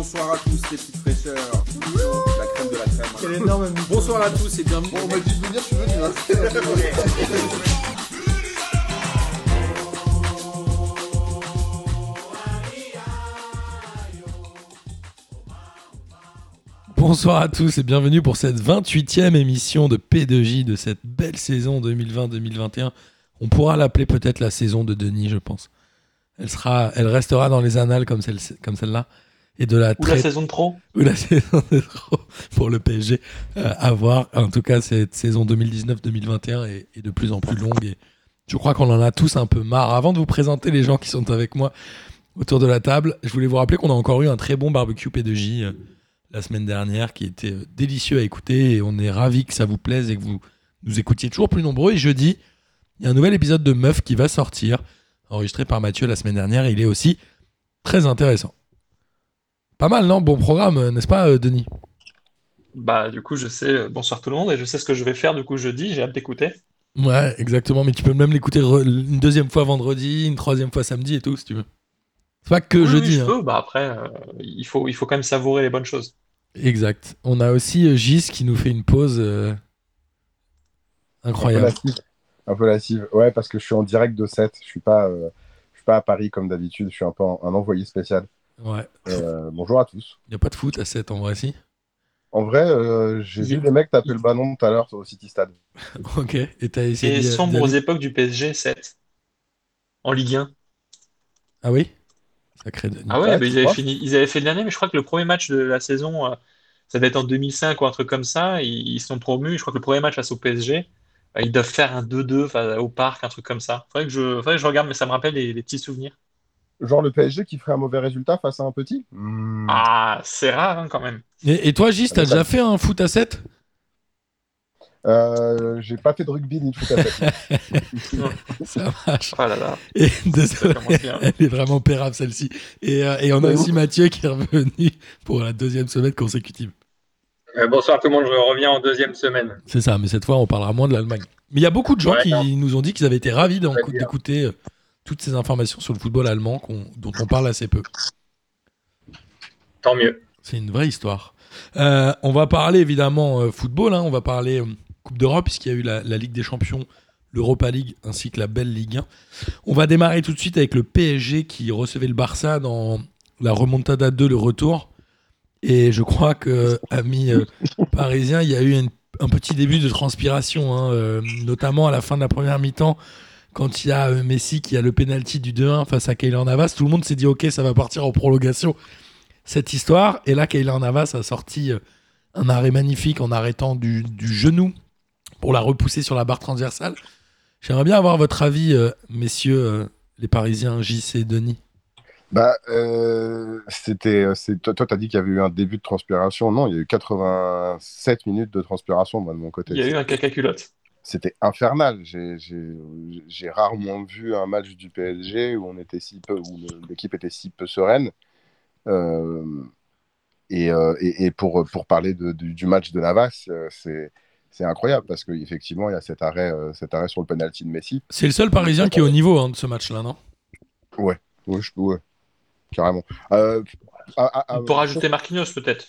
bonsoir à tous les petites fraîcheurs. La crème de la crème. Quel énorme Bonsoir à tous et bienvenue. Bon, on m'a dit de venir, je suis venu. Hein. Bonsoir à tous et bienvenue pour cette 28e émission de P2J de cette belle saison 2020-2021. On pourra l'appeler peut-être la saison de Denis, je pense. Elle, sera, elle restera dans les annales comme, celle, comme celle-là. Et de la Ou la saison de trop. ou la saison de trop pour le PSG euh, à voir. En tout cas, cette saison 2019-2021 est, est de plus en plus longue et je crois qu'on en a tous un peu marre. Avant de vous présenter les gens qui sont avec moi autour de la table, je voulais vous rappeler qu'on a encore eu un très bon barbecue P2J euh, la semaine dernière qui était euh, délicieux à écouter et on est ravis que ça vous plaise et que vous nous écoutiez toujours plus nombreux. Et jeudi, il y a un nouvel épisode de Meuf qui va sortir, enregistré par Mathieu la semaine dernière. Il est aussi très intéressant. Pas mal, non? Bon programme, euh, n'est-ce pas, euh, Denis? Bah, du coup, je sais, euh, bonsoir tout le monde, et je sais ce que je vais faire du coup jeudi, j'ai hâte d'écouter. Ouais, exactement. Mais tu peux même l'écouter une deuxième fois vendredi, une troisième fois samedi et tout, si tu veux. C'est pas que Oui, oui, jeudi. je hein. peux, bah après, euh, il faut, il faut quand même savourer les bonnes choses. Exact. On a aussi Gis qui nous fait une pause euh, Un peu incroyable. Un peu lascive. Ouais, parce que je suis en direct de 7. Je suis pas, euh, je suis pas à Paris comme d'habitude. Je suis un peu en- un envoyé spécial. Ouais. Euh, bonjour à tous. Y a pas de foot à 7 en vrai, si. En vrai, euh, j'ai Il- vu des mecs taper le ballon tout à l'heure au City Stade. ok. Et t'as essayé Et sombre aux époques du PSG 7. En Ligue 1. Ah oui? Sacré. Ah ouais, Ouais, bah, ils avaient fini, ils avaient fait le dernier, mais je crois que le premier match de la saison, euh, ça devait être en 2005 ou un truc comme ça, ils, ils sont promus, je crois que le premier match face au PSG, bah, ils doivent faire un 2-2 face- au parc, un truc comme ça. Faudrait que je, faudrait que je regarde, mais ça me rappelle des, des petits souvenirs. Genre le PSG qui ferait un mauvais résultat face à un petit Hmm. Ah, c'est rare hein, quand même. Et, et toi, Gis, t'as Ah, déjà fait un foot à 7 Euh, J'ai pas fait de rugby ni de foot à 7. Ça marche. Oh là là. Et désolé, bien. elle est vraiment pérable celle-ci. Et, euh, et on a aussi Mathieu qui est revenu pour la deuxième semaine consécutive. Euh, bonsoir tout le monde, je reviens en deuxième semaine. C'est ça, mais cette fois on parlera moins de l'Allemagne. Mais il y a beaucoup de gens Ouais, qui non. nous ont dit qu'ils avaient été ravis d'écouter euh, toutes ces informations sur le football allemand dont on parle assez peu. Tant mieux. C'est une vraie histoire. Euh, on va parler évidemment euh, football, hein, on va parler euh, Coupe d'Europe, puisqu'il y a eu la, la Ligue des Champions, l'Europa League ainsi que la belle Ligue 1. On va démarrer tout de suite avec le PSG qui recevait le Barça dans la remontada 2, le retour. Et je crois que, amis parisiens, il y a eu une- un petit début de transpiration, hein, notamment à la fin de la première mi-temps, quand il y a euh, Messi qui a le penalty du 2-1 face à Keylor Navas. Tout le monde s'est dit, ok, ça va partir en prolongation cette histoire. Et là, Keylor Navas a sorti euh, un arrêt magnifique en arrêtant du, du genou pour la repousser sur la barre transversale. J'aimerais bien avoir votre avis, euh, messieurs euh, les Parisiens, JC et Denis. Bah, euh, c'était, toi, toi, t'as dit qu'il y avait eu un début de transpiration. Non, il y a eu 87 minutes de transpiration, moi, de mon côté. Il y a eu un caca culotte. C'était infernal. J'ai, rarement vu un match du PSG où on était si peu, où l'équipe était si peu sereine. Euh, et, euh, et, et pour, pour parler de- du, du match de Navas, euh, c'est, c'est incroyable parce qu'effectivement, il y a cet arrêt, cet arrêt sur le penalty de Messi. C'est le seul Parisien qui est au niveau hein, de ce match-là, non? Oui, je, ouais, carrément. Euh, à- à- à- Pour rajouter Marquinhos peut-être.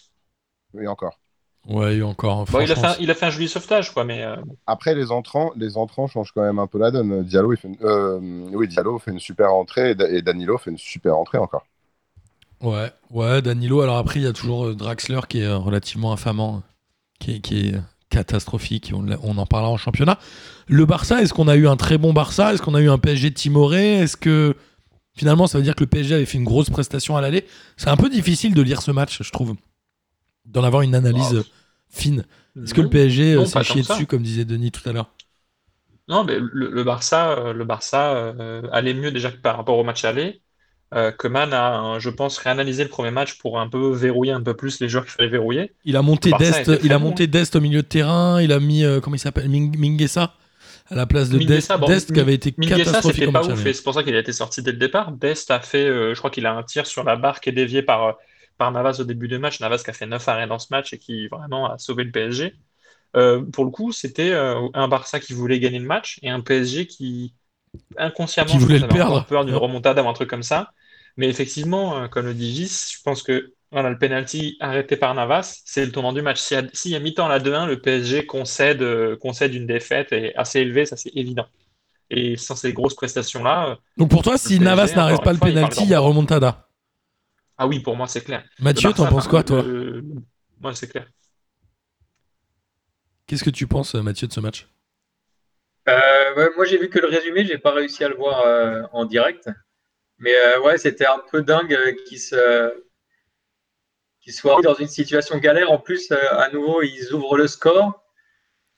Et encore. Ouais, il y a encore. Bon, il, a fait un, il a fait un joli sauvetage, quoi, mais euh, Après, les entrants, les entrants changent quand même un peu la donne. Diallo, il fait une, euh, oui, Diallo fait une super entrée et, Da- et Danilo fait une super entrée encore. Ouais, ouais, Danilo. Alors après, il y a toujours euh, Draxler qui est relativement infamant, qui est, qui est catastrophique. On, on en parlera en championnat. Le Barça, est-ce qu'on a eu un très bon Barça? Est-ce qu'on a eu un PSG timoré? Est-ce que finalement, ça veut dire que le PSG avait fait une grosse prestation à l'aller? C'est un peu difficile de lire ce match, je trouve, d'en avoir une analyse euh, fine. Est-ce que le PSG euh, s'est chié que dessus, comme disait Denis tout à l'heure? Non, mais le, le Barça, le Barça euh, allait mieux déjà que par rapport au match aller. Euh, Koeman a, je pense, réanalysé le premier match pour un peu verrouiller un peu plus les joueurs qu'il fallait verrouiller. Il a monté Dest, il a bon, monté Dest au milieu de terrain. Il a mis euh, comment il s'appelle Ming- Minguesa à la place de Dest, bon, Dest qui avait été Mingueza, catastrophique pas ouf c'est pour ça qu'il a été sorti dès le départ. Dest a fait, euh, je crois qu'il a un tir sur la barre qui est dévié par, par Navas au début du match. Navas qui a fait 9 arrêts dans ce match et qui vraiment a sauvé le PSG. Euh, pour le coup, c'était euh, un Barça qui voulait gagner le match et un PSG qui inconsciemment Qui voulait le perdre. peur d'une Ouais. remontada ou un truc comme ça. Mais effectivement, euh, comme le dit Gis, je pense que Voilà, le penalty arrêté par Navas, c'est le tournant du match. S'il y a, mi-temps à la 2-1, le PSG concède, concède une défaite et assez élevée, ça c'est évident. Et sans ces grosses prestations-là, Donc pour toi, si Navas n'arrête pas le penalty, il y a remontada. Ah oui, pour moi c'est clair. Mathieu, t'en penses quoi, toi le- Moi c'est clair. Qu'est-ce que tu penses, euh, Mathieu, de ce match? Euh, ouais, moi, j'ai vu que le résumé, j'ai pas réussi à le voir euh, en direct. Mais euh, ouais, c'était un peu dingue euh, qu'il se, qu'il soit dans une situation galère. En plus, euh, à nouveau, ils ouvrent le score.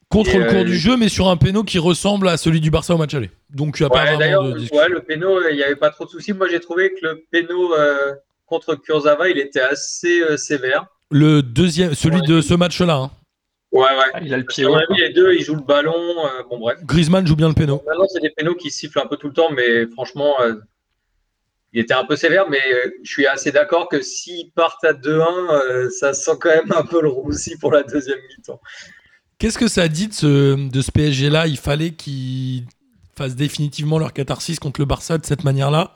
Contre le cours euh, du jeu, mais sur un péno qui ressemble à celui du Barça au match aller. Donc tu as pas Ouais, vraiment d'ailleurs, de discussion. ouais, le péno, il n'y avait pas trop de soucis. Moi, j'ai trouvé que le péno euh, contre Kurzawa, il était assez euh, sévère. Le deuxième, celui Ouais. de ce match-là. hein. Ouais, ouais. Ah, il a le pied avis, les deux, ils jouent le ballon. euh, bon, bref. Griezmann joue bien le péno. Maintenant, c'est des pénaux qui sifflent un peu tout le temps, mais franchement, euh, il était un peu sévère. Mais euh, je suis assez d'accord que s'ils partent à 2-1, euh, ça sent quand même un peu le roussi pour la deuxième mi-temps. Qu'est-ce que ça dit de ce, de ce PSG-là Il fallait qu'ils fassent définitivement leur catharsis contre le Barça de cette manière-là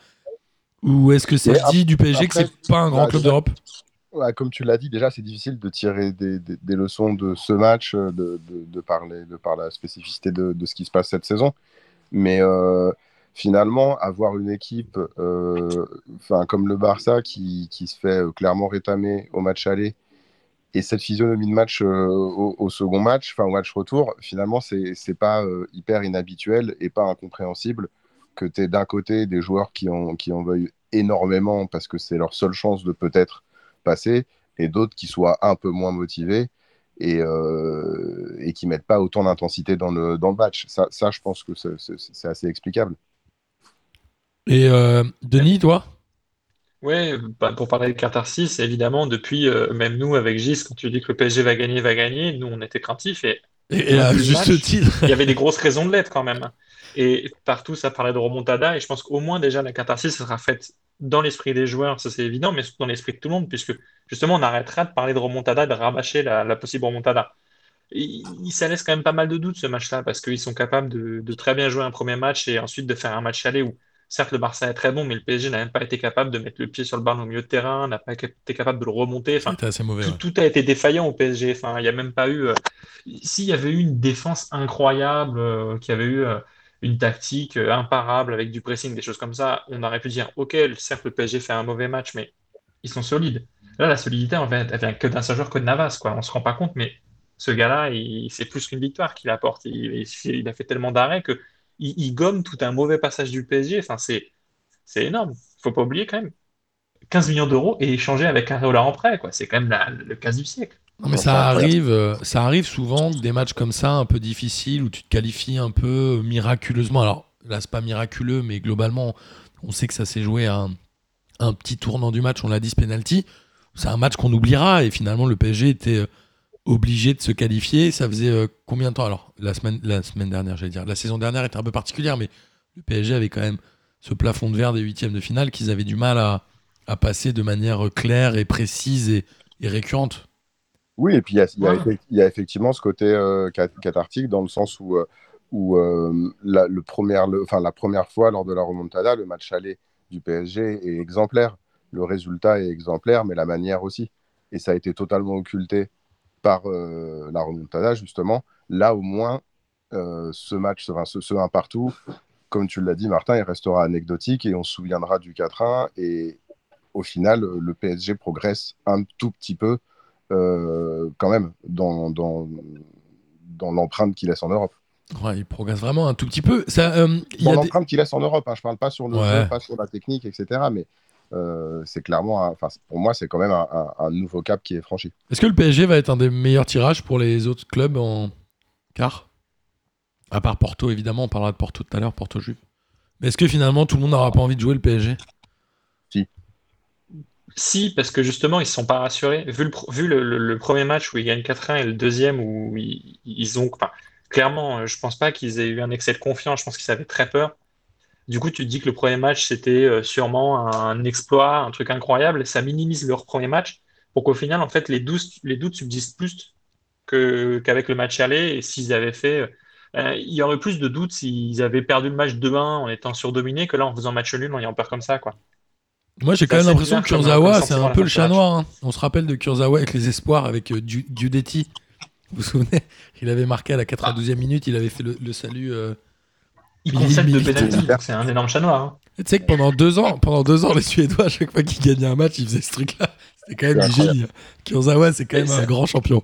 Ou est-ce que ça se dit du PSG que après, c'est pas un grand bah, club d'Europe Ouais, comme tu l'as dit, déjà, c'est difficile de tirer des, des- des leçons de ce match, euh, de, de, de, parler, de par la spécificité de, de ce qui se passe cette saison. Mais euh, finalement, avoir une équipe euh, comme le Barça qui, qui se fait euh, clairement rétamer au match aller et cette physionomie de match euh, au, au second match, enfin au match retour, finalement, c'est pas hyper inhabituel et pas incompréhensible que tu aies d'un côté des joueurs qui en, qui en veuillent énormément parce que c'est leur seule chance de peut-être passer et d'autres qui soient un peu moins motivés et, euh, et qui mettent pas autant d'intensité dans le, dans le match. Ça, ça, je pense que c'est- assez explicable. Et euh, Denis, toi? Ouais, bah, pour parler de catharsis, évidemment, depuis, euh, même nous avec Gis, quand tu dis que le PSG va gagner, va gagner, nous on était craintifs et Et, et à Le juste match. titre. il y avait des grosses raisons de l'être quand même. Et partout, ça parlait de remontada. Et je pense qu'au moins, déjà, la catharsis sera faite dans l'esprit des joueurs, ça c'est évident, mais surtout dans l'esprit de tout le monde, puisque justement, on arrêtera de parler de remontada, de rabâcher la, la possible remontada. Et ça laisse quand même pas mal de doutes ce match-là, parce qu'ils sont capables de, de très bien jouer un premier match et ensuite de faire un match aller où, certes, le Barça est très bon, mais le PSG n'a même pas été capable de mettre le pied sur le ballon au milieu de terrain, n'a pas été capable de le remonter. Enfin, C'était assez mauvais. tout, ouais. tout a été défaillant au PSG. Enfin, il n'y a même pas eu. euh, S'il y avait eu une défense incroyable, euh, qu'il y avait eu euh, une tactique imparable avec du pressing, des choses comme ça, on aurait pu dire, OK, certes, le PSG fait un mauvais match, mais ils sont solides. Là, la solidité, en fait, elle vient que d'un seul joueur, que de Navas, quoi. On se rend pas compte, mais ce gars-là, c'est plus qu'une victoire qu'il apporte. Il- il a fait tellement d'arrêts que il, il gomme tout un mauvais passage du PSG. Enfin, c'est c'est énorme. Faut pas oublier quand même. 15 millions d'euros et échanger avec un Réola en prêt, quoi. C'est quand même la- le casse du siècle. Non, mais ça arrive, euh, ça arrive souvent des matchs comme ça, un peu difficiles, où tu te qualifies un peu miraculeusement. Alors là, c'est pas miraculeux, mais globalement, on sait que ça s'est joué à un, un petit tournant du match. On l'a dit, ce penalty. C'est un match qu'on oubliera et finalement le PSG était euh, obligé de se qualifier. Ça faisait euh, combien de temps? Alors la semaine, la semaine dernière, j'allais dire. La saison dernière était un peu particulière, mais le PSG avait quand même ce plafond de verre des huitièmes de finale qu'ils avaient du mal à, à passer de manière claire et précise et, et récurrente. Oui, et puis il y a, y y effectivement ce côté euh, cat- cathartique dans le sens où, euh, où la, le première, le- la première fois lors de la remontada, le match aller du PSG est exemplaire. Le résultat est exemplaire, mais la manière aussi. Et ça a été totalement occulté par euh, la remontada, justement. Là, au moins, euh, ce match, enfin, ce, ce 1 partout, comme tu l'as dit, Martin, il restera anecdotique et on se souviendra du 4-1. Et au final, le PSG progresse un tout petit peu euh, quand même dans, dans, dans l'empreinte qu'il laisse en Europe. Ouais, il progresse vraiment un tout petit peu. Ça, euh, y Dans des- l'empreinte qu'il laisse en Europe, hein, je parle pas sur le Ouais. jeu, pas sur la technique, etc. Mais euh, c'est clairement, un- enfin, pour moi, c'est quand même un, un- un nouveau cap qui est franchi. Est-ce que le PSG va être un des meilleurs tirages pour les autres clubs en quart? À part Porto, évidemment, on parlera de Porto tout à l'heure, Porto Juve. Mais est-ce que finalement tout le monde n'aura pas envie de jouer le PSG Si, parce que justement, ils ne se sont pas rassurés. Vu le, pro- vu le, le- le premier match où ils gagnent 4-1 et le deuxième où ils, ils ont. Clairement, euh, je pense pas qu'ils aient eu un excès de confiance. Je pense qu'ils avaient très peur. Du coup, tu te dis que le premier match, c'était euh, sûrement un exploit, un truc incroyable. Ça minimise leur premier match pour qu'au final, en fait, les, douze- les doutes subsistent plus qu'avec le match aller. Et s'ils avaient fait. euh, euh, il y aurait plus de doutes s'ils avaient perdu le match 2-1 en étant surdominés que là en faisant match nul en ayant peur comme ça, quoi. Moi, j'ai quand même l'impression que Kurzawa, c'est un peu le chat noir. hein. On se rappelle de Kurzawa avec les espoirs, avec euh, Guidetti. Vous vous souvenez? Il avait marqué à la 92e minute, il avait fait le, le salut. euh, Il concède de penalty, c'est un énorme chat noir. hein. Tu sais que pendant deux ans, pendant deux ans, les Suédois, à chaque fois qu'ils gagnaient un match, ils faisaient ce truc-là. C'était quand même du génie. Kurzawa, c'est quand même un grand champion.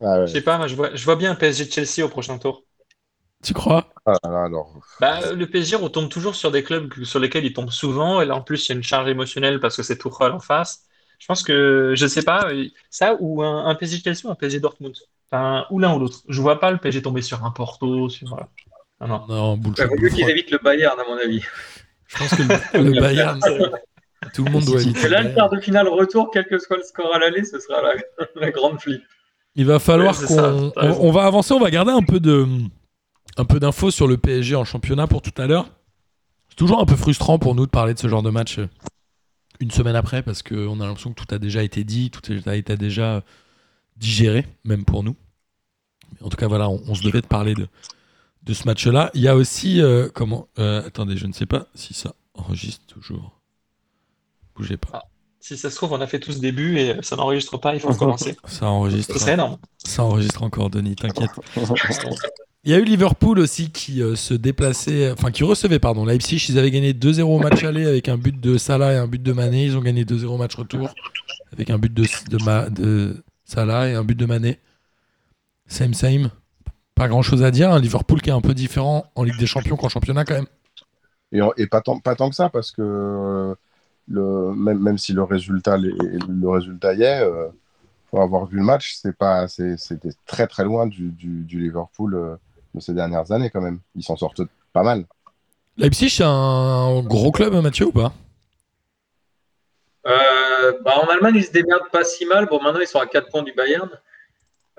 Ah ouais. Je sais pas, moi, je vois, je vois bien un PSG de Chelsea au prochain tour. Tu crois? Ah alors. Bah, le PSG retombe toujours sur des clubs sur lesquels il tombe souvent, et là en plus il y a une charge émotionnelle parce que c'est Tuchel en face. Je pense que, je sais pas, euh, ça ou un, un PSG Chelsea ou un PSG Dortmund. Enfin, ou l'un ou l'autre. Je vois pas le PSG tomber sur un Porto, sur. Euh, Non, non. Non, bullshit. Il vaut mieux qu'ils évitent le Bayern, à mon avis. Je pense que le, le Bayern, tout le monde doit éviter. Là, le quart de finale retour, quel que soit le score à l'aller, ce sera la, la grande flip. Il va falloir Ouais, qu'on on, on va avancer, on va garder un peu de un peu d'infos sur le PSG en championnat pour tout à l'heure. C'est toujours un peu frustrant pour nous de parler de ce genre de match euh, une semaine après parce qu'on a l'impression que tout a déjà été dit, tout a été déjà digéré, même pour nous. Mais en tout cas, voilà, on, on se devait de parler de, de ce match-là. Il y a aussi euh, comment euh, Attendez, je ne sais pas si ça enregistre toujours. Bougez pas. Si ça se trouve, on a fait tout ce début et ça n'enregistre pas, il faut recommencer. Ça enregistre. Ce serait énorme. Ça enregistre encore, Denis, t'inquiète. Il y a eu Liverpool aussi qui euh, se déplaçait, enfin qui recevait, pardon, Leipzig. Ils avaient gagné 2-0 au match aller avec un but de Salah et un but de Mané. Ils ont gagné 2-0 au match retour avec un but de, de, Ma- de Salah et un but de Mané. Same, same. Pas grand chose à dire. Un Liverpool qui est un peu différent en Ligue des Champions qu'en championnat quand même. Et, et pas, tant, pas tant que ça, parce que euh, le, même, même si le résultat, le résultat y est, euh, pour avoir vu le match, c'est pas, c'est- c'était très très loin du, du, du Liverpool euh, de ces dernières années quand même. Ils s'en sortent pas mal. Leipzig, c'est un gros club, Mathieu, ou pas? Euh, bah, en Allemagne, ils se démerdent pas si mal. Bon, maintenant, ils sont à 4 points du Bayern.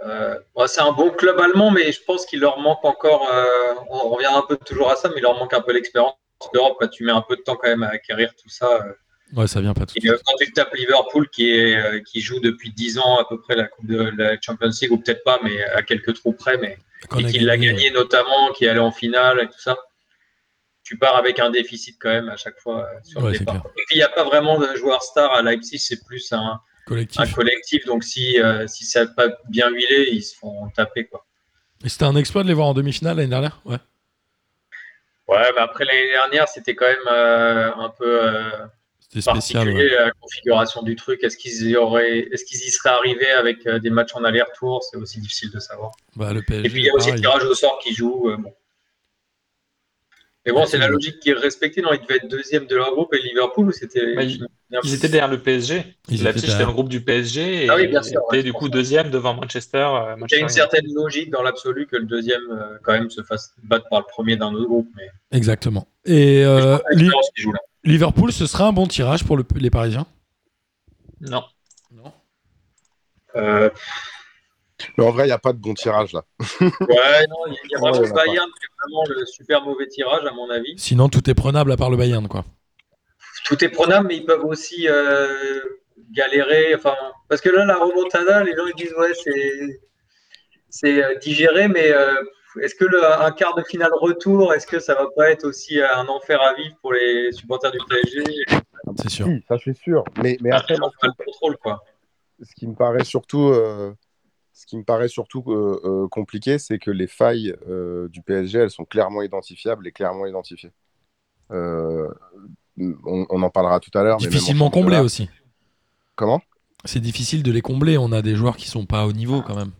Euh, bon, c'est un bon club allemand, mais je pense qu'il leur manque encore. euh, on revient un peu toujours à ça, mais il leur manque un peu l'expérience d'Europe. Tu mets un peu de temps quand même à acquérir tout ça. euh. Ouais, ça vient pas tout Et, euh, quand tu tapes Liverpool, qui, est, euh, qui joue depuis 10 ans à peu près la Coupe de la Champions League, ou peut-être pas, mais à quelques trous près, mais et a qui l'a gagné, notamment, qui est allé en finale et tout ça. Tu pars avec un déficit quand même à chaque fois euh, sur Ouais, le c'est départ. clair. Et puis il n'y a pas vraiment de joueurs stars à Leipzig, c'est plus un, collectif. un collectif. Donc si, euh, si ça n'a pas bien huilé, ils se font taper. Quoi. Et c'était un exploit de les voir en demi-finale l'année dernière Ouais. Ouais, mais après l'année dernière, c'était quand même euh, un peu euh, C'était spécial. particulier ouais. la configuration du truc. Est-ce qu'ils y auraient, est-ce qu'ils y seraient arrivés avec euh, des matchs en aller-retour? C'est aussi difficile de savoir. Bah, le PSG, Et puis il y a aussi le tirage au sort qui joue. bon. Mais bon, c'est la logique qui est respectée. Non, ils devaient être deuxième de leur groupe et Liverpool ou c'était. Bah, ils- Ils étaient derrière le PSG. Ils Leipzig, étaient c'était le groupe du PSG et Ah oui, bien sûr, était ouais, du coup deuxième devant Manchester. euh, Il y a une certaine logique dans l'absolu que le deuxième, euh, quand même, se fasse battre par le premier d'un autre groupe. Mais Exactement. Et euh, Li- joue. Liverpool, ce sera un bon tirage pour le- les Parisiens? Non. Non. Mais en vrai, il n'y a pas de bon tirage là. ouais, non, il y a- il y a vraiment Ouais, le Bayern qui est vraiment le super mauvais tirage, à mon avis. Sinon, tout est prenable à part le Bayern, quoi. Tout est prenable, mais ils peuvent aussi euh, galérer. Enfin, parce que là, la remontada, les gens ils disent ouais, c'est c'est euh, digéré, mais euh, est-ce que le, un quart de finale retour, est-ce que ça va pas être aussi un enfer à vivre pour les supporters du PSG C'est sûr. Ça je suis sûr. Mais, mais après, le contrôle, quoi. ce qui me paraît surtout, euh, ce qui me paraît surtout euh, compliqué, c'est que les failles euh, du PSG, elles sont clairement identifiables et clairement identifiées. Euh, on, on en parlera tout à l'heure. mais Difficilement championnat- comblé aussi. Comment? C'est difficile de les combler. On a des joueurs qui sont pas au niveau quand même.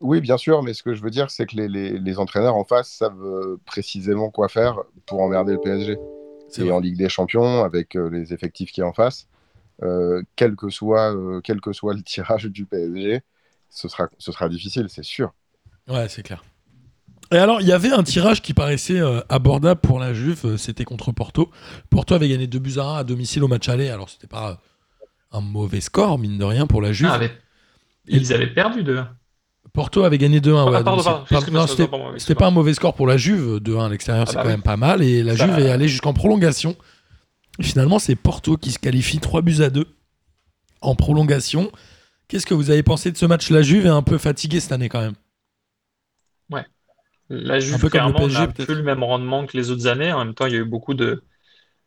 Oui, bien sûr, mais ce que je veux dire, c'est que les, les- les entraîneurs en face savent euh, précisément quoi faire pour emmerder le PSG. C'est Et vrai. en Ligue des Champions, avec les effectifs qui est en face, quel, que soit, quel que soit le tirage du PSG, ce sera, ce sera difficile, c'est sûr. Ouais, c'est clair. Et alors, il y avait un tirage qui paraissait euh, abordable pour la Juve. euh, C'était contre Porto. Porto avait gagné 2 buts à 1 à domicile au match aller. Alors, c'était pas euh, un mauvais score, mine de rien, pour la Juve. Ah, Ils avaient perdu de. Porto avait gagné 2-1. ouais, Ah, à pardon, pardon, c'était pas un mauvais score pour la Juve. 2-1 à l'extérieur, Ah c'est bah quand oui. même pas mal. Et la Ça- Juve est allée jusqu'en prolongation. Finalement, c'est Porto qui se qualifie 3 buts à 2 en prolongation. Qu'est-ce que vous avez pensé de ce match? La Juve est un peu fatiguée cette année quand même. La Un Juve, peu comme le clairement, n'a plus le même rendement que les autres années. En même temps, il y a eu beaucoup de,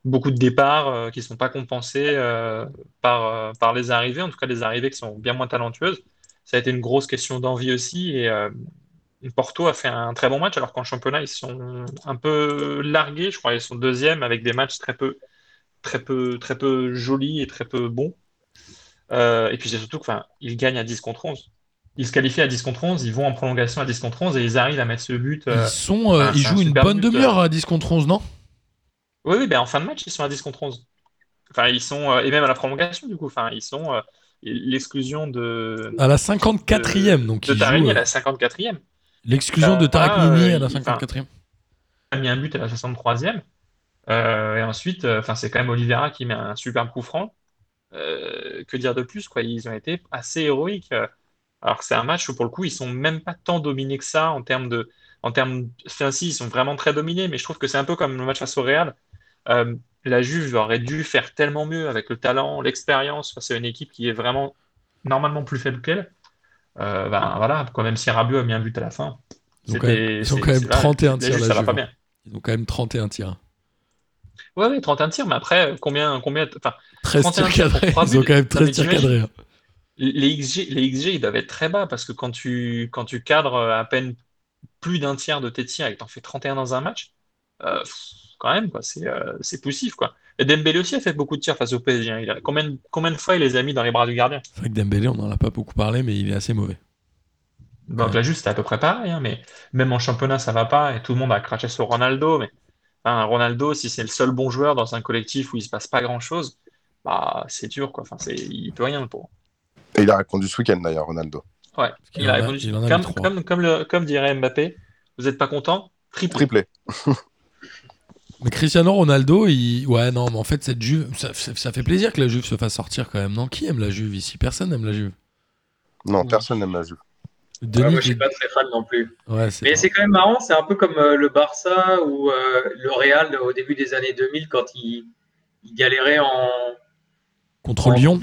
beaucoup de départs euh, qui ne sont pas compensés euh, par, euh, par les arrivées, en tout cas des arrivées qui sont bien moins talentueuses. Ça a été une grosse question d'envie aussi. Et Porto a fait un très bon match, alors qu'en championnat, ils sont un peu largués. Je crois ils sont deuxièmes avec des matchs très peu, très peu, très peu jolis et très peu bons. Et puis c'est surtout qu'ils gagnent à 10 contre 11 ils se qualifient à 10 contre 11, ils vont en prolongation à 10 contre 11 et ils arrivent à mettre ce but. Ils, sont, ils jouent une bonne demi-heure à 10 contre 11, non? Oui, oui ben en fin de match, ils sont à 10 contre 11. Enfin, ils sont, euh, et même à la prolongation, du coup, enfin, ils sont euh, l'exclusion de. À la 54e, donc. De Tarigny à la 54e. L'exclusion de Tarigny à la 54e. Il a mis un but à la 63e. Euh, et ensuite, enfin, c'est quand même Oliveira qui met un superbe coup franc. Que dire de plus, quoi Ils ont été assez héroïques. Alors que c'est un match où, pour le coup, ils sont même pas tant dominés que ça en termes de. En termes. Enfin, si, ils sont vraiment très dominés, mais je trouve que c'est un peu comme le match face au Real. Euh, la Juve aurait dû faire tellement mieux avec le talent, l'expérience face à une équipe qui est vraiment normalement plus faible qu'elle. Euh, ben voilà, quand même si Rabiot a mis un but à la fin. Ils ont quand même, 31 tirs. Juve, ça va pas bien. Ils ont quand même 31 tirs. Ouais, ouais, 31 tirs, mais après, combien. combien enfin, 13 tirs cadrés. Ils ont quand même 13 tirs cadrés. Hein. Les XG, les XG, ils doivent être très bas parce que quand tu, quand tu cadres à peine plus d'un tiers de tes tirs et que tu en fais 31 dans un match, euh, quand même, quoi. C'est, euh, c'est poussif, quoi. Et Dembélé aussi a fait beaucoup de tirs face au PSG. Hein. Il a, combien, combien de fois il les a mis dans les bras du gardien? C'est vrai que Dembélé, on n'en a pas beaucoup parlé, mais il est assez mauvais. Donc là, juste, c'était à peu près pareil. Hein, mais même en championnat, ça va pas. Et tout le monde a craché sur Ronaldo. Mais Ronaldo, si c'est le seul bon joueur dans un collectif où il se passe pas grand chose, bah, c'est dur, quoi. Enfin, c'est, il peut rien pour. Et il a répondu ce week-end d'ailleurs, Ronaldo. Ouais, il, a, répondu. comme, comme, le, comme dirait Mbappé, vous n'êtes pas content? Triplé. Triplé. Mais Cristiano Ronaldo, il... ouais, non, mais en fait, cette Juve, ça, fait plaisir que la Juve se fasse sortir quand même. Non, qui aime la Juve ici? Personne n'aime la Juve. Non, personne n'aime la Juve. Moi, je suis pas très fan non plus. mais c'est quand même marrant, c'est un peu comme euh, le Barça ou euh, le Real au début des années 2000 quand ils, galéraient en. Contre Lyon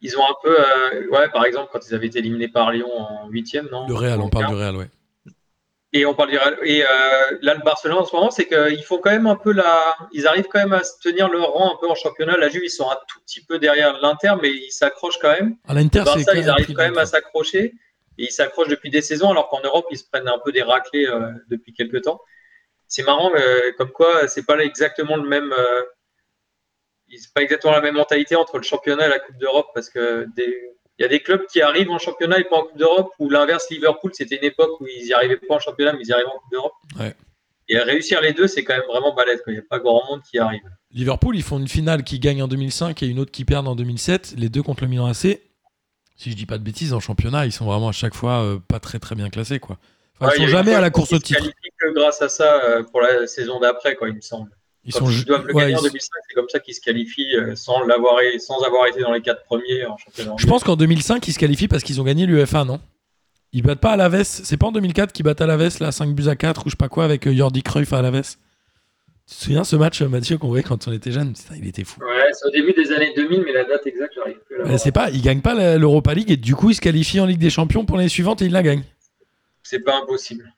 Ils ont un peu. Euh, ouais, par exemple, quand ils avaient été éliminés par Lyon en 8 non? Le Real, on parle du Real, ouais. Et on parle et euh, là le Barcelone en ce moment, c'est qu'ils font quand même un peu la, ils arrivent quand même à se tenir leur rang un peu en championnat. La Juve, ils sont un tout petit peu derrière l'Inter, mais ils s'accrochent quand même. À l'Inter, c'est ils arrivent quand même à s'accrocher et ils s'accrochent depuis des saisons, alors qu'en Europe, ils se prennent un peu des raclés euh, depuis quelques temps. C'est marrant, euh, comme quoi c'est pas exactement le même, euh, c'est pas exactement la même mentalité entre le championnat et la Coupe d'Europe, parce que il y a des clubs qui arrivent en championnat et pas en Coupe d'Europe, ou l'inverse, Liverpool, c'était une époque où ils n'y arrivaient pas en championnat, mais ils y arrivaient en Coupe d'Europe. Et réussir les deux, c'est quand même vraiment balèze. Il n'y a pas grand monde qui arrive. Liverpool, ils font une finale qui gagne en 2005 et une autre qui perd en 2007, les deux contre le Milan AC. Si je dis pas de bêtises, en championnat, ils sont vraiment à chaque fois euh, pas très très bien classés. Quoi. Enfin, ils sont jamais à la course au titre. Ils se que grâce à ça euh, pour la saison d'après, quoi, il me semble. Ils sont ils doivent le gagner en 2005, c'est comme ça qu'ils se qualifient euh, sans, l'avoir, sans avoir été dans les quatre premiers en championnat. Je pense qu'en 2005, ils se qualifient parce qu'ils ont gagné l'UFA, non? Ils battent pas à la veste. C'est pas en 2004 qu'ils battent à la veste, là, 5 buts à 4 ou je sais pas quoi, avec Jordi Cruyff à la veste. Tu te souviens ce match, Mathieu, qu'on voyait quand on était jeune Il était fou. Ouais, c'est au début des années 2000, mais la date exacte, j'arrive plus à la C'est pas, ils gagnent pas l'Europa League et du coup, ils se qualifient en Ligue des Champions pour l'année suivante et ils la gagnent. C'est pas impossible.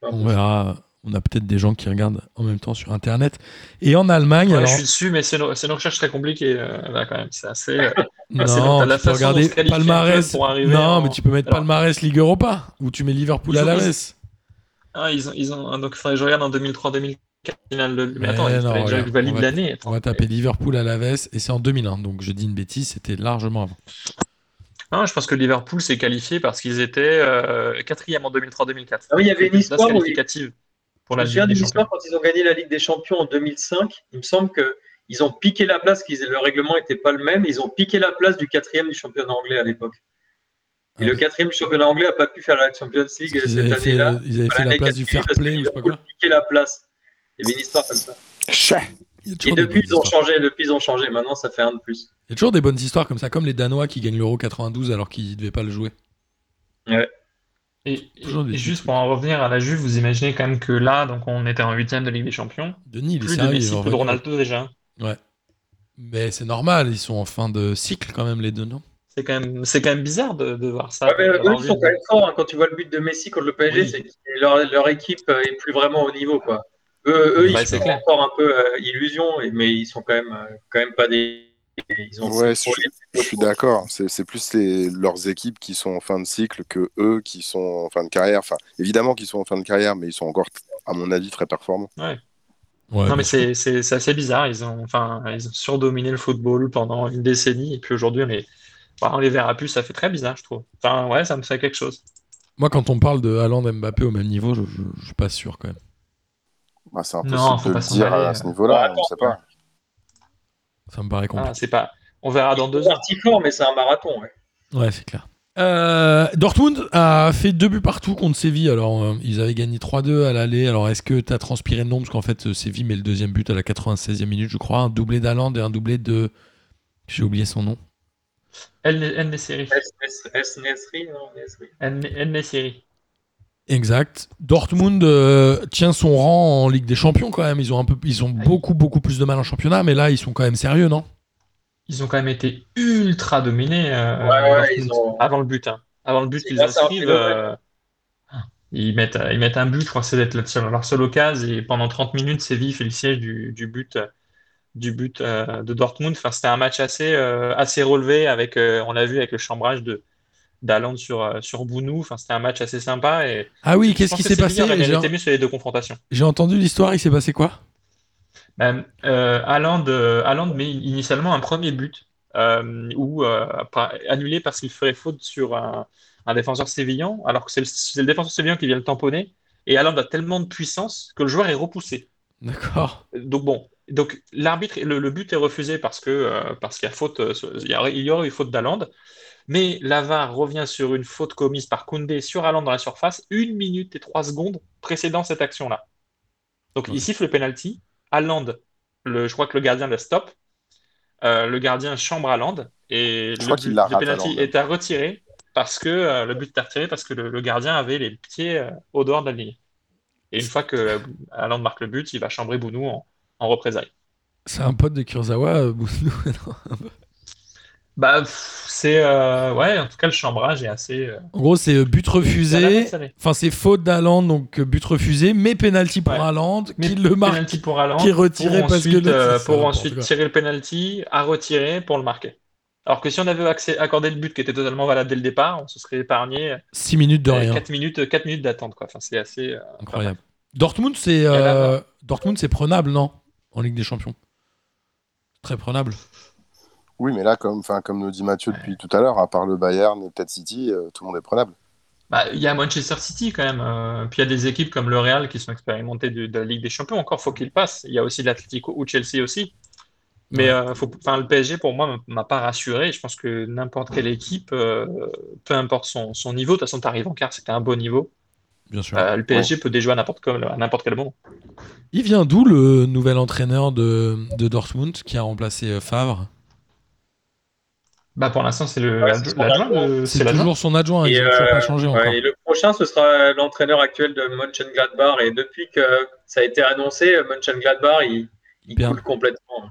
Pas on verra on a peut-être des gens qui regardent en même temps sur Internet. Et en Allemagne. alors... Je suis dessus, mais c'est une, une, recherche très compliquée euh, là quand même. C'est assez. Euh, non, tu peux regarder palmarès. non, mais tu peux mettre palmarès Ligue Europa ou tu mets Liverpool à la veste. Ah, ils ont, ils ont... Donc, je regarde en 2003-2004. Mais, attends, il non, déjà valide l'année. On va taper Liverpool à la veste et c'est en 2001. Donc je dis une bêtise, c'était largement avant. Non, je pense que Liverpool s'est qualifié parce qu'ils étaient euh, quatrième en 2003-2004. Ah oui, il y avait une histoire qualificative pour la je me souviens histoire quand ils ont gagné la Ligue des Champions en 2005. Il me semble qu'ils ont piqué la place, qu'ils le règlement n'était pas le même. Ils ont piqué la place du quatrième du championnat anglais à l'époque. Et le quatrième du championnat anglais n'a pas pu faire la Champions League cette année-là. Ils avaient fait la place du fair play, je sais pas quoi. piqué la place. Il y avait une histoire comme ça. Et depuis ils, ont changé, depuis, ils ont changé. Maintenant, ça fait un de plus. Il y a toujours des bonnes histoires comme ça, comme les Danois qui gagnent l'Euro 92 alors qu'ils ne devaient pas le jouer. Ouais. Et, juste pour en revenir à la Juve, vous imaginez quand même que là, donc on était en huitième de Ligue des Champions. Denis, il est sérieux, de de Ronaldo déjà. Ouais. Mais c'est normal, ils sont en fin de cycle quand même les deux, non? C'est quand, même, c'est quand même bizarre de, de voir ça. Ouais, ils sont quand même forts. Hein. Quand tu vois le but de Messi contre le PSG, c'est que leur, leur, équipe est plus vraiment au niveau. Quoi. Eux, eux Ouais, ils c'est sont clair. encore un peu euh, illusion, mais ils sont quand même, euh, quand même pas des. Ils ont Ouais, je, suis d'accord. C'est c'est plus les, leurs équipes qui sont en fin de cycle que eux qui sont en fin de carrière. Enfin, évidemment qu'ils sont en fin de carrière, mais ils sont encore, à mon avis, très performants. Ouais, Non, bien mais c'est assez bizarre. Ils ont, enfin, ils ont surdominé le football pendant une décennie, et puis aujourd'hui, on les, bah, on les verra plus. Ça fait très bizarre, je trouve. Enfin, ouais, ça me fait quelque chose. Moi, quand on parle de Haaland Mbappé au même niveau, je, je, je suis pas sûr quand même. Bah, c'est Non, impossible faut de pas le dire à ce euh. niveau-là. Bah, on ne sait pas. Ça me paraît compliqué. Ah, c'est pas. On verra dans deux fort, mais c'est un marathon. Ouais. Ouais, c'est clair. Euh, Dortmund a fait deux buts partout contre Séville. Alors, euh, ils avaient gagné 3-2 à l'aller. Alors, est-ce que tu as transpiré le nom Parce qu'en fait, Séville met le deuxième but à la 96e minute, je crois. Un doublé d'Haaland et un doublé de. J'ai oublié son nom. El Nesri. El El Nessiri. Exact. Dortmund euh, tient son rang en Ligue des Champions quand même. Ils ont, un peu, ils ont beaucoup, beaucoup plus de mal en championnat, mais là, ils sont quand même sérieux, non? Ils ont quand même été ultra dominés euh, Ouais, ouais, Dortmund, ils ont- avant le but. hein. Avant le but un inscrivent, euh, ils mettent, ils mettent un but. Je crois que c'est d'être leur seule- occasion. Et pendant 30 minutes, Séville fait le siège du, du but, du but euh, de Dortmund. Enfin, c'était un match assez, euh, assez relevé. Avec, euh, on l'a vu avec le chambrage de d'Haaland sur, euh, sur Bounou. Enfin, c'était un match assez sympa. Et Ah oui, qu'est-ce qui s'est passé J'ai mérité mieux sur les deux confrontations. j'ai entendu l'histoire, il s'est passé quoi? Ben, euh, euh, met initialement un premier but euh, où, euh, annulé parce qu'il ferait faute sur un, un défenseur sévillan, alors que c'est le, défenseur sévillan qui vient le tamponner. Et Haaland a tellement de puissance que le joueur est repoussé. D'accord. Donc bon, donc l'arbitre, le, le but est refusé parce que euh, parce qu'il y a faute, il y aurait, eu faute d'Haaland. Mais l'AVAR revient sur une faute commise par Koundé sur Haaland dans la surface, une minute et trois secondes précédant cette action-là. Donc Ouais. il siffle le penalty. Haaland, le, je crois que le gardien le stop. Euh, le gardien chambre Haaland et Je le crois but la penalty est à retirer parce que euh, le but est à retirer parce que le, le gardien avait les pieds euh, au dehors de la ligne. Et une fois que euh, Haaland marque le but, il va chambrer Bounou en, en représailles. C'est un pote de Kurzawa, Bounou, Bah, c'est euh, ouais, en tout cas le chambrage est assez. euh, En gros, c'est euh, but refusé. Enfin, c'est faute d'Haaland, donc but refusé, mais penalty pour Ouais. Mais qui le marque. penalty pour Haaland, qui est retiré pour parce que ensuite, euh, c'est pour ensuite tirer le penalty à retirer pour le marquer. Alors que si on avait accès- accordé le but qui était totalement valable dès le départ, on se serait épargné 6 minutes de rien. 4 minutes, 4 minutes d'attente quoi. Enfin, c'est assez Incroyable. Dortmund, c'est bah. Dortmund, c'est prenable, non? En Ligue des Champions. Très prenable. Oui, mais là, comme, enfin, comme nous dit Mathieu depuis tout à l'heure, à part le Bayern et peut-être City, euh, tout le monde est prenable. Bah, il y a Manchester City quand même. euh, puis il y a des équipes comme le Real qui sont expérimentées de, de la Ligue des Champions. Encore faut qu'ils passent. Il y a aussi l'Atlético ou Chelsea aussi. Mais Ouais. euh, faut, le PSG pour moi m'a pas rassuré. Je pense que n'importe quelle équipe, euh, peu importe son, son niveau, de toute façon tu arrives en quart, c'était un beau niveau. Bien sûr. Euh, le PSG peut déjouer à n'importe quel, à n'importe quel moment. Il vient d'où le nouvel entraîneur de, de Dortmund qui a remplacé euh, Favre? Bah pour l'instant c'est le Ouais, c'est adjoint. toujours son adjoint, Et, euh, pas changé encore. Ouais, et le prochain, ce sera l'entraîneur actuel de Mönchengladbach. Et depuis que ça a été annoncé, Mönchengladbach, il, il Bien. coule complètement.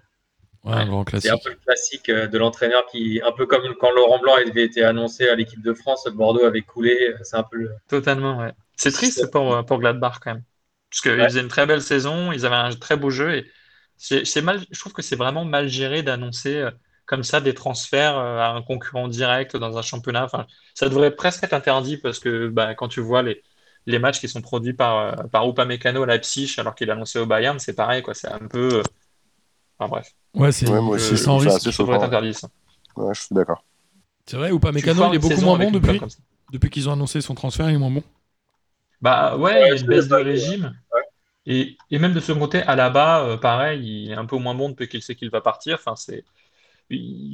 Ouais, un grand C'est un peu le classique euh, de l'entraîneur qui, un peu comme quand Laurent Blanc avait été annoncé à l'équipe de France, Bordeaux avait coulé. C'est un peu le. Totalement, ouais. C'est triste pour, pour Gladbach quand même. Parce qu'ils Ouais. faisaient une très belle saison, ils avaient un très beau jeu et c'est c'est mal, je trouve que c'est vraiment mal géré d'annoncer euh, comme ça des transferts euh, à un concurrent direct dans un championnat. Enfin, ça devrait presque être interdit parce que bah, quand tu vois les, les matchs qui sont produits par, euh, par Upamecano à Leipzig alors qu'il est annoncé au Bayern, c'est pareil, quoi. C'est un peu. euh, Enfin bref, Ouais, c'est Ouais, moi aussi, sans risque. ça devrait être interdit ça. Ouais, je suis d'accord. C'est vrai ou pas Tu Mécano, formes il est beaucoup moins bon depuis, depuis qu'ils ont annoncé son transfert, il est moins bon. Bah ouais, il y a une baisse de régime. ouais. Et, et même de ce côté, Alaba, euh, pareil, il est un peu moins bon depuis qu'il sait qu'il va partir. Enfin, c'est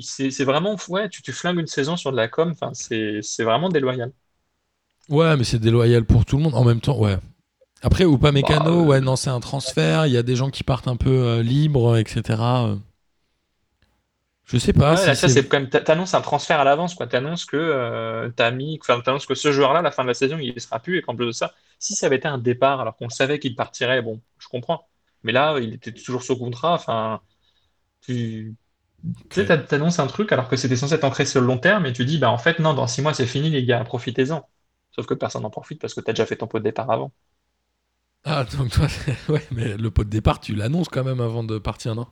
c'est vraiment, ouais, tu, tu flingues une saison sur de la com. Enfin, c'est vraiment déloyal. Ouais, mais c'est déloyal pour tout le monde. En même temps, ouais. Après, ou pas Mécano, Bah, euh, ouais, non, c'est un transfert. Il y a des gens qui partent un peu euh, libres, etc. euh. Je sais pas Ouais, si là, ça, c'est- quand même, t'a- t'annonces un transfert à l'avance, quoi. T'annonces que euh, t'as mis, enfin, t'annonces que ce joueur-là, à la fin de la saison, il ne sera plus, et qu'en plus de ça, si ça avait été un départ, alors qu'on savait qu'il partirait, bon, je comprends. Mais là, il était toujours sous contrat. Enfin, tu, tu sais, t'a- t'annonces un truc alors que c'était censé être ancré sur le long terme, et tu dis, bah en fait, non, dans six mois, c'est fini, les gars, profitez-en. Sauf que personne n'en profite parce que t'as déjà fait ton pot de départ avant. Ah, donc toi, ouais, mais le pot de départ, tu l'annonces quand même avant de partir, non?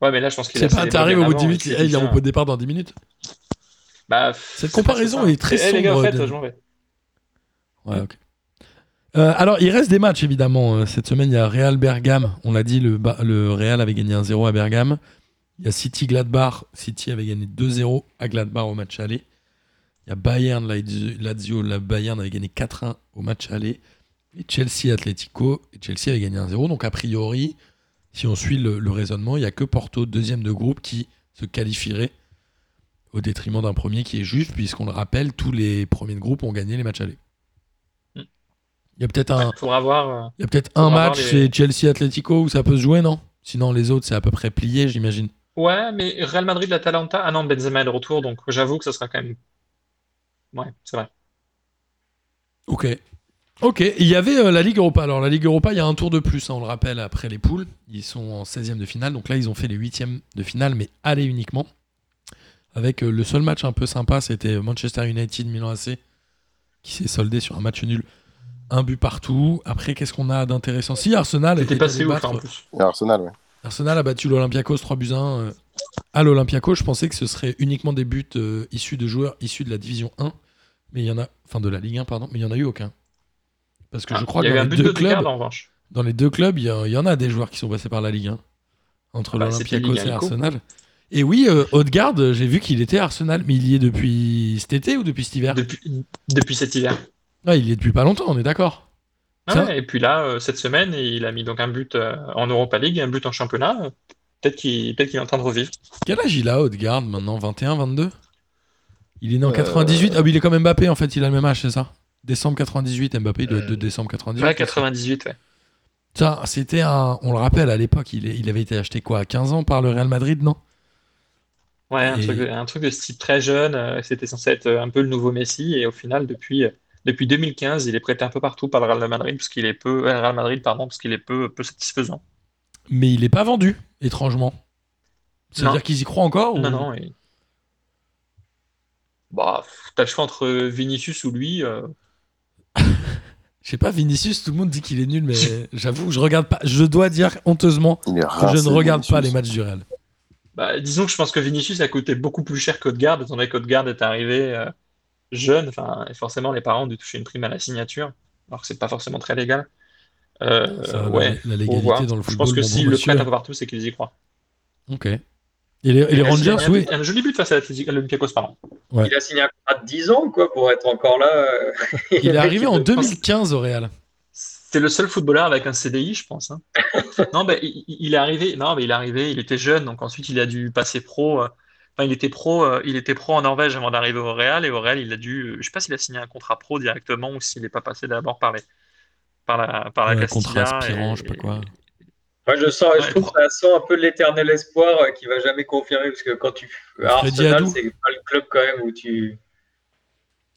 Ouais, mais là, je pense qu'il C'est pas, t'arrives au bout de 10 avant, minutes, il y a mon pot de départ dans 10 minutes. Bah, Cette comparaison est très Eh, les gars, en sombre fait, de- je m'en vais. Ouais, ok. Euh, alors, il reste des matchs, évidemment. Euh, Cette semaine, il y a Real Bergame. On l'a dit, le, le Real avait gagné 1-0 à Bergame. Il y a City Gladbach. City avait gagné 2-0 à Gladbach au match aller. Il y a Bayern Lazio. La Bayern avait gagné 4-1 au match aller. Et Chelsea Atletico. Et Chelsea avait gagné 1-0. Donc, a priori, si on suit le, le raisonnement, il n'y a que Porto, deuxième de groupe, qui se qualifierait au détriment d'un premier qui est juste, puisqu'on le rappelle, tous les premiers de groupe ont gagné les matchs allés. Mm. Il y a peut-être un, euh, il y a peut-être un match les- chez Chelsea Atletico où ça peut se jouer, non? Sinon, les autres, c'est à peu près plié, j'imagine. Ouais, mais Real Madrid, l'Atalanta. Ah non, Benzema est de retour, donc j'avoue que ça sera quand même. Ouais, c'est vrai. Ok. Ok. Il y avait euh, la Ligue Europa. Alors, la Ligue Europa, il y a un tour de plus, hein, on le rappelle, après les poules. Ils sont en 16e de finale. Donc là, ils ont fait les 8e de finale, mais aller uniquement. Avec euh, le seul match un peu sympa, c'était Manchester United, Milan AC, qui s'est soldé sur un match nul. Un but partout. Après, qu'est-ce qu'on a d'intéressant? Si Arsenal C'était était passé ouf en plus. Arsenal, ouais. Arsenal a battu l'Olympiakos 3 buts à 1 euh, à l'Olympiakos. Je pensais que ce serait uniquement des buts euh, issus de joueurs issus de la division 1, mais il y en a, enfin de la Ligue 1 pardon, mais il y en a eu aucun. Parce que je Ah, crois que y dans les, deux clubs, dans les deux clubs, il y, en a des joueurs qui sont passés par la Ligue 1 entre Bah, l'Olympiakos et 1 ICO. Arsenal. Et oui, euh, Odegaard, euh, j'ai vu qu'il était à Arsenal, mais il y est depuis cet été ou depuis cet hiver? Depuis, depuis cet hiver. Ah, il y est depuis pas longtemps, on est d'accord. Ah ouais, et puis là, euh, cette semaine, il a mis donc un but euh, en Europa League et un but en championnat. Euh, Peut-être qu'il peut est en train de revivre. Quel âge il a, Odegaard, maintenant 21, 22 Il est né en Euh, 98. Ah oui, il est comme Mbappé, en fait, il a le même âge, c'est ça? Décembre 98, Mbappé, il doit être de décembre 98. Ouais, 98, ouais. Ça, c'était un. On le rappelle, à l'époque, il, avait été acheté quoi, à 15 ans par le Real Madrid, non? Ouais, un, Et- truc, de- un truc de ce type très jeune. C'était censé être un peu le nouveau Messi. Et au final, depuis, euh, depuis 2015, il est prêté un peu partout par le Real Madrid, parce qu'il est peu, euh, Real Madrid, pardon, parce qu'il est peu, peu satisfaisant. Mais il est pas vendu, étrangement. Ça veut Non. dire qu'ils y croient encore ou- Non, non. Et... Bah, t'as le choix entre Vinicius ou lui. euh, Je sais pas, Vinicius, tout le monde dit qu'il est nul, mais j'avoue, je regarde pas. Je dois dire honteusement que je ne regarde pas les matchs du Real. Bah, disons que je pense que Vinicius a coûté beaucoup plus cher qu'Odegaard, étant donné qu'Odegaard est arrivé euh, jeune. Enfin, et forcément, les parents ont dû toucher une prime à la signature, alors que c'est pas forcément très légal. Euh, Ça, ouais, la, légalité dans le Je football. pense que s'ils bon le prêtent un peu partout, c'est qu'ils y croient. Ok. Et les, et les Il a Rangers, signé oui. un, un joli but face à à l'Olympiakos, pardon. Ouais. Il a signé un contrat de 10 ans, quoi, pour être encore là. euh. Il est arrivé en de- 2015 au Real. C'est le seul footballeur avec un CDI, je pense. hein. non, mais il, il est arrivé. Non, mais il est arrivé. Il était jeune, donc ensuite il a dû passer pro. euh, Enfin, il était pro. euh, il était pro en Norvège avant d'arriver au Real, et au Real, il a dû. euh, Je sais pas s'il a signé un contrat pro directement ou s'il n'est pas passé d'abord par les, par la, par la Un Castilla. contrat aspirant, et- je sais pas quoi. Moi, je sens, je Ouais, trouve que ça sent un peu l'éternel espoir euh, qui va jamais confirmer parce que quand tu Arsenal, c'est pas le club quand même où tu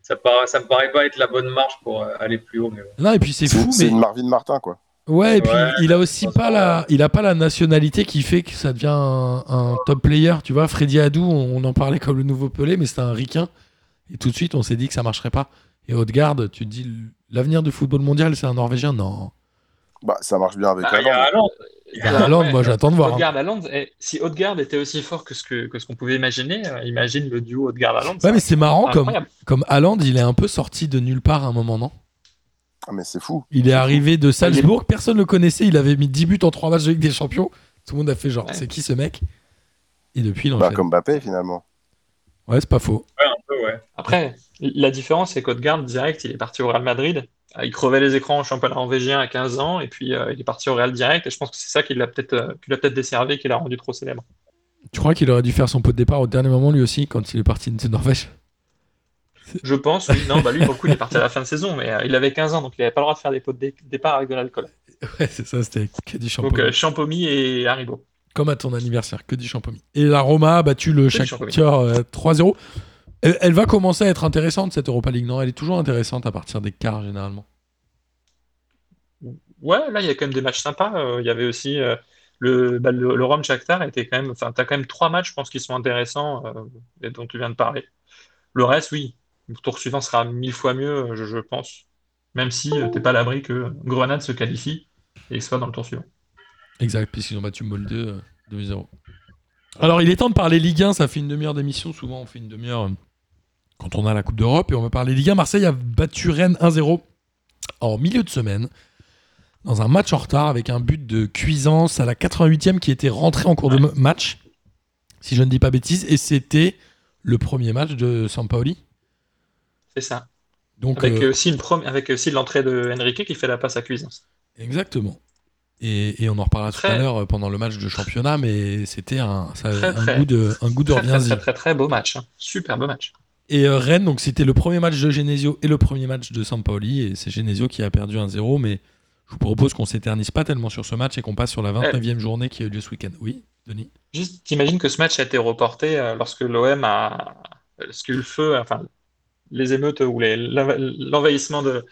ça paraît, ça me paraît pas être la bonne marche pour euh, aller plus haut. Mais. Non, et puis c'est fou, C'est mais. une Marvin Martin, quoi. Ouais, et puis Ouais, il a aussi pas la, il a pas la nationalité qui fait que ça devient un, un top player. Tu vois, Freddy Hadou, on, on en parlait comme le nouveau Pelé, mais c'était un ricain. Et tout de suite, on s'est dit que ça marcherait pas. Et Odegaard, tu te dis, l'avenir du football mondial, c'est un Norvégien? Non. Bah, ça marche bien avec Ah, il y a Haaland. Moi, j'attends de voir. hein. Odegaard Haaland, eh, si Odegaard était aussi fort que ce que, que ce qu'on pouvait imaginer, euh, imagine le duo Odegaard Haaland. Ouais, mais c'est marrant, comme, incroyable. comme Haaland, il est un peu sorti de nulle part à un moment, non? Ah, mais c'est fou. Il est arrivé de Salzbourg, personne ne le connaissait, il avait mis 10 buts en 3 matchs de Ligue des Champions. Tout le monde a fait genre, Ouais. c'est qui ce mec? Et depuis, il Bah, enchaîne. comme Mbappé, finalement. Ouais, c'est pas faux. Ouais, un peu, ouais. Après, la différence, c'est qu'Odegaard, direct, il est parti au Real Madrid. Euh, Il crevait les écrans au championnat norvégien à 15 ans, et puis euh, il est parti au Real direct. Et je pense que c'est ça qui l'a peut-être euh, qui l'a peut-être desservi, qui l'a rendu trop célèbre. Tu crois qu'il aurait dû faire son pot de départ au dernier moment lui aussi quand il est parti de Norvège? Je pense, oui. Non, bah lui, pour le coup, il est parti à la fin de saison, mais euh, il avait 15 ans, donc il n'avait pas le droit de faire des pots de dé- départ avec de l'alcool. Ouais, c'est ça, c'était que du Donc, champomis. euh, Champomy et Haribo. Comme à ton anniversaire, que du champomis. Et la Roma a battu le Shakhtar champomis. euh, 3-0. Elle, elle va commencer à être intéressante cette Europa League, non? Elle est toujours intéressante à partir des quarts généralement. Ouais, là, il y a quand même des matchs sympas. Euh, Il y avait aussi le, bah, le, le Rome Shakhtar était quand même. Enfin, t'as quand même trois matchs, je pense, qui sont intéressants et dont tu viens de parler. Le reste, oui. Le tour suivant sera mille fois mieux, je, je pense. même si tu t'es pas à l'abri que Grenade se qualifie et soit dans le tour suivant. Exact, puisqu'ils ont battu Molde euh, 2-0. Alors, il est temps de parler Ligue 1. Ça fait une demi-heure d'émission. Souvent, on fait une demi-heure euh, quand on a la Coupe d'Europe. Et on va parler Ligue 1. Marseille a battu Rennes 1-0 en milieu de semaine. Dans un match en retard avec un but de Cuisance à la 88e qui était rentré en cours de match. Si je ne dis pas bêtise. Et c'était le premier match de Sampaoli. C'est ça. Donc, Avec euh, aussi une prom- avec aussi l'entrée de Enrique qui fait la passe à Cuisance. Exactement. Et, et on en reparlera tout à l'heure euh, pendant le match de championnat, mais c'était un, ça avait Très, un, très- goût de, un goût de Très, très, très, très, beau match. hein. Super beau match. Et euh, Rennes, donc c'était le premier match de Genesio et le premier match de Sampaoli, et c'est Genesio qui a perdu 1-0, mais je vous propose qu'on s'éternise pas tellement sur ce match et qu'on passe sur la 29e journée qui a eu lieu ce week-end. Oui, Denis? Juste, t'imagines que ce match a été reporté euh, lorsque l'OM a, lorsque le feu, enfin, les émeutes ou l'envahissement de,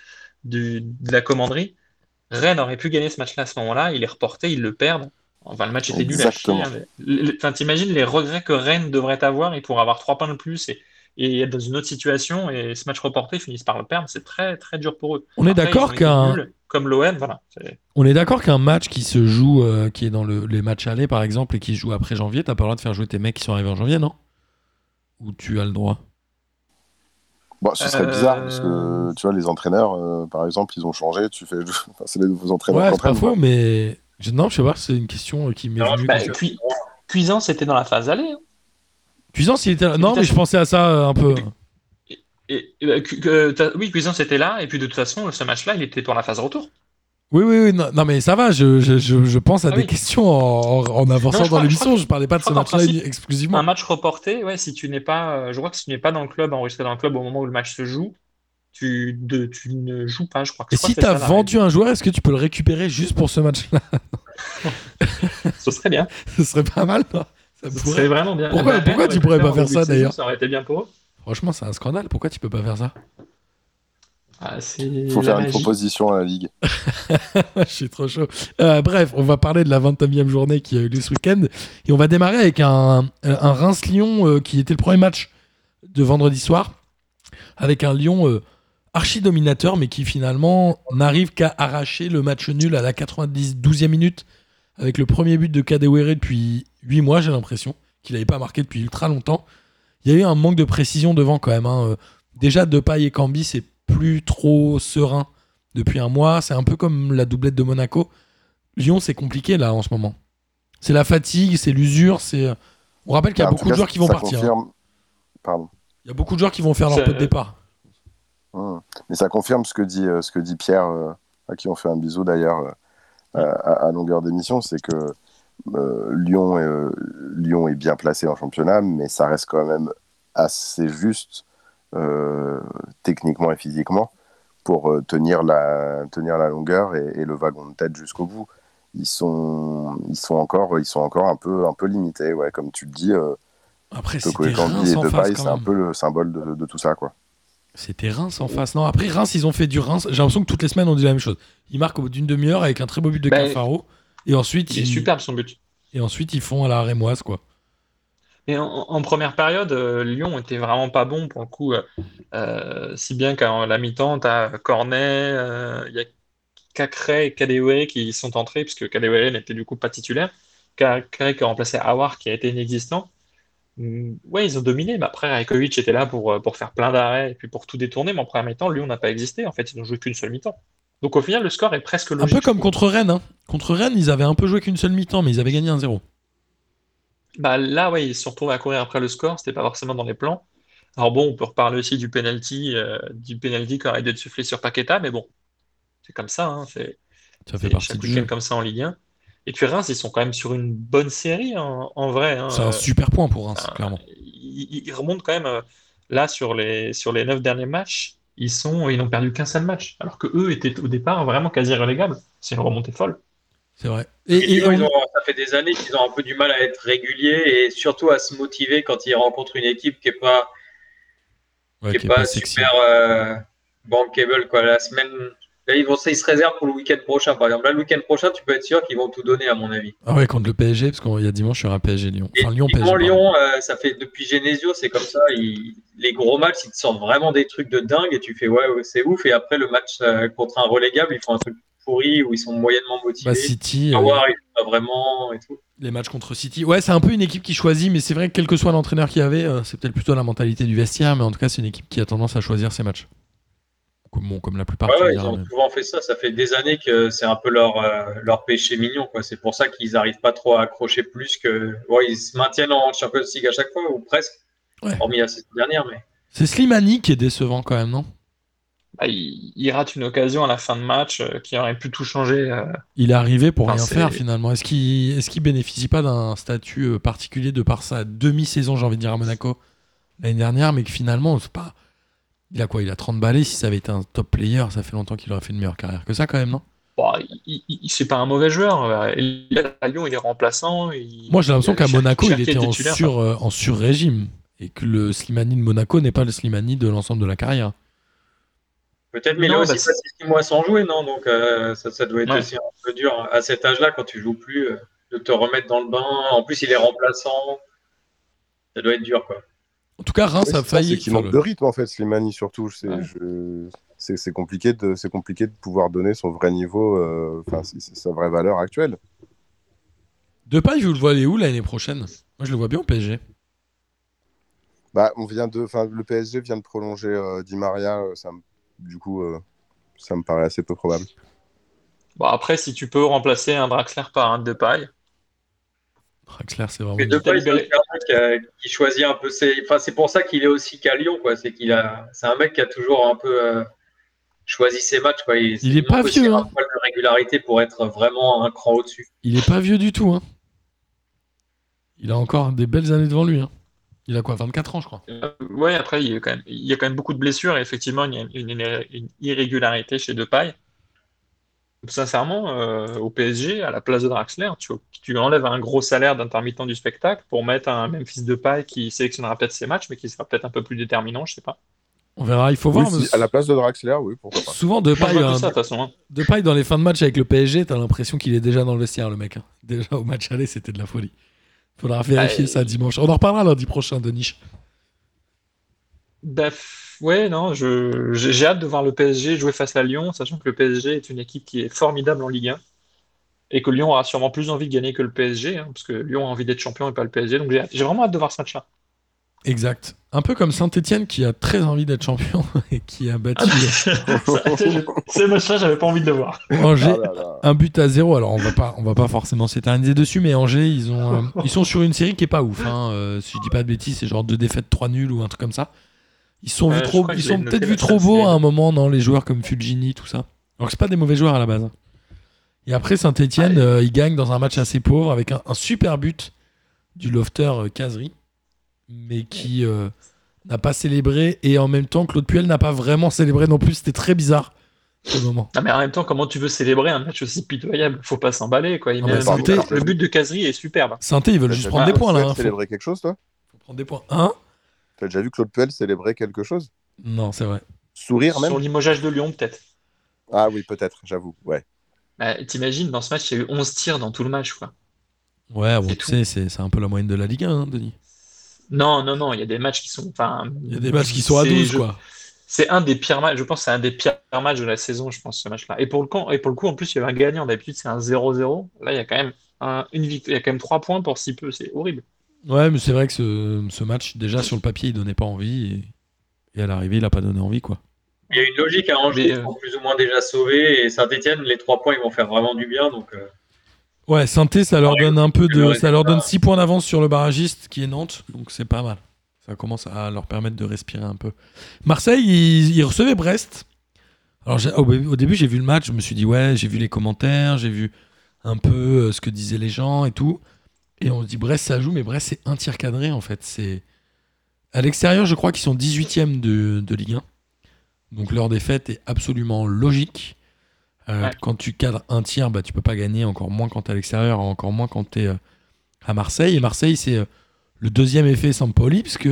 la commanderie. Rennes aurait pu gagner ce match-là à ce moment-là. Il est reporté, ils le perdent. Enfin, le match était nul à chier. Exactement. hein, Enfin, t'imagines les regrets que Rennes devrait avoir. Il pourrait avoir trois points de plus et, et être dans une autre situation. Et ce match reporté, ils finissent par le perdre. C'est très, très dur pour eux. On est d'accord qu'un Comme l'OM, voilà. On est d'accord qu'un match qui se joue, euh, qui est dans le- les matchs allés par exemple, et qui se joue après janvier, t'as pas le droit de faire jouer tes mecs qui sont arrivés en janvier, non? Ou tu as le droit? Bon, ce serait Euh, bizarre parce que tu vois, les entraîneurs, euh, par exemple, ils ont changé. Tu fais, enfin, c'est les nouveaux entraîneurs. Ouais, c'est pas entraînent, faux, mais je- non, je sais pas, c'est une question euh, qui m'est venue. Bah, comme ça. Cui- Cuisance était dans la phase allée. hein. Cuisance, il était là. Non, mais je pensais à ça euh, un peu. Et, et, bah, Cu- oui, Cuisance était là, et puis de toute façon, ce match-là, il était pour la phase retour. Oui, oui, oui. Non, non, mais ça va, je, je, je, je pense à Ah des oui. questions en, avançant Non, dans l'émission. Je, parlais pas de ce match-là exclusivement. Un match reporté, ouais, si tu n'es pas, euh, je crois que si tu n'es pas dans le club, enregistré dans le club au moment où le match se joue, tu, de, tu ne joues pas, je crois. que- Et je si ça, la vendu un joueur, est-ce que tu peux le récupérer juste pour ce match-là? Ce serait bien. Ce serait pas mal, non? Ça Ce serait vraiment bien. Pourquoi- Eh ben, pourquoi Rennes tu aurait pourrais pas faire ça, d'ailleurs? Ça aurait été bien pour eux. Franchement, c'est un scandale. Pourquoi tu peux pas faire ça? Ah, faut faire une proposition à la Ligue. Je suis trop chaud. Euh, bref, on va parler de la 29e journée qui a eu lieu ce week-end. Et on va démarrer avec un, un Reims-Lyon euh, qui était le premier match de vendredi soir. Avec un Lyon euh, archi dominateur, mais qui finalement n'arrive qu'à arracher le match nul à la 90 12e minute. Avec le premier but de Kadewere depuis 8 mois, j'ai l'impression. Qu'il n'avait pas marqué depuis ultra longtemps. Il y a eu un manque de précision devant quand même. hein. Euh, Déjà, Depay et Cambi, c'est plus trop serein depuis un mois. C'est un peu comme la doublette de Monaco. Lyon, c'est compliqué là en ce moment. C'est la fatigue, c'est l'usure, c'est. On rappelle qu'il y a tout beaucoup de joueurs qui vont partir. hein. confirme- Pardon. Il y a beaucoup de joueurs qui vont faire leur peu de départ. Hum. Mais ça confirme ce que dit, euh, ce que dit Pierre, euh, à qui on fait un bisou d'ailleurs euh, à, à longueur d'émission, c'est que euh, Lyon, est, euh, Lyon est bien placé en championnat, mais ça reste quand même assez juste euh, techniquement et physiquement pour euh, tenir, la, tenir la longueur et, et le wagon de tête jusqu'au bout. Ils sont, ils sont encore, ils sont encore un peu, un peu limités, ouais, comme tu le dis. Euh, Après, Ekambi Reims et en face Depay, c'est un peu le symbole de, de tout ça, quoi. C'était Reims en face. Non, après Reims, ils ont fait du Reims. J'ai l'impression que toutes les semaines, on dit la même chose. Ils marquent au bout d'une demi-heure avec un très beau but de Ben, Cafaro. Et ensuite, Il est ils... superbe son but. et ensuite, ils font à la rémoise, quoi. Et en, en première période, euh, Lyon était vraiment pas bon pour le coup. euh, euh, si bien qu'à la mi-temps, tu as Cornet, il y a Cacré et Kadewere qui sont entrés, puisque Kadewere n'était du coup pas titulaire. Cacré qui a remplacé Awar qui a été inexistant. Hum, Ouais, ils ont dominé, mais après Rajkovic était là pour, pour faire plein d'arrêts et puis pour tout détourner. Mais en première mi-temps, Lyon n'a pas existé. En fait, ils n'ont joué qu'une seule mi-temps. Donc au final, le score est presque Un logique. peu comme contre Rennes. hein. Contre Rennes, ils avaient un peu joué qu'une seule mi-temps, mais ils avaient gagné 1-0. Bah là, ouais, ils se sont retrouvés à courir après le score, c'était pas forcément dans les plans. Alors bon, on peut reparler aussi du penalty, euh, du penalty qui aurait dû être soufflé sur Paqueta, mais bon, c'est comme ça, hein, c'est Ça fait partie du jeu. comme ça en Ligue 1. Et puis Reims, ils sont quand même sur une bonne série en, en vrai. hein, C'est un euh, super point pour Reims, euh, clairement. ils, ils remontent quand même euh, là sur les sur les neuf derniers matchs, ils sont ils n'ont perdu qu'un seul match, alors que eux étaient au départ vraiment quasi relégables. C'est une remontée folle. C'est vrai. Et, Et, et Lyon, on- ils ont- ça fait des années qu'ils ont un peu du mal à être réguliers et surtout à se motiver quand ils rencontrent une équipe qui n'est pas, Ouais, qui est qui est pas, pas sexy. super euh, bankable. Quoi. La, semaine, Là, ils, vont, ils se réservent pour le week-end prochain. Par exemple, là, le week-end prochain, tu peux être sûr qu'ils vont tout donner, à mon avis. Ah ouais, contre le PSG, parce qu'il y a dimanche, il y aura PSG-Lyon. Et Enfin, Lyon-PSG. typiquement, Lyon, euh, ça fait depuis Genesio, c'est comme ça. ils- les gros matchs, ils te sortent vraiment des trucs de dingue et tu fais ouais, ouais, c'est ouf. Et après, le match euh, contre un relégable, ils font un truc où ils sont moyennement motivés. Bah, City, À euh, ils pas vraiment et tout. les matchs contre City. Ouais, c'est un peu une équipe qui choisit, mais c'est vrai que quel que soit l'entraîneur qu'il y avait, euh, c'est peut-être plutôt la mentalité du vestiaire, mais en tout cas, c'est une équipe qui a tendance à choisir ses matchs. Comme, bon, comme la plupart. Ouais, ouais, ils ont mais- souvent fait ça. Ça fait des années que c'est un peu leur, euh, leur péché mignon. quoi. C'est pour ça qu'ils n'arrivent pas trop à accrocher plus que. Ouais, ils se maintiennent en Champions League à chaque fois, ou presque. Hormis la saison dernière, mais. C'est Slimani qui est décevant quand même, non? Bah, il, il rate une occasion à la fin de match euh, qui aurait pu tout changer. euh. Il est arrivé pour Enfin, rien faire finalement. Est-ce qu'il est bénéficie pas d'un statut euh, particulier de par sa demi-saison, j'ai envie de dire, à Monaco l'année dernière, mais que finalement, c'est pas. Il a quoi Il a 30 balais. Si ça avait été un top player, ça fait longtemps qu'il aurait fait une meilleure carrière que ça quand même, non? Bon, il- c'est pas un mauvais joueur. il- à Lyon, il est remplaçant. il- Moi, j'ai l'impression qu'à Monaco, il était en sur, euh, en sur-régime. Et que le Slimani de Monaco n'est pas le Slimani de l'ensemble de la carrière. Peut-être, Non, aussi bah, passé six mois sans jouer, non? Donc, euh, ça, ça doit être Ouais. aussi un peu dur à cet âge-là, quand tu joues plus, euh, de te remettre dans le bain. En plus, il est remplaçant. Ça doit être dur, quoi. En tout cas, Reims Ouais, a failli. C'est qu'il manque le- de rythme en fait, Slimani surtout. C'est Ouais. je- c'est- c'est compliqué, de, c'est compliqué de pouvoir donner son vrai niveau, euh, enfin sa vraie valeur actuelle. Depay, vous le voyez où l'année prochaine? Moi, je le vois bien au PSG. Bah, on vient de, enfin le PSG vient de prolonger euh, Di Maria, ça me- du coup euh, ça me paraît assez peu probable. Bon, après, si tu peux remplacer un Draxler par un Depay, Draxler, c'est vraiment. Mais une- de pas, libéré. c'est un mec qui, qui choisit un peu ses. Enfin, c'est pour ça qu'il est aussi qu'à Lyon, quoi. C'est qu'il a. C'est un mec qui a toujours un peu euh, choisi ses matchs, quoi. Il, Il est pas vieux, hein. de régularité pour être vraiment un cran au-dessus. Il est pas vieux du tout. Hein. Il a encore des belles années devant lui. Hein. Il a quoi 24 ans, je crois. euh, ouais, après, il y, a quand même, il y a quand même beaucoup de blessures et effectivement, il y a une, une- une irrégularité chez Depay. Sincèrement, euh, au PSG, à la place de Draxler, tu, tu enlèves un gros salaire d'intermittent du spectacle pour mettre un Memphis Depay qui sélectionnera peut-être ses matchs, mais qui sera peut-être un peu plus déterminant, je sais pas. On verra. Il faut Oui, voir. si- mais à la place de Draxler, oui, pourquoi pas. Souvent, Depay, euh, ça, façon. hein. Depay, dans les fins de match avec le PSG, t'as l'impression qu'il est déjà dans le vestiaire, le mec. hein. Déjà au match aller, c'était de la folie. Faudra vérifier Ah, ça dimanche. On en reparlera lundi prochain, Denis. Bref, ouais, non, je, j'ai hâte de voir le PSG jouer face à Lyon, sachant que le PSG est une équipe qui est formidable en Ligue 1 et que Lyon aura sûrement plus envie de gagner que le PSG, hein, parce que Lyon a envie d'être champion et pas le PSG. Donc j'ai j'ai vraiment hâte de voir ce match-là. Exact. Un peu comme Saint-Etienne qui a très envie d'être champion et qui a battu Ce match-là, j'avais pas envie de le voir. Angers. Ah là là. Un but à zéro. Alors on va pas, on va pas forcément s'éterniser dessus, mais Angers, ils ont, euh, ils sont sur une série qui est pas ouf. hein. Euh, si je dis pas de bêtises, c'est genre deux défaites, trois nuls ou un truc comme ça. Ils sont, trop, ils l'ai sont peut-être vus trop beaux à un moment dans les joueurs comme Fulgini, tout ça. Alors que c'est pas des mauvais joueurs à la base. Et après Saint-Etienne, Ouais. ils gagnent dans un match assez pauvre avec un, un super but du lofter euh, Kazri, mais qui euh, n'a pas célébré et en même temps Claude Puel n'a pas vraiment célébré non plus. C'était très bizarre ce moment. Non, mais en même temps, comment tu veux célébrer un match aussi pitoyable? Faut pas s'emballer, quoi. Il met but- alors, le but de Casery est superbe. Sainté, ils veulent juste prendre des points là. Hein. Faut, célébrer quelque chose, toi? faut prendre des points. Hein? T'as déjà vu Claude Puel célébrer quelque chose? Non, c'est vrai. Sourire même? Sur limogeage de Lyon, peut-être. Ah oui, peut-être, j'avoue. Ouais. Bah, T'imagines, dans ce match, il y a eu 11 tirs dans tout le match, quoi. Ouais, bon, C'est tu tout. sais, c'est c'est un peu la moyenne de la Ligue 1, hein, Denis. Non, non, non, il y a des matchs qui sont. Enfin, Il y a des matchs qui sont à c'est- 12, je- quoi. C'est un des pires matchs, je pense que c'est un des pires matchs de la saison, je pense, ce match-là. Et pour le coup, et pour le coup, en plus, il y avait un gagnant. D'habitude, c'est un 0-0. Là, il y a quand même un- une victoire, il y a quand même 3 points pour si peu. C'est horrible. Ouais, mais c'est vrai que ce, ce match, déjà sur le papier, il donnait pas envie. Et, et à l'arrivée, il a pas donné envie, quoi. Il y a une logique à Angers, ils euh, sont plus ou moins déjà sauvés. Et Saint-Etienne, les trois points, ils vont faire vraiment du bien. Donc, euh, Ouais, Sainté, ça leur donne un peu de. Ça leur donne résultat- 6 points d'avance sur le barragiste, qui est Nantes. Donc c'est pas mal. Ça commence à leur permettre de respirer un peu. Marseille, ils, ils recevaient Brest. Alors au, au début, j'ai vu le match, je me suis dit, ouais, j'ai vu les commentaires, j'ai vu un peu euh, ce que disaient les gens et tout. Et on se dit, Brest, ça joue, mais Brest, c'est un tir cadré, en fait. C'est À l'extérieur, je crois qu'ils sont 18e de, de Ligue 1. Donc leur défaite est absolument logique. Euh, Ouais. Quand tu cadres un tir, bah, tu peux pas gagner, encore moins quand tu à l'extérieur, encore moins quand tu es à Marseille. Et Marseille, c'est euh, le deuxième effet Sampoli, puisque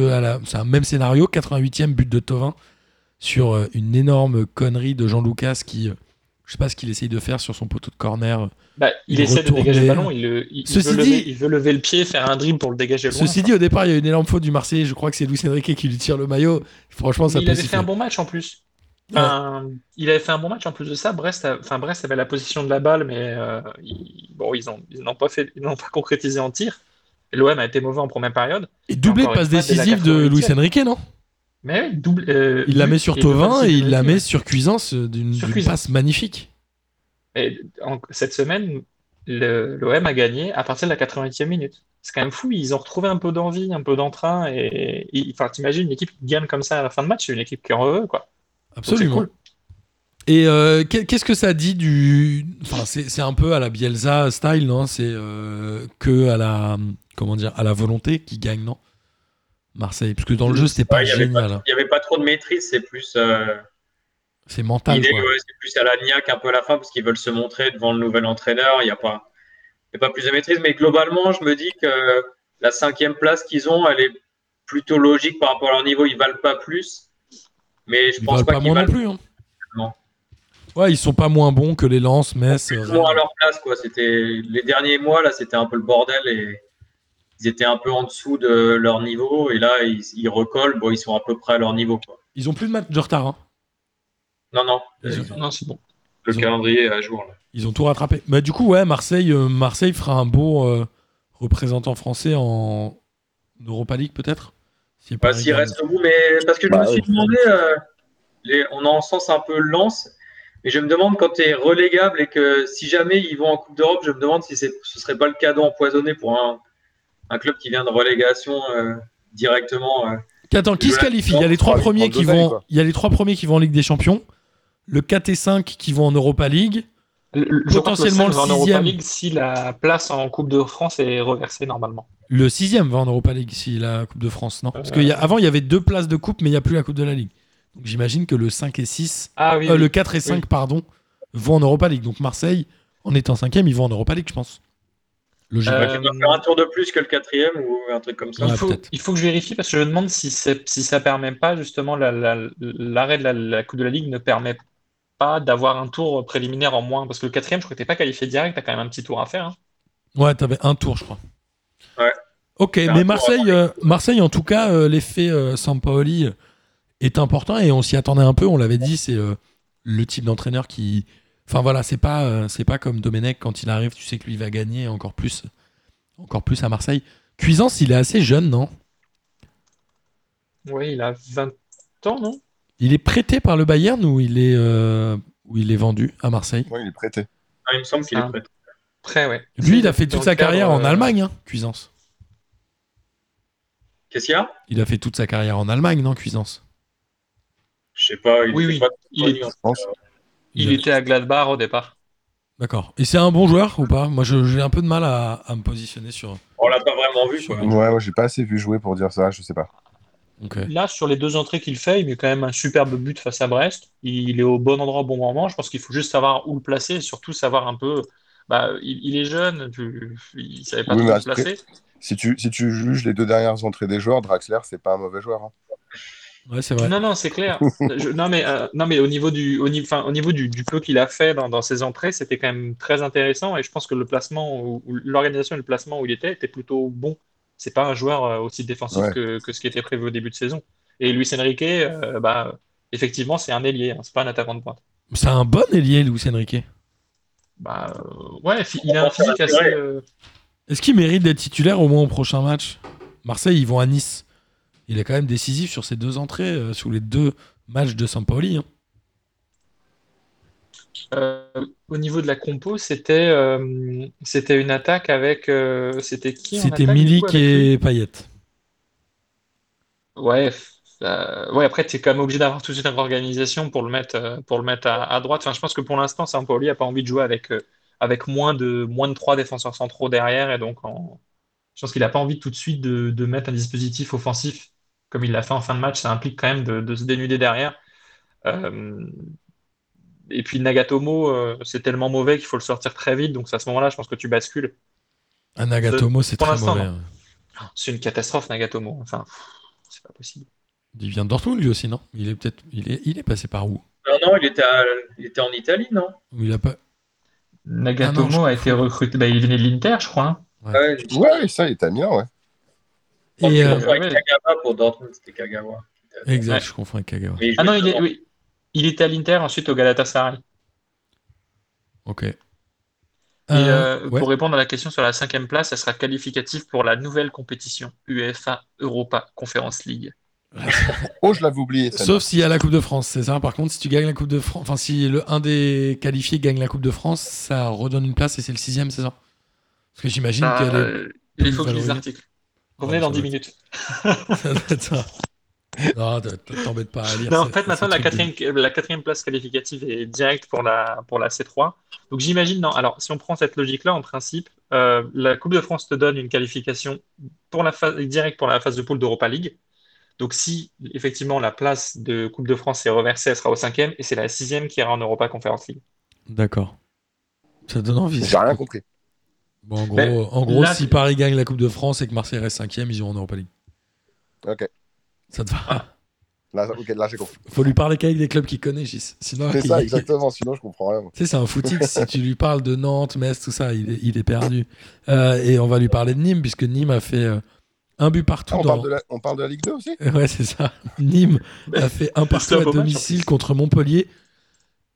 c'est un même scénario, 88e but de Tovin sur euh, une énorme connerie de Jean Lucas qui, euh, Je sais pas ce qu'il essaye de faire sur son poteau de corner. Bah, il, Il essaie de dégager le ballon, il, le- il- il Ceci veut dit- lever, il veut lever le pied, faire un dribble pour le dégager loin. Ceci dit, au départ, il y a une énorme faute du Marseillais. Je crois que c'est Luis Enrique qui lui tire le maillot. Franchement, ça il peut avait fait un bon match en plus. Enfin, Il avait fait un bon match en plus de ça. Brest, a- enfin, Brest avait la position de la balle, mais euh, ils, bon, ils ont- ils n'ont pas fait, ils n'ont pas concrétisé en tir. L'OM a été mauvais en première période. Et doublé de passe décisive de 88e. Luis Enrique, non? Mais oui, double. euh, Il la met sur Tovin et il la met sur Cuisance d'une passe magnifique. Et en- cette semaine, l'OM a gagné à partir de la 80e minute. C'est quand même fou. Ils ont retrouvé un peu d'envie, un peu d'entrain. Et, et- enfin, t'imagines une équipe qui gagne comme ça à la fin de match, c'est une équipe qui en veut, quoi. C'est Absolument. cool. Et euh, qu'est- qu'est-ce que ça dit du. Enfin, c'est un peu à la Bielsa style, non? C'est euh, que à la. Comment dire À la volonté qui gagne, non? Marseille. Parce que dans le jeu, c'était pas Ouais, il y avait génial. hein. Il n'y avait pas trop de maîtrise, c'est plus. euh, C'est mental, ouais, c'est plus à la niaque un peu à la fin parce qu'ils veulent se montrer devant le nouvel entraîneur. Il n'y a, pas- il y a pas plus de maîtrise. Mais globalement, je me dis que la cinquième place qu'ils ont, elle est plutôt logique par rapport à leur niveau. Ils valent pas plus. Mais je Ils pense pas, pas qu'ils non valent plus. Hein. Non. Ouais, ils sont pas moins bons que les Lens, Metz. Rennes. loin à leur place. Quoi. C'était, les derniers mois, là, c'était un peu le bordel et ils étaient un peu en dessous de leur niveau. Et là, ils, ils recollent. Bon, ils sont à peu près à leur niveau. Quoi. Ils ont plus de match de retard. hein. Non, non. Ils ont- Ils ont Non, c'est bon. le ils ont- calendrier est à jour. Là. Ils ont tout rattrapé. Bah, du coup, ouais, Marseille, euh, Marseille fera un beau euh, représentant français en Europa League, peut-être? Bah, s'il gagne. reste au bout, mais parce que je Bah, me suis demandé, euh, les- on en sens un peu lance, mais je me demande quand tu es relégable et que si jamais ils vont en Coupe d'Europe, je me demande si ce serait pas le cadeau empoisonné pour un, un club qui vient de relégation euh, directement. euh. Attends, qui se qualifie? Il y a les trois ils premiers qui vont. quoi. Il y a les trois premiers qui vont en Ligue des Champions. Le 4 et 5 qui vont en Europa League. Le- le- Potentiellement le le va en Europa sixième. League si la place en Coupe de France est reversée normalement. Le sixième va en Europa League si la Coupe de France, non? Parce qu'avant, il y avait deux places de coupe, mais il n'y a plus la Coupe de la Ligue. Donc j'imagine que le 5 et 6, Ah oui, euh, oui. le 4 et 5, pardon, vont en Europa League. Donc Marseille, en étant cinquième, ils vont en Europa League, je pense. Logiquement. Euh, Tu dois faire un tour de plus que le quatrième ou un truc comme ça? Ouais, il, faut, peut-être. il faut que je vérifie parce que je me demande si, si ça permet pas justement la- la- l'arrêt de la, la Coupe de la Ligue ne permet pas d'avoir un tour préliminaire en moins parce que le quatrième je crois que t'es pas qualifié direct t'as quand même un petit tour à faire hein. Ouais, t'avais un tour, je crois. Ouais. Ok, mais Marseille, euh, Marseille, en tout cas, euh, l'effet euh, Sampaoli est important et on s'y attendait un peu. On l'avait dit, c'est euh, le type d'entraîneur qui. Enfin voilà, c'est pas, euh, c'est pas comme Domenech quand il arrive, tu sais que lui va gagner encore plus, encore plus à Marseille. Cuisance, il est assez jeune, non? Ouais il a 20 ans non? Il est prêté par le Bayern ou il est, euh, ou il est vendu à Marseille? Ouais, il est prêté. Ah, il me semble qu'il est prêt. Ouais Lui, il a fait toute sa cadre, carrière en euh, Allemagne, hein, Cuisance. Qu'est-ce qu'il y a? Il a fait toute sa carrière en Allemagne, non, Cuisance? Je sais pas. Il Oui, était oui. pas il, connu, est- hein. Il a- était à Gladbach au départ D'accord. Et c'est un bon joueur ou pas? Moi, je- j'ai un peu de mal à, à me positionner sur. On l'a pas vraiment vu. Sur Quoi. Ouais, moi j'ai pas assez vu jouer pour dire ça, je sais pas. Là sur les deux entrées qu'il fait il met quand même un superbe but face à Brest il est au bon endroit au bon moment je pense qu'il faut juste savoir où le placer et surtout savoir un peu bah, il, il est jeune tu, il savait pas Oui, trop se placer Si tu, si tu juges les deux dernières entrées des joueurs, Draxler, c'est pas un mauvais joueur. hein. Ouais, c'est vrai. Non, non, c'est clair. Je- non, mais, euh, non, mais au niveau du, au niveau, au niveau du, du peu qu'il a fait dans, dans ses entrées, c'était quand même très intéressant. Et je pense que le placement, ou, l'organisation et le placement où il était était plutôt bon. C'est pas un joueur euh, aussi défensif Ouais. que, que ce qui était prévu au début de saison. Et Luis Enrique, euh, bah, effectivement, c'est un ailier, hein, c'est pas un attaquant de pointe. C'est un bon ailier, Luis Enrique. Bah, ouais, il a un physique assez. euh, Est-ce qu'il mérite d'être titulaire au moins au prochain match? Marseille, ils vont à Nice. Il est quand même décisif sur ces deux entrées, euh, sous les deux matchs de Sampaoli. hein. Euh, au niveau de la compo, c'était euh, c'était une attaque avec. euh, c'était qui C'était Milik coup, et Payet. Ouais, euh, ouais, après, tu es quand même obligé d'avoir tout de suite une organisation pour le mettre, euh, pour le mettre à, à droite. Enfin, je pense que pour l'instant, Sampaoli n'a pas envie de jouer avec, euh, avec moins de, moins de trois défenseurs centraux derrière. Et donc, en- je pense qu'il n'a pas envie tout de suite de, de mettre un dispositif offensif comme il l'a fait en fin de match. Ça implique quand même de, de se dénuder derrière. Euh, et puis Nagatomo, euh, c'est tellement mauvais qu'il faut le sortir très vite. Donc, c'est à ce moment-là, je pense que tu bascules. Un Nagatomo, c'est très mauvais. hein. C'est une catastrophe, Nagatomo. Enfin, c'est pas possible. Il vient de Dortmund lui aussi, non? Il est peut-être, il est, il est passé par où? Non, non, il était, à- il était en Italie, non? Il a pas. Nagatomo Ah non, a été recruté. Bah, il venait de l'Inter, je crois. hein. Ouais, Ouais, ça, il était à Milan, ouais. je Et, euh, avec. Kagawa pour Dortmund, c'était Kagawa. Exact, Ouais. je confonds avec Kagawa. Ah non, il, est- oui. il était à l'Inter, ensuite au Galatasaray. Ok. Et Euh, euh, ouais. pour répondre à la question sur la cinquième place, ça sera qualificatif pour la nouvelle compétition UEFA Europa Conference League. Oh, je l'avais oublié. Sauf s'il y a la Coupe de France, c'est ça. Par contre, si tu gagnes la Coupe de France, enfin, si le un des qualifiés gagne la Coupe de France, ça redonne une place et c'est le sixième, c'est ça? Parce que j'imagine Ça, qu'elle euh, il faut que je lise l'article. Revenez Ouais, dans ça 10 doit minutes. Ça. Non, t'embête pas à lire. Non, en fait, maintenant, de- la quatrième place qualificative est directe pour la, pour la C3. Donc, j'imagine, non. Alors, si on prend cette logique-là, en principe, euh, la Coupe de France te donne une qualification pour la phase, directe pour la phase de poule d'Europa League. Donc, si effectivement la place de Coupe de France est reversée, elle sera au cinquième et c'est la sixième qui ira en Europa Conference League. D'accord. Ça donne envie. J'ai rien compris. Bon, en gros, Mais en gros là, si Paris gagne la Coupe de France et que Marseille reste cinquième, ils iront en Europa League. Ok. Ça te va? Là, ok, là j'ai compris. Faut lui parler qu'avec des clubs qu'il connaît, Gis. Sinon, C'est il- ça, exactement. Sinon, je comprends rien. moi. Tu sais, c'est un footix. si tu lui parles de Nantes, Metz, tout ça, il est, il est perdu. Euh, et on va lui parler de Nîmes, puisque Nîmes a fait euh, un but partout. Ah, on, dans... parle de la, on parle de la Ligue 2 aussi? Ouais, c'est ça. Nîmes a fait un partout un à match, domicile contre Montpellier.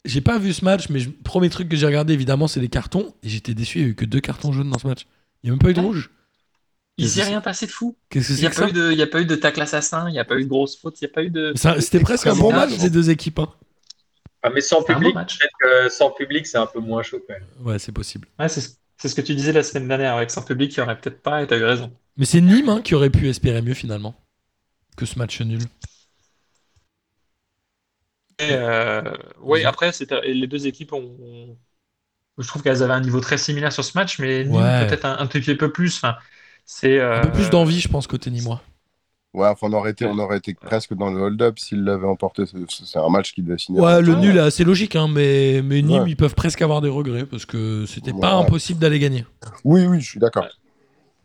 J'ai pas vu ce match, mais je- premier truc que j'ai regardé, évidemment, c'est les cartons. Et j'étais déçu, il y a eu que deux cartons jaunes dans ce match. Il n'y a même pas eu de rouge. Il s'est rien passé de fou. Qu'est-ce que Il n'y c'est a, que pas ça eu de- il y a pas eu de tacle assassin, il n'y a pas eu de grosse faute, il n'y a pas eu de. Ça- C'était presque un bon match des deux équipes. hein. Ah, mais sans public, match. peut-être que sans public, c'est un peu moins chaud quand même. Ouais, c'est possible. Ouais, c'est ce- c'est ce que tu disais la semaine dernière avec son public, il n'y aurait peut-être pas, et tu as eu raison. Mais c'est Nîmes hein, qui aurait pu espérer mieux finalement que ce match nul. Euh, oui, après, et les deux équipes ont. ont- Je trouve qu'elles avaient un niveau très similaire sur ce match, mais Nîmes Ouais. peut-être un, petit peu plus. Enfin, c'est, Un peu euh, plus d'envie, je pense, côté Nîmois. Ouais, enfin, on aurait été, on aurait été presque dans le hold-up s'il l'avait emporté. C'est c'est un match qui devait signer. Ouais, le nul est assez logique, hein, mais, mais Nîmes, Ouais. ils peuvent presque avoir des regrets parce que c'était pas impossible d'aller gagner. Oui, oui, je suis d'accord.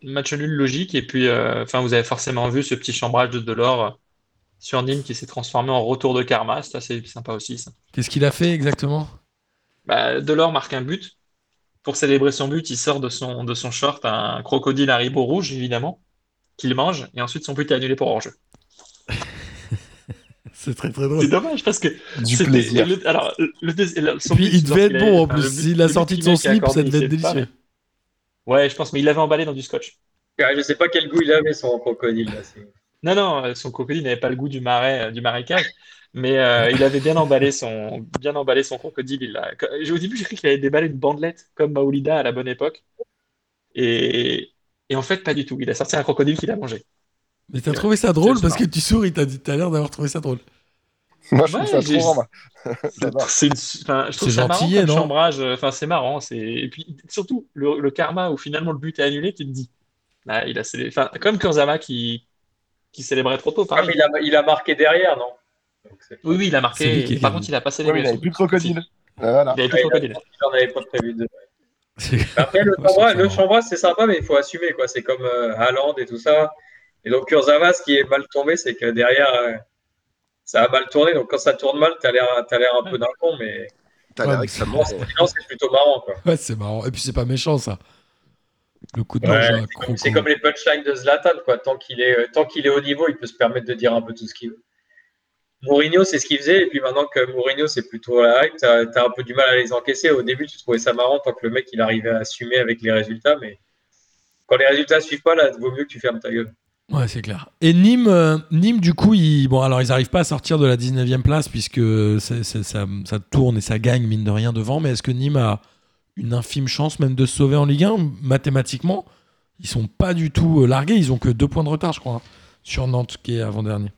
match nul logique. Et puis, euh, enfin, vous avez forcément vu ce petit chambrage de Delors euh, sur Nîmes qui s'est transformé en retour de karma. C'est assez sympa aussi, ça. Qu'est-ce qu'il a fait exactement? Bah, Delors marque un but. Pour célébrer son but, il sort de son, de son short un crocodile Haribo rouge, évidemment, qu'il mange. Et ensuite, son but est annulé pour hors-jeu. C'est très très C'est drôle. dommage parce que Du plaisir. le- alors, le, son puis but, il devait être bon en plus. S'il a sorti de son slip, ça devait être c'est pas, délicieux. mais- Ouais, je pense, mais il l'avait emballé dans du scotch. Ah, je sais pas quel goût il avait son crocodile. Là. c'est- Non, non, euh, son crocodile n'avait pas le goût du marais, euh, du marécage, mais euh, il avait bien emballé son, bien emballé son crocodile. Il a- Au début, j'ai cru qu'il avait déballé une bandelette comme Maoulida à la bonne époque, et, et en fait, pas du tout. Il a sorti un crocodile qu'il a mangé. Mais t'as trouvé ça drôle parce que tu souris, t'as t'as l'air d'avoir trouvé ça drôle. Moi, je Ouais, trouve ça trop marrant. C'est enfin, je trouve C'est ça marrant chambrage. euh, Enfin, c'est et puis surtout le, le karma où finalement le but est annulé, tu te dis, ah, il a célé- enfin, comme Kurzawa qui qui célébrait trop tôt. Ah, mais il, a, il a marqué derrière, non? Oui, oui, il a marqué. Par contre, il a pas Ouais, célébré. il avait son plus de but. crocodile. Voilà. Il avait plus de Ouais, il a- crocodile. Il n'en avait pas prévu de. Après, le c'est le c'est sympa, mais il faut assumer. quoi. C'est comme euh, Haaland et tout ça. Et donc, Kurzawa, ce qui est mal tombé, c'est que derrière, euh, ça a mal tourné. Donc, quand ça tourne mal, tu as l'air t'as l'air un peu d'un con, mais T'as Ouais, l'air extrêmement. c'est plutôt marrant. Quoi. Ouais, c'est marrant. Et puis c'est pas méchant ça. Le coup de Ouais, comme- C'est comme les punchlines de Zlatan. Quoi. Tant qu'il est, euh, tant qu'il est au niveau, il peut se permettre de dire un peu tout ce qu'il veut. Mourinho, c'est ce qu'il faisait. Et puis maintenant que Mourinho, c'est plutôt la hype, tu as, un peu du mal à les encaisser. Au début, tu trouvais ça marrant tant que le mec, il arrivait à assumer avec les résultats. Mais quand les résultats suivent pas, là, vaut mieux que tu fermes ta gueule. Ouais, c'est clair. Et Nîmes, euh, Nîmes du coup, ils, bon, alors ils arrivent pas à sortir de la 19e place puisque ça tourne et ça gagne mine de rien devant. Mais est-ce que Nîmes a une infime chance même de se sauver en Ligue 1 Mathématiquement, ils sont pas du tout euh, largués. Ils ont que deux points de retard, je crois, hein, sur Nantes qui est avant-dernier.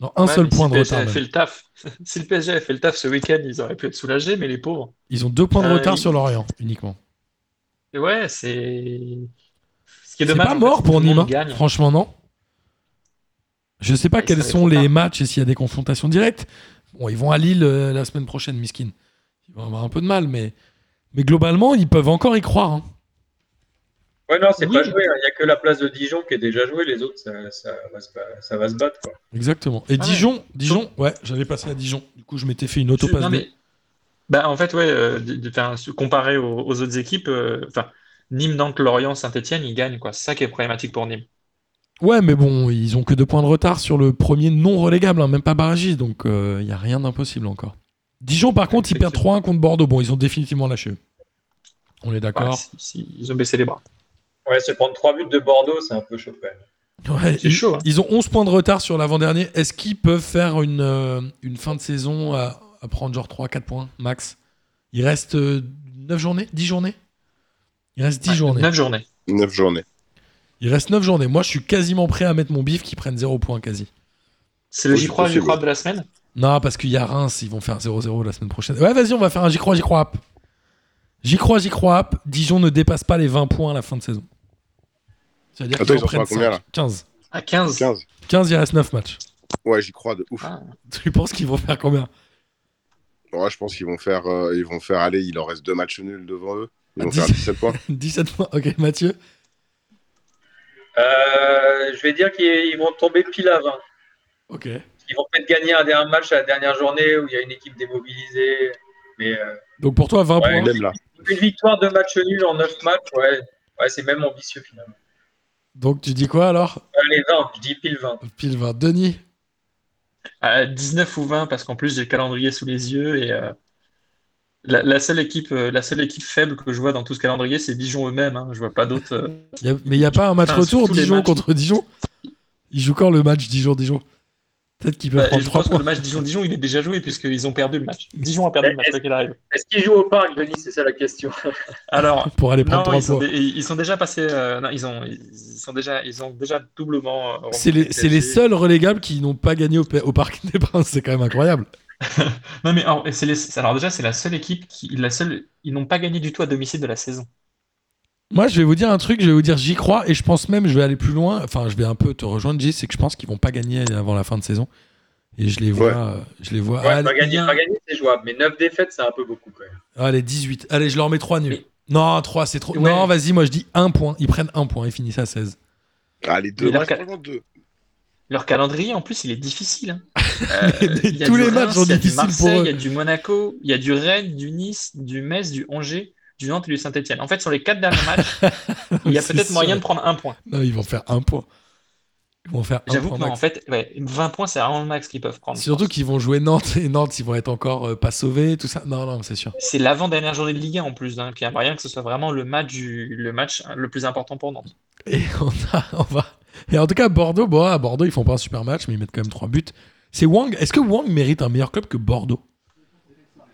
Non, un Ouais, seul point si de PSG retard. avait fait le taf. Si le PSG avait fait le taf ce week-end, ils auraient pu être soulagés, mais les pauvres. Ils ont deux points de Euh, retard ils- sur Lorient uniquement. Ouais, c'est. Ce qui est C'est dommage. pas mort pour Nîmes, franchement, non? Je sais pas quels sont les matchs et s'il y a des confrontations directes. Bon, ils vont à Lille euh, la semaine prochaine, Miskin. Ils vont avoir un peu de mal, mais, mais globalement, ils peuvent encore y croire. hein. Ouais, non, c'est Oui. pas joué. hein. Il n'y a que la place de Dijon qui est déjà jouée. Les autres, ça, ça va, se, ça va se battre. Quoi. Exactement. Et Ah ouais. Dijon, Dijon, ouais, j'avais passé à Dijon. Du coup, je m'étais fait une auto-passe mais- bah, en fait, ouais, euh, de- comparé aux, aux autres équipes, euh, enfin, Nîmes, Nantes, Lorient, Saint-Etienne, ils gagnent, quoi. C'est ça qui est problématique pour Nîmes. Ouais, mais bon, ils ont que deux points de retard sur le premier non relégable, hein, même pas barragiste, donc il n'y a rien d'impossible encore. Dijon, par contre, ils perdent 3-1 contre Bordeaux. Bon, ils ont définitivement lâché. On est Ouais, d'accord si- si- ils ont baissé les bras. Ouais, se prendre 3 buts de Bordeaux, c'est un peu chaud quand même. Ouais, C'est ils, chaud, hein. ils ont 11 points de retard sur l'avant-dernier. Est-ce qu'ils peuvent faire une, euh, une fin de saison à, à prendre genre 3-4 points max? Il reste 9 journées? 10 journées? Il reste 10 journées. 9 journées. 9 journées. Il reste 9 journées. Moi, je suis quasiment prêt à mettre mon bif qui prennent 0 points quasi. C'est le j'y crois, j'y crois de la semaine? Non, parce qu'il y a Reims, ils vont faire 0-0 la semaine prochaine. Ouais, vas-y, on va faire un j'y crois, j'y crois app. J'y crois, j'y crois. Dijon ne dépasse pas les 20 points à la fin de saison. C'est-à-dire qu'ils ils en en prennent combien, 5. là 15. À 15. 15. 15, il reste 9 matchs. Ouais, j'y crois de ouf. Ah. Tu penses qu'ils vont faire combien? Ouais, je pense qu'ils vont faire, euh, ils vont faire aller. Il leur reste deux matchs nuls devant eux. Ils Ah, vont faire 17 points. 17 points. Ok, Mathieu? Euh, je vais dire qu'ils ils vont tomber pile à 20. Ok. Ils vont peut-être gagner un dernier match à la dernière journée où il y a une équipe démobilisée. Mais euh, Donc pour toi, 20 Ouais, points. Même là. une victoire, deux matchs nuls en 9 matchs, ouais, ouais c'est même ambitieux finalement. Donc tu dis quoi alors? Allez, 20, je dis pile 20. Pile 20. Denis? À 19 ou 20, parce qu'en plus, j'ai le calendrier sous les yeux et euh, la, la seule équipe, euh, la seule équipe faible que je vois dans tout ce calendrier, c'est Dijon eux-mêmes. hein. Je vois pas d'autres. euh. Mais il n'y a pas un match Enfin, retour les Dijon contre Dijon? Ils jouent quand le match Dijon-Dijon? Peut-être qu'ils peuvent Bah, prendre je 3 pense que le match Dijon-Dijon, il est déjà joué puisqu'ils ont perdu le match. Dijon a perdu le match, qu'il arrive. Est-ce qu'ils jouent au parc, Denis? C'est ça la question. Alors, Pour aller prendre non, 3 ils sont, points. ils sont déjà passés. euh, non, ils ont, ils sont déjà, ils ont déjà doublement. euh, C'est les, les seuls relégables qui n'ont pas gagné au, Parc des Princes. C'est quand même incroyable. Non, mais alors, les- alors déjà, c'est la seule équipe qui, la seule, ils n'ont pas gagné du tout à domicile de la saison. Moi, je vais vous dire un truc, je vais vous dire j'y crois et je pense même, je vais aller plus loin. Enfin, je vais un peu te rejoindre, J, c'est que je pense qu'ils vont pas gagner avant la fin de saison. Et je les vois, Ouais. euh, je les vois. Ouais, allez, pas gagner, pas gagner, c'est jouable. Mais 9 défaites, c'est un peu beaucoup quand même. allez, 18. Allez, je leur mets 3 nuls. Mais- Non, 3, c'est trop. Ouais. Non, vas-y, moi je dis 1 point. Ils prennent 1 point, ils finissent à 16. Ah, les deux leur matchs, ca- franchement, deux. Leur calendrier, en plus, il est difficile. hein. Euh, il y a Tous les matchs sont il y a du difficiles Marseille. Il y a du Monaco, il y a du Rennes, du Nice, du Metz, du Angers, du Nantes et du Saint-Etienne. En fait, sur les quatre derniers matchs, il y a peut-être moyen de prendre un point. Non, ils vont faire 1 point. Ils vont faire 1 J'avoue que non, en fait, ouais, 20 points, c'est vraiment le max qu'ils peuvent prendre. Surtout qu'ils vont jouer Nantes et Nantes, ils vont être encore euh, pas sauvés, tout ça. Non, non, c'est sûr. C'est l'avant-dernière journée de Ligue 1 en plus. Hein, puis il y a moyen que ce soit vraiment le match, du, le match le plus important pour Nantes. Et on, a, on va. Et en tout cas, Bordeaux, bon, à Bordeaux, ils font pas un super match, mais ils mettent quand même 3 buts. C'est Wang. Est-ce que Wang mérite un meilleur club que Bordeaux?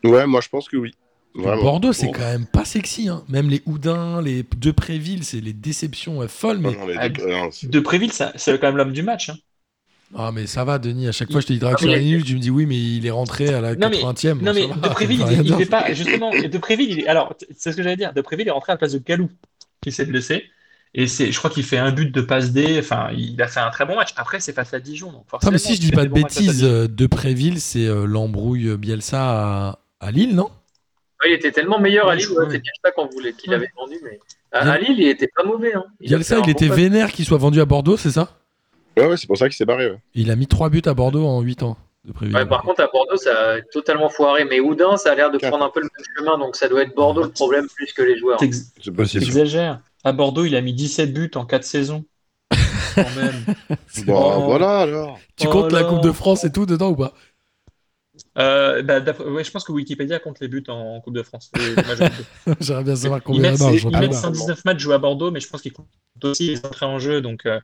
Ouais, moi je pense que oui. Vraiment. Bordeaux, c'est Bon. quand même pas sexy. Hein. Même les Houdins, les deux Prévilles, c'est les déceptions euh, folles. Non, Mais... non, les Ah, non, c'est- De Préville, ça- c'est quand même l'homme du match. hein. Ah, mais ça va, Denis. À chaque fois, je te dis Draxler Ah, Linus, tu me dis oui, mais il est rentré à la Non, mais- 80e. Non, Bon, mais ça va, De Préville, ça veut il, il fait pas. Justement, De Préville, il est- alors, c'est ce que j'allais dire. De Préville est rentré à la place de Galou, qui s'est blessé. Et c'est, je crois qu'il fait un but de passe D. Enfin, il a fait un très bon match. Après, c'est face à Dijon. Donc Non, mais si je dis pas de bêtises, euh, de Préville, c'est euh, l'embrouille Bielsa à, à Lille, non? Il était tellement meilleur à Lille, ouais, c'est peut-être ça qu'on voulait, qu'il Ouais. avait vendu. Mais à, Bien- à Lille, il était pas mauvais. Hein. Il a Bielsa, fait il était bon vénère qu'il soit vendu à Bordeaux, c'est ça Ouais, ouais, c'est pour ça qu'il s'est barré. ouais. Il a mis 3 buts à Bordeaux en 8 ans. De. Ouais, par contre, à Bordeaux, ça a totalement foiré. Mais Houdin, ça a l'air de Quatre. prendre un peu le même chemin. Donc, ça doit être Bordeaux le problème plus que les joueurs. T'ex- C'est possible. T'exagères. À Bordeaux, il a mis 17 buts en 4 saisons. Quand même. Bon, marrant. voilà alors. Tu Oh comptes la là. Coupe de France et tout dedans ou pas Euh, bah, ouais, je pense que Wikipédia compte les buts en, en Coupe de France. J'aimerais bien savoir Ils combien mettent, il y en a en ils mettent 119 matchs joués à Bordeaux, mais je pense qu'ils comptent aussi les entrées en jeu. Donc, euh,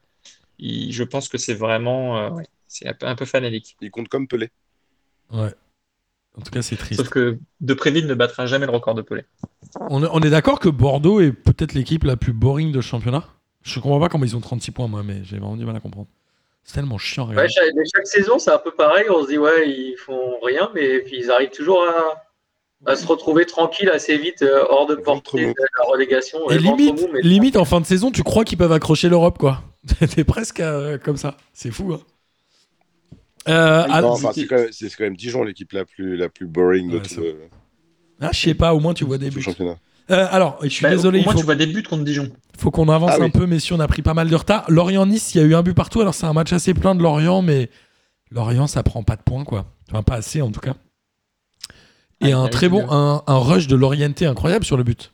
il- je pense que c'est vraiment. euh, ouais, c'est un peu, un peu fanélique. Il compte comme Pelé. Ouais. En tout cas, c'est triste. Sauf que De Préville ne battra jamais le record de Pelé. On est, on est d'accord que Bordeaux est peut-être l'équipe la plus boring de championnat? Je comprends pas comment ils ont 36 points, moi, mais j'ai vraiment du mal à comprendre. C'est tellement chiant. Ouais, chaque, saison, c'est un peu pareil. On se dit, ouais, ils font rien, mais puis ils arrivent toujours à, à se retrouver tranquilles assez vite, euh, hors de portée de la relégation. Et ventre limite, mou, mais- limite, en fin de saison, tu crois qu'ils peuvent accrocher l'Europe, quoi. T'es presque euh, comme ça. C'est fou, hein. Euh, ah, enfin, c'est quand, quand même Dijon l'équipe la plus, la plus boring de Ouais, tout ah, je sais pas, au moins tu vois des buts. championnat. Euh, alors, je suis Bah, désolé, moins, faut, tu vois des buts contre Dijon. faut qu'on avance Ah un oui. peu, messieurs. On a pris pas mal de retard. Lorient-Nice, il y a eu un but partout. Alors, c'est un match assez plein de Lorient, mais Lorient, ça prend pas de points, quoi. Enfin, pas assez, en tout cas. Et Ah, un très bon, un, un rush de Lorienté incroyable sur le but.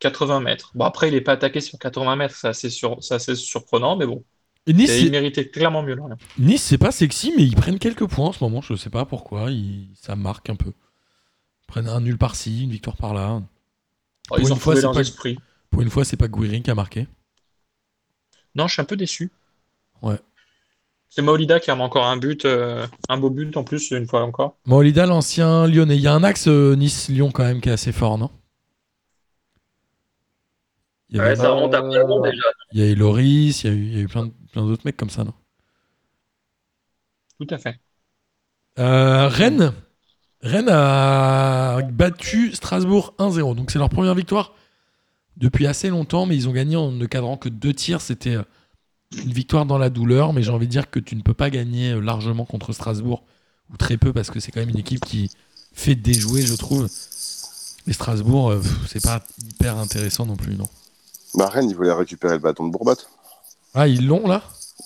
80 mètres. Bon, après, il n'est pas attaqué sur 80 mètres, c'est assez, sur... c'est assez surprenant, mais bon. Et Nice, il c'est- méritait clairement mieux, Lorient. Nice, c'est pas sexy, mais ils prennent quelques points en ce moment. Je sais pas pourquoi. Ils- Ça marque un peu. Ils prennent un nul par-ci, une victoire par-là. Oh, Pour ils une ont fois, leurs pas- esprits. Pour une fois, c'est pas Guirin qui a marqué. Non, je suis un peu déçu. Ouais. C'est Maolida qui a encore un but, euh, un beau but en plus, une fois encore. Maolida, l'ancien lyonnais. Il y a un axe euh, Nice-Lyon quand même qui est assez fort, non? Il y Ouais, ça remonte à long déjà. il y a eu Loris, il y a eu, il y a eu plein, de- plein d'autres mecs comme ça, non? Tout à fait. Euh, Rennes? Rennes a battu Strasbourg 1-0. Donc c'est leur première victoire depuis assez longtemps, mais ils ont gagné en ne cadrant que deux tirs. C'était euh, une victoire dans la douleur, mais j'ai envie de dire que tu ne peux pas gagner euh, largement contre Strasbourg, ou très peu, parce que c'est quand même une équipe qui fait déjouer, je trouve. Et Strasbourg, euh, c'est pas hyper intéressant non plus, non. Bah, Rennes, ils voulaient récupérer le bâton de Bourbotte. Ah, ils l'ont là?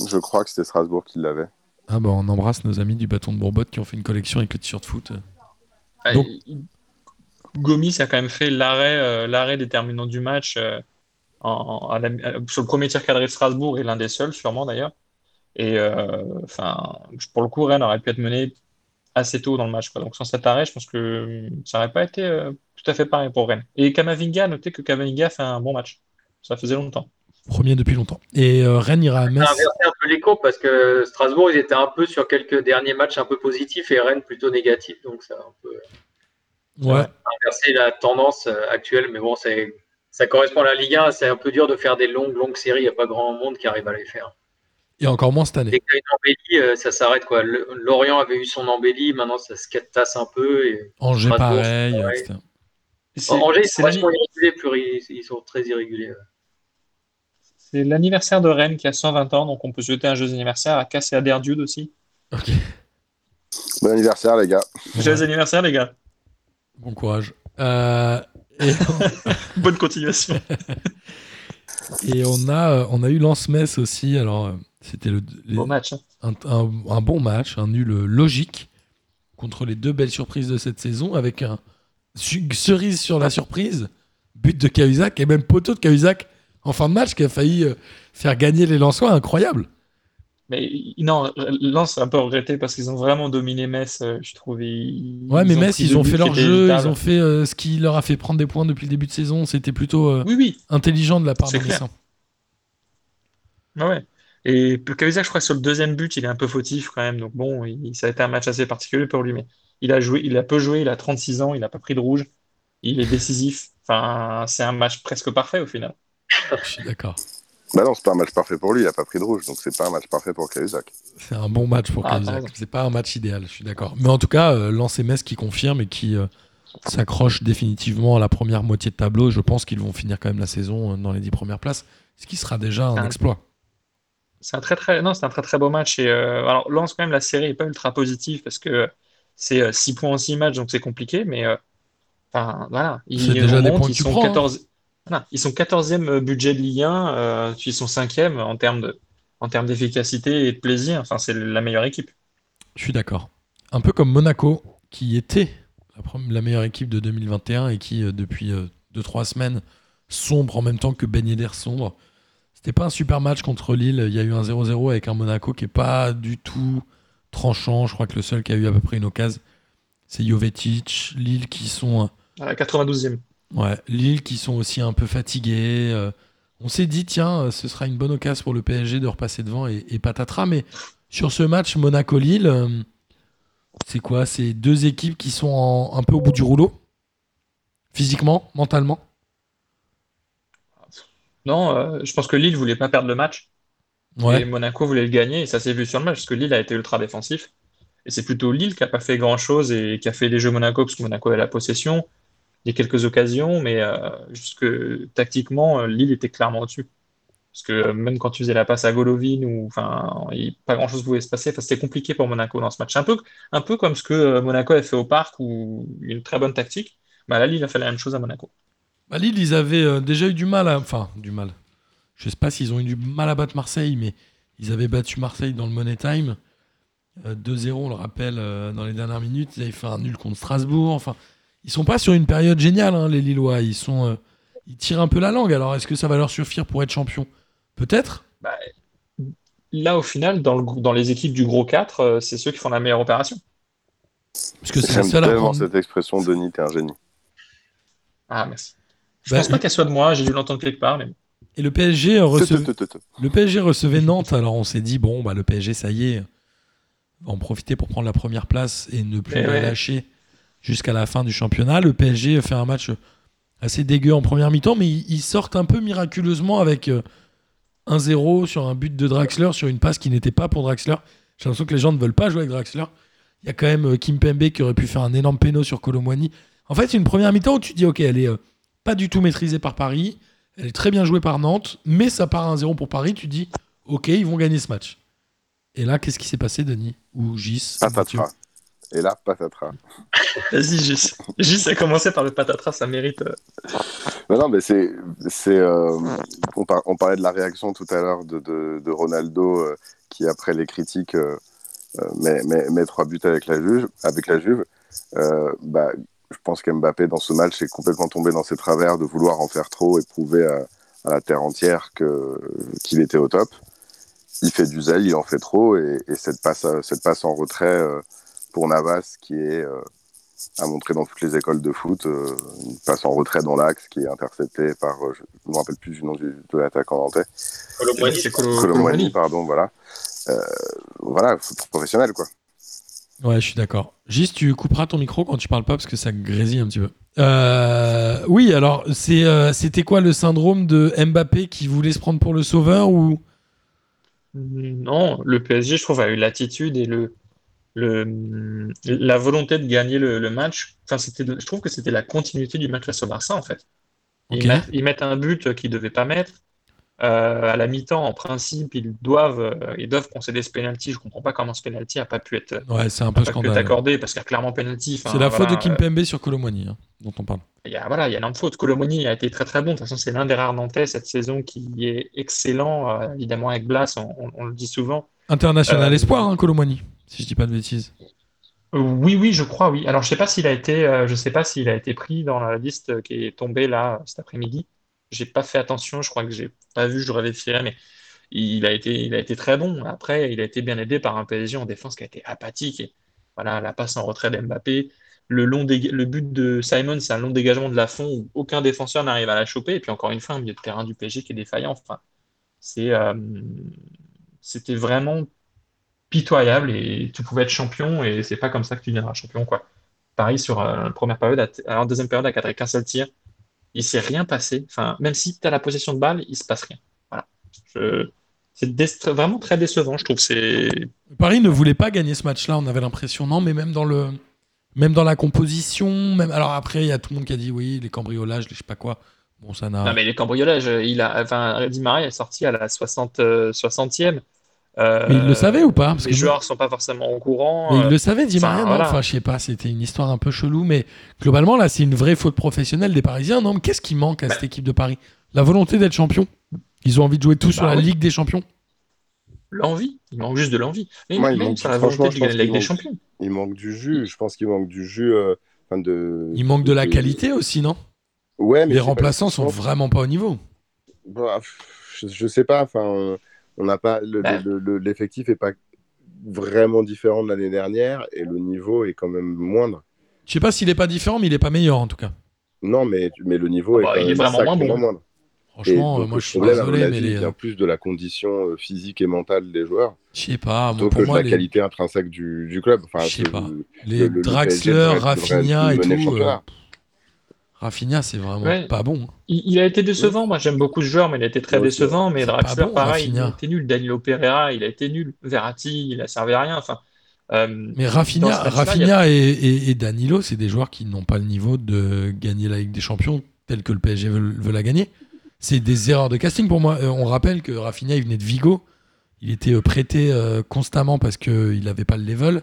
Je crois que c'était Strasbourg qui l'avait. Ah bah on embrasse nos amis du bâton de Bourbotte qui ont fait une collection avec le t-shirt foot. Donc- Gomis a quand même fait l'arrêt euh, l'arrêt déterminant du match euh, en- à la- à- sur le premier tir cadré de Strasbourg et l'un des seuls, sûrement d'ailleurs. Et euh, enfin, pour le coup, Rennes aurait pu être mené assez tôt dans le match. quoi. Donc sans cet arrêt, je pense que ça n'aurait pas été euh, tout à fait pareil pour Rennes. Et Kamavinga, notez que Kamavinga fait un bon match. Ça faisait longtemps. Premier depuis longtemps. Et euh, Rennes ira à Metz. un peu les courbes parce que Strasbourg, ils étaient un peu sur quelques derniers matchs un peu positifs et Rennes plutôt négatifs. Donc ça a un peu Ouais. inversé la tendance euh, actuelle. Mais bon, ça correspond à la Ligue 1. C'est un peu dur de faire des longues, longues séries. Il n'y a pas grand monde qui arrive à les faire. Et encore moins cette année. Dès qu'il y a une embellie, euh, ça s'arrête. quoi. Le- Lorient avait eu son embellie. Maintenant, ça se tasse un peu. Et... Angers Strasbourg, pareil, Angers, ils c'est sont vachement irréguliers. Plus ils, ils sont très irréguliers. ouais. C'est l'anniversaire de Rennes qui a 120 ans, donc on peut souhaiter un joyeux anniversaire à Cass et à Derdude aussi. Ok. Bon anniversaire, les gars. Joyeux anniversaire, les gars. Bon courage. Euh, et, Bonne continuation. et on a, euh, on a eu Lance-Metz aussi. Alors, euh, c'était le, les- Beau match. hein. un, un- un bon match, un nul logique contre les deux belles surprises de cette saison, avec un cerise sur la surprise, but de Cahuzac et même poteau de Cahuzac en fin de match qui a failli euh, faire gagner les Lensois. Incroyable. Mais non, Lens a un peu regretté parce qu'ils ont vraiment dominé Metz, euh, je trouve. Ils- Ouais, mais ils Metz, ils ont fait leur jeu, ils ont fait euh, ce qui leur a fait prendre des points depuis le début de saison. C'était plutôt euh, Oui, oui. intelligent de la part de. Ah ouais. Et Cahuzac, je crois que sur le deuxième but, il est un peu fautif quand même. Donc bon, il- ça a été un match assez particulier pour lui. Mais il a joué, il a peu joué, il a 36 ans, il n'a pas pris de rouge. Il est décisif. Enfin, c'est un match presque parfait au final. Je suis d'accord. Bah non, c'est pas un match parfait pour lui, il a pas pris de rouge, donc c'est pas un match parfait pour Cahuzac. C'est un bon match pour Ah, Cahuzac. C'est pas un match idéal, je suis d'accord. Mais en tout cas, euh, Lens et Metz qui confirme et qui euh, s'accrochent définitivement à la première moitié de tableau. Je pense qu'ils vont finir quand même la saison euh, dans les dix premières places, ce qui sera déjà un exploit. C'est un très très non, c'est un très très beau match et euh, alors Lens quand même la série est pas ultra positive parce que c'est 6 points en 6 matchs donc c'est compliqué mais euh, enfin voilà, ils déjà des points ils sont prends, hein. 14 voilà, ils sont 14e budget de Ligue 1, euh, ils sont 5e en termes de en termes d'efficacité et de plaisir, enfin c'est la meilleure équipe. Je suis d'accord. Un peu comme Monaco, qui était la meilleure équipe de 2021 et qui, euh, depuis 2-3 semaines, sombre en même temps que Ben Yedder sombre. C'était pas un super match contre Lille. Il y a eu un 0-0 avec un Monaco qui est pas du tout tranchant. Je crois que le seul qui a eu à peu près une occasion, c'est Jovetic. Lille qui sont. À la 92e. Ouais, Lille qui sont aussi un peu fatigués. euh, on s'est dit, tiens, euh, ce sera une bonne occasion pour le PSG de repasser devant et, et patatras. Mais sur ce match Monaco-Lille, euh, c'est quoi? C'est deux équipes qui sont en- un peu au bout du rouleau? Physiquement, mentalement? Non, euh, je pense que Lille voulait pas perdre le match. Et. Monaco voulait le gagner, et ça s'est vu sur le match, parce que Lille a été ultra défensif. Et c'est plutôt Lille qui a pas fait grand-chose et qui a fait les jeux Monaco, parce que Monaco a la possession. Il y a quelques occasions, mais euh, jusque tactiquement, euh, Lille était clairement au-dessus. Parce que euh, même quand tu faisais la passe à Golovin, ou, enfin, pas grand-chose pouvait se passer. C'était compliqué pour Monaco dans ce match. Un peu, un peu comme ce que euh, Monaco a fait au Parc, où une très bonne tactique. Bah, Lille a fait la même chose à Monaco. Bah, Lille, ils avaient déjà eu du mal à. Enfin, du mal. Je sais pas s'ils ont eu du mal à battre Marseille, mais ils avaient battu Marseille dans le Money Time. Euh, 2-0, on le rappelle, dans les dernières minutes. Ils avaient fait un nul contre Strasbourg. Enfin, ils sont pas sur une période géniale, hein, les Lillois. Ils, sont, euh, ils tirent un peu la langue. Alors, est-ce que ça va leur suffire pour être champion Peut-être. Bah, là, au final, dans, le, dans les équipes du gros 4, euh, c'est ceux qui font la meilleure opération. Parce que c'est prendre. cette expression, Denis, t'es un génie. Ah, merci. Je Bah, pense pas qu'elle soit de moi, j'ai dû l'entendre quelque part. Mais... Et le PSG, euh, rece- Te, te, te, te. le PSG recevait Nantes. Alors, on s'est dit, bon, bah, le PSG, ça y est, va en profiter pour prendre la première place et ne plus Mais la ouais. lâcher jusqu'à la fin du championnat. Le PSG fait un match assez dégueu en première mi-temps, mais ils sortent un peu miraculeusement avec euh, 1-0 sur un but de Draxler, sur une passe qui n'était pas pour Draxler. J'ai l'impression que les gens ne veulent pas jouer avec Draxler. Il y a quand même euh, Kim Pembe qui aurait pu faire un énorme péno sur Colomwani. En fait, c'est une première mi-temps où tu dis, ok, elle est euh, pas du tout maîtrisée par Paris, elle est très bien jouée par Nantes, mais ça part à 1-0 pour Paris. Tu dis, ok, ils vont gagner ce match. Et là, qu'est-ce qui s'est passé, Denis? Ou Gis? Patatras. Et là, patatras. Vas-y, Gis. Gis a commencé par le patatras, ça mérite. euh, Non, non, mais c'est. c'est euh, on, par- on parlait de la réaction tout à l'heure de, de, de Ronaldo euh, qui, après les critiques, euh, met, met- met trois buts avec la Juve. Avec la Juve. Bah, je pense qu'Mbappé, dans ce match, est complètement tombé dans ses travers de vouloir en faire trop et prouver à, à la terre entière que- qu'il était au top. Il fait du zèle, il en fait trop, et, et cette, passe, à- cette passe en retrait pour Navas, qui est euh, à montrer dans toutes les écoles de foot, euh, une passe en retrait dans l'axe qui est interceptée par, euh, je ne me rappelle plus du nom du, de l'attaquant nantais, Colomboigny, Colomboigny, pardon, voilà. Euh, voilà, foot professionnel, quoi. Ouais, je suis d'accord. Gis, tu couperas ton micro quand tu parles pas parce que ça grésille un petit peu. Euh, oui, alors c'est, euh, c'était quoi le syndrome de Mbappé qui voulait se prendre pour le sauveur ou? Non, le PSG, je trouve, a eu l'attitude et le, le, la volonté de gagner le, le match. Enfin, c'était, je trouve que c'était la continuité du match face au Barça, en fait. Ils, mettent, ils mettent un but qu'ils ne devaient pas mettre. Euh, à la mi-temps, en principe, ils doivent, euh, ils doivent concéder ce penalty. Je comprends pas comment ce penalty n'a pas pu être, Ouais, c'est un peu pas pu être scandaleux. accordé parce qu'il y a clairement penalty. Enfin, C'est la faute de Kim euh, sur Colomwani hein, dont on parle. Il y a, voilà, il y a énorme faute. Colomoni a été très très bon. De toute façon, c'est l'un des rares Nantais cette saison qui est excellent. Euh, évidemment, avec Blas, on, on- on le dit souvent. International espoir, hein, Colomwani, si je dis pas de bêtises. Euh, oui, oui, je crois, oui. Alors, je sais pas s'il a été, euh, je sais pas s'il a été pris dans la liste qui est tombée là cet après-midi. J'ai pas fait attention. Je crois que j'ai pas vu. Je vérifierai, mais il a été, il a été très bon. Après, il a été bien aidé par un PSG en défense qui a été apathique. Voilà, la passe en retrait d'Mbappé. Le, le but de Simon, c'est un long dégagement de la fond où aucun défenseur n'arrive à la choper. Et puis encore une fois, un milieu de terrain du PSG qui est défaillant. Enfin, euh, c'était vraiment pitoyable et tu pouvais être champion et c'est pas comme ça que tu deviendras champion, quoi. Paris sur euh, la première période, à- en deuxième période, avec qu'un seul tir, il s'est rien passé. Enfin, même si tu as la possession de balle, il se passe rien. Voilà. Je- C'est dé- vraiment très décevant, je trouve. C'est Paris ne voulait pas gagner ce match-là, on avait l'impression, non, mais même dans le, même dans la composition, même. Alors après, il y a tout le monde qui a dit oui, les cambriolages, les je sais pas quoi. Bon, ça n'a. Non, mais les cambriolages, il a, enfin, Di Maria est sorti à la 60, euh, 60e. Euh, Mais il le savait ou pas Parce Les que joueurs sont pas forcément au courant. Mais il euh, le savait, Di enfin, Maria, voilà. Enfin, je sais pas, c'était une histoire un peu chelou, mais globalement, là, c'est une vraie faute professionnelle des Parisiens. Non, mais qu'est-ce qui manque à Bah. cette équipe de Paris? La volonté d'être champion. Ils ont envie de jouer tout sur Bah la oui. Ligue des Champions. L'envie, il manque juste de l'envie. Mais Moi, il manque- sur la franchement, volonté de gagner la Ligue des Champions. Il manque du jus. Je pense qu'il manque du jus. euh, enfin, de, Il manque de la qualité aussi, non? Ouais, mais Les c'est pas- remplaçants sont vraiment pas au niveau. Bah, je, je sais pas. Enfin, on- n'a pas le- Bah. le- le- l'effectif est pas vraiment différent de l'année dernière et le niveau est quand même moindre. Je sais pas s'il est pas différent, mais il est pas meilleur en tout cas. Non, mais, mais le niveau Ah est bah, quand il est même vraiment moins bon. moindre. Franchement, donc, moi le je suis désolé, avis, mais les... vient plus de la condition euh, physique et mentale des joueurs je sais pas. moi, pour que moi, la les, qualité intrinsèque du, du club. Enfin, Je sais pas. le- les le- le PSG Draxler, Rafinha et le tout. euh, Rafinha, c'est vraiment Ouais. pas bon. hein. Il, il a été décevant. Moi, j'aime beaucoup ce joueur, mais il a été très décevant. Mais Draxler, bon, pareil, il a été nul. Danilo Pereira, il a été nul. Verratti, il a servi à rien. Enfin, euh, Mais Rafinha, et, et- et Danilo, c'est des joueurs qui n'ont pas le niveau de gagner la Ligue des Champions tel que le PSG veut, veut la gagner. C'est des erreurs de casting pour moi. Euh, on rappelle que Rafinha, il venait de Vigo. Il était euh, prêté euh, constamment parce qu'il n'avait pas le level.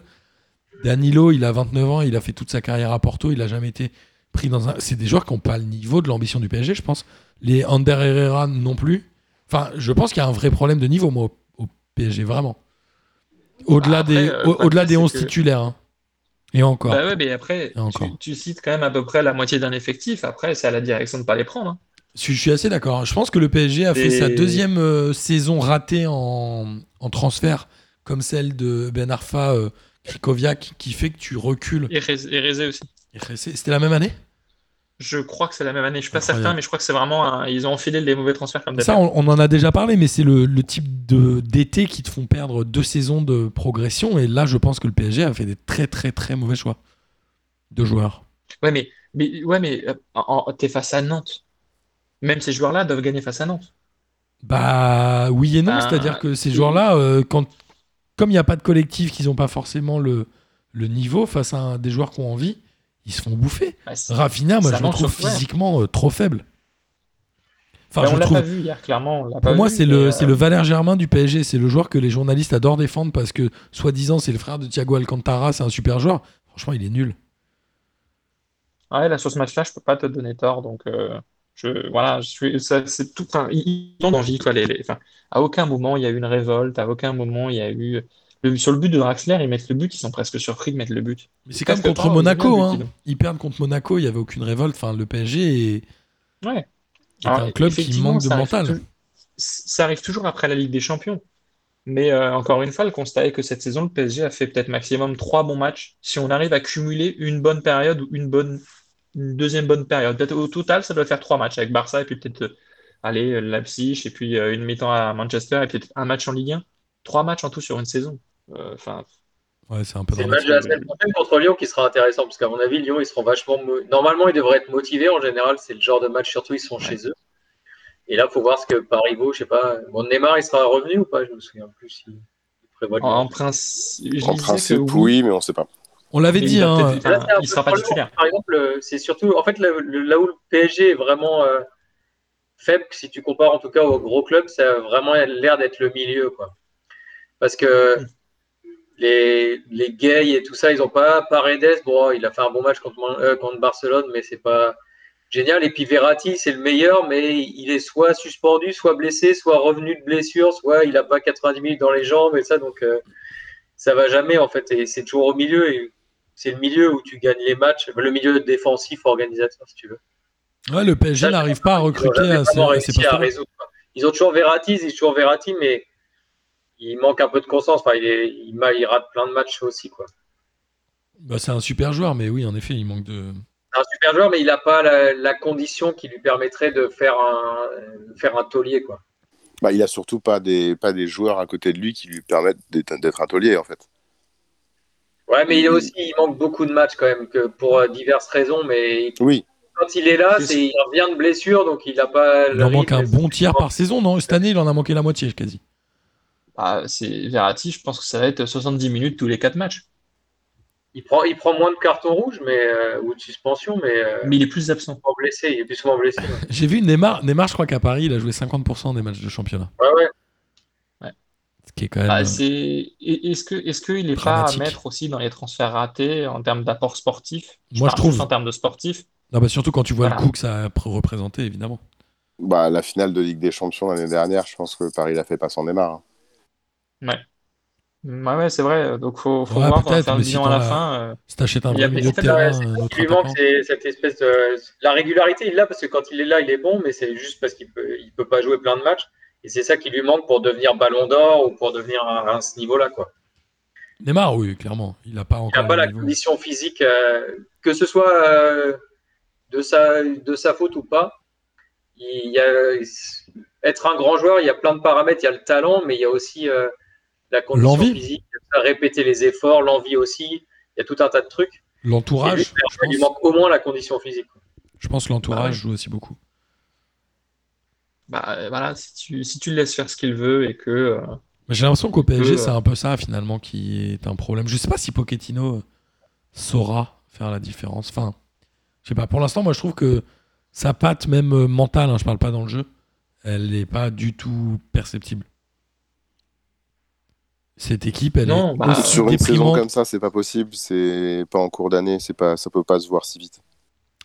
Danilo, il a 29 ans, il a fait toute sa carrière à Porto, il n'a jamais été pris dans un. C'est des joueurs qui n'ont pas le niveau de l'ambition du PSG, je pense. Les Ander Herrera non plus. Enfin, je pense qu'il y a un vrai problème de niveau, moi, au, au PSG, vraiment. Au-delà Bah, des, euh, au- au-delà des c'est 11 que- titulaires. hein. Et encore. Bah ouais, mais après, encore. tu, tu cites quand même à peu près la moitié d'un effectif. Après, c'est à la direction de ne pas les prendre. hein. Je je suis assez d'accord. Je pense que le PSG a fait sa deuxième euh, saison ratée en, en transfert, comme celle de Ben Arfa, euh, Krikoviak, qui fait que tu recules. Et Ré- et aussi. C'était la même année? Je crois que c'est la même année. Je suis pas Incroyable. certain, mais je crois que c'est vraiment. un- Ils ont enfilé les mauvais transferts comme Ça, on, on en a déjà parlé, mais c'est le, le type de- d'été qui te font perdre deux saisons de progression. Et là, je pense que le PSG a fait des très, très, très mauvais choix de joueurs. Ouais, mais, mais, ouais, mais euh, t'es face à Nantes. Même ces joueurs-là doivent gagner face à Nantes. Bah oui et non, Ben, c'est-à-dire que ces joueurs-là, euh, quand, comme il n'y a pas de collectif, qu'ils n'ont pas forcément le, le niveau face à un- des joueurs qui ont envie, ils se font bouffer. Rafinha, moi je le trouve ouais. physiquement euh, trop faible. Enfin, je on le l'a trouve. pas vu hier, clairement. on l'a pas Pour moi, c'est le, euh, le Valère Germain du PSG. C'est le joueur que les journalistes adorent défendre parce que, soi-disant, c'est le frère de Thiago Alcantara, c'est un super joueur. Franchement, il est nul. Ouais, là, sur ce match-là, je peux pas te donner tort. Donc, euh, je, voilà, je suis, ça, c'est tout un. Ils ils ont envie, quoi. Les, les- enfin, à aucun moment, il y a eu une révolte. À aucun moment, il y a eu. Le- sur le but de Draxler, ils mettent le but. Ils sont presque surpris de mettre le but. Mais c'est comme contre Monaco. Hein. Ils perdent contre Monaco, il n'y avait aucune révolte. Enfin, le PSG est, Ouais. est Alors, un club qui manque de mental. Ça arrive toujours après la Ligue des Champions. Mais euh, encore une fois, le constat est que cette saison, le PSG a fait peut-être maximum trois bons matchs. Si on arrive à cumuler une bonne période ou une bonne, une deuxième bonne période, peut-être au total, ça doit faire trois matchs avec Barça et puis peut-être euh, aller euh, Leipzig et puis euh, une mi-temps à Manchester et peut-être un match en Ligue 1. Trois matchs en tout sur une saison. Euh, Enfin, Ouais, c'est un peu C'est le match de la semaine prochaine contre Lyon qui sera intéressant parce qu'à mon avis, Lyon, ils seront vachement. mo- Normalement, ils devraient être motivés. En général, c'est le genre de match, surtout, ils sont Ouais. chez eux. Et là, il faut voir ce que Parigo, je sais pas. Bon, Neymar, il sera revenu ou pas Je me souviens plus s'il prévoit de en, en venir. principe, je En principe, que oui, mais on sait pas. On l'avait Mais dit, il hein. Là, il sera pas le titulaire. Par exemple, c'est surtout. En fait, là, le- là où le PSG est vraiment euh, faible, si tu compares en tout cas au gros club, ça a vraiment l'air d'être le milieu. Quoi. Parce que les, les gays et tout ça, ils n'ont pas. Paredes, bon, il a fait un bon match contre, euh, contre Barcelone, mais c'est pas génial. Et puis Verratti, c'est le meilleur, mais il est soit suspendu, soit blessé, soit revenu de blessure, soit il n'a pas 90 minutes dans les jambes et ça, donc euh, ça va jamais en fait. Et c'est toujours au milieu. Et c'est le milieu où tu gagnes les matchs, le milieu défensif organisateur, si tu veux. Ouais, le PSG n'arrive pas à Ils ont recruter à à réussi à résoudre. quoi. Ils ont toujours Verratti, ils ont toujours Verratti, mais il manque un peu de conscience. Enfin, il, est, il, il rate plein de matchs aussi. Quoi. Bah, c'est un super joueur, mais oui, en effet, il manque de. C'est un super joueur, mais il n'a pas la, la condition qui lui permettrait de faire un, faire un taulier. Quoi. Bah, il a surtout pas des, pas des joueurs à côté de lui qui lui permettent d'être d'être un taulier, en fait. Ouais, mais il, aussi, il manque beaucoup de matchs quand même, que pour euh, diverses raisons. Mais Oui, quand il est là, C'est- il revient de blessure, donc il n'a pas. Il en manque un bon tiers par saison, non? Cette année, il en a manqué la moitié, quasi. Ah, c'est Verratti, je pense que ça va être 70 minutes tous les quatre matchs. Il prend, il prend moins de cartons rouges mais, euh, ou de suspension, mais euh, Mais il est plus absent. souvent blessé. Il est plus souvent blessé. ouais. J'ai vu Neymar. Neymar, je crois qu'à Paris, il a joué 50% des matchs de championnat. Ouais, ouais. Ce qui est quand même. Bah, c'est... et- Est-ce que, est-ce qu'il n'est pas à mettre aussi dans les transferts ratés en termes d'apport sportif? Moi, je trouve. En termes de sportif. Non, bah, surtout quand tu vois Voilà. le coup que ça a pr- représenté, évidemment. bah, la finale de Ligue des Champions l'année dernière, je pense que Paris l'a fait pas sans démarre. hein. Ouais, ouais, c'est vrai. Donc, faut, faut Ouais, voir, on va peut-être, faire le mais si bilan à la fin. euh, Si t'achètes un Il y a vrai milieu de peut-être terrain, Ce un autre qui lui manque, attaquant. c'est cette espèce de. La régularité, il l'a parce que quand il est là, il est bon, mais c'est juste parce qu'il peut, il peut pas jouer plein de matchs. Et c'est ça qui lui manque pour devenir ballon d'or ou pour devenir à, à ce niveau-là. Quoi. Neymar, oui, clairement. Il n'a pas Il encore n'a pas le la niveau. condition physique, euh, que ce soit euh, de, sa, de sa faute ou pas. Il y a, être un grand joueur, il y a plein de paramètres. Il y a le talent, mais il y a aussi euh, la condition L'envie. physique, répéter les efforts, l'envie aussi. Il y a tout un tas de trucs. L'entourage, je il pense, manque au moins la condition physique. je pense que l'entourage Ah ouais. joue aussi beaucoup. bah, euh, voilà, si tu, si tu le laisses faire ce qu'il veut et que. euh, Mais J'ai l'impression qu'au PSG, Euh, c'est un peu ça, finalement, qui est un problème. Je sais pas si Pochettino saura faire la différence. Enfin, je sais pas. Pour l'instant, moi, je trouve que sa patte, même euh, mentale, hein, je parle pas dans le jeu, elle n'est pas du tout perceptible. Cette équipe, elle Non, est bah, aussi Sur une saison déprimante. comme ça, c'est pas possible. C'est pas en cours d'année. C'est pas, ça peut pas se voir si vite.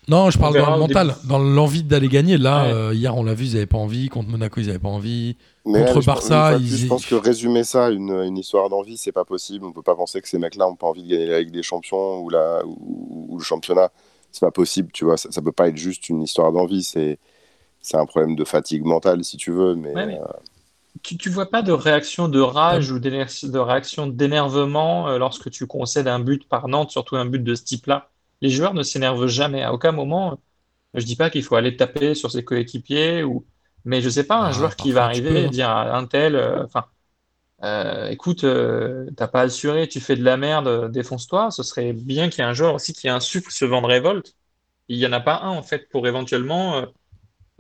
Non, je parle dans le mental, dans l'envie d'aller gagner. Là, Ouais. euh, hier, on l'a vu, ils n'avaient pas envie. Contre Monaco, ils n'avaient pas envie. Mais Contre ouais, je- Barça, plus, ils- je pense que résumer ça, une, une histoire d'envie, c'est pas possible. On peut pas penser que ces mecs-là ont pas envie de gagner la Ligue des Champions ou, la, ou, ou le championnat. C'est pas possible, tu vois. Ça, ça peut pas être juste une histoire d'envie. C'est c'est un problème de fatigue mentale, si tu veux. Mais, Ouais, mais- euh, Tu, tu vois pas de réaction de rage ou d'éner- de réaction d'énervement euh, lorsque tu concèdes un but par Nantes, surtout un but de ce type-là? Les joueurs ne s'énervent jamais. À aucun moment, euh, je dis pas qu'il faut aller taper sur ses coéquipiers ou, mais je sais pas, un Ah, joueur qui va arriver et hein. dire à un tel, euh, enfin, euh, écoute, euh, t'as pas assuré, tu fais de la merde, euh, défonce-toi. Ce serait bien qu'il y ait un joueur aussi qui insuffle ce vent de révolte. Il y en a pas un en fait pour éventuellement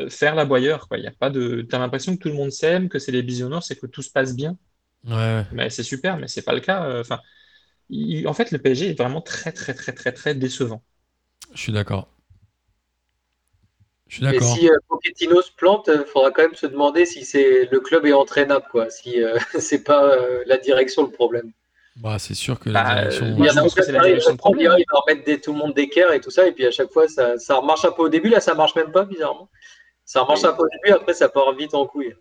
euh, euh, faire l'aboyeur, quoi. Il y a pas de, t'as l'impression que tout le monde s'aime, que c'est les bisounours, c'est que tout se passe bien. Ouais. Mais c'est super, mais c'est pas le cas. euh, Enfin, il- en fait, le PSG est vraiment très, très, très, très, très décevant. Je suis d'accord. Je suis Et d'accord. si euh, Pochettino se plante, il faudra quand même se demander si c'est le club est entraînable, quoi. Si euh, c'est pas euh, la direction le problème. Bah, c'est sûr que la Bah, direction. euh, Il y en a c'est la direction problème. Il va remettre des- tout le monde d'équerre et tout ça, et puis à chaque fois, ça, ça remarche un peu au début. Là, ça marche même pas, bizarrement. Ça Oui. un peu au début, après, ça part vite en couille.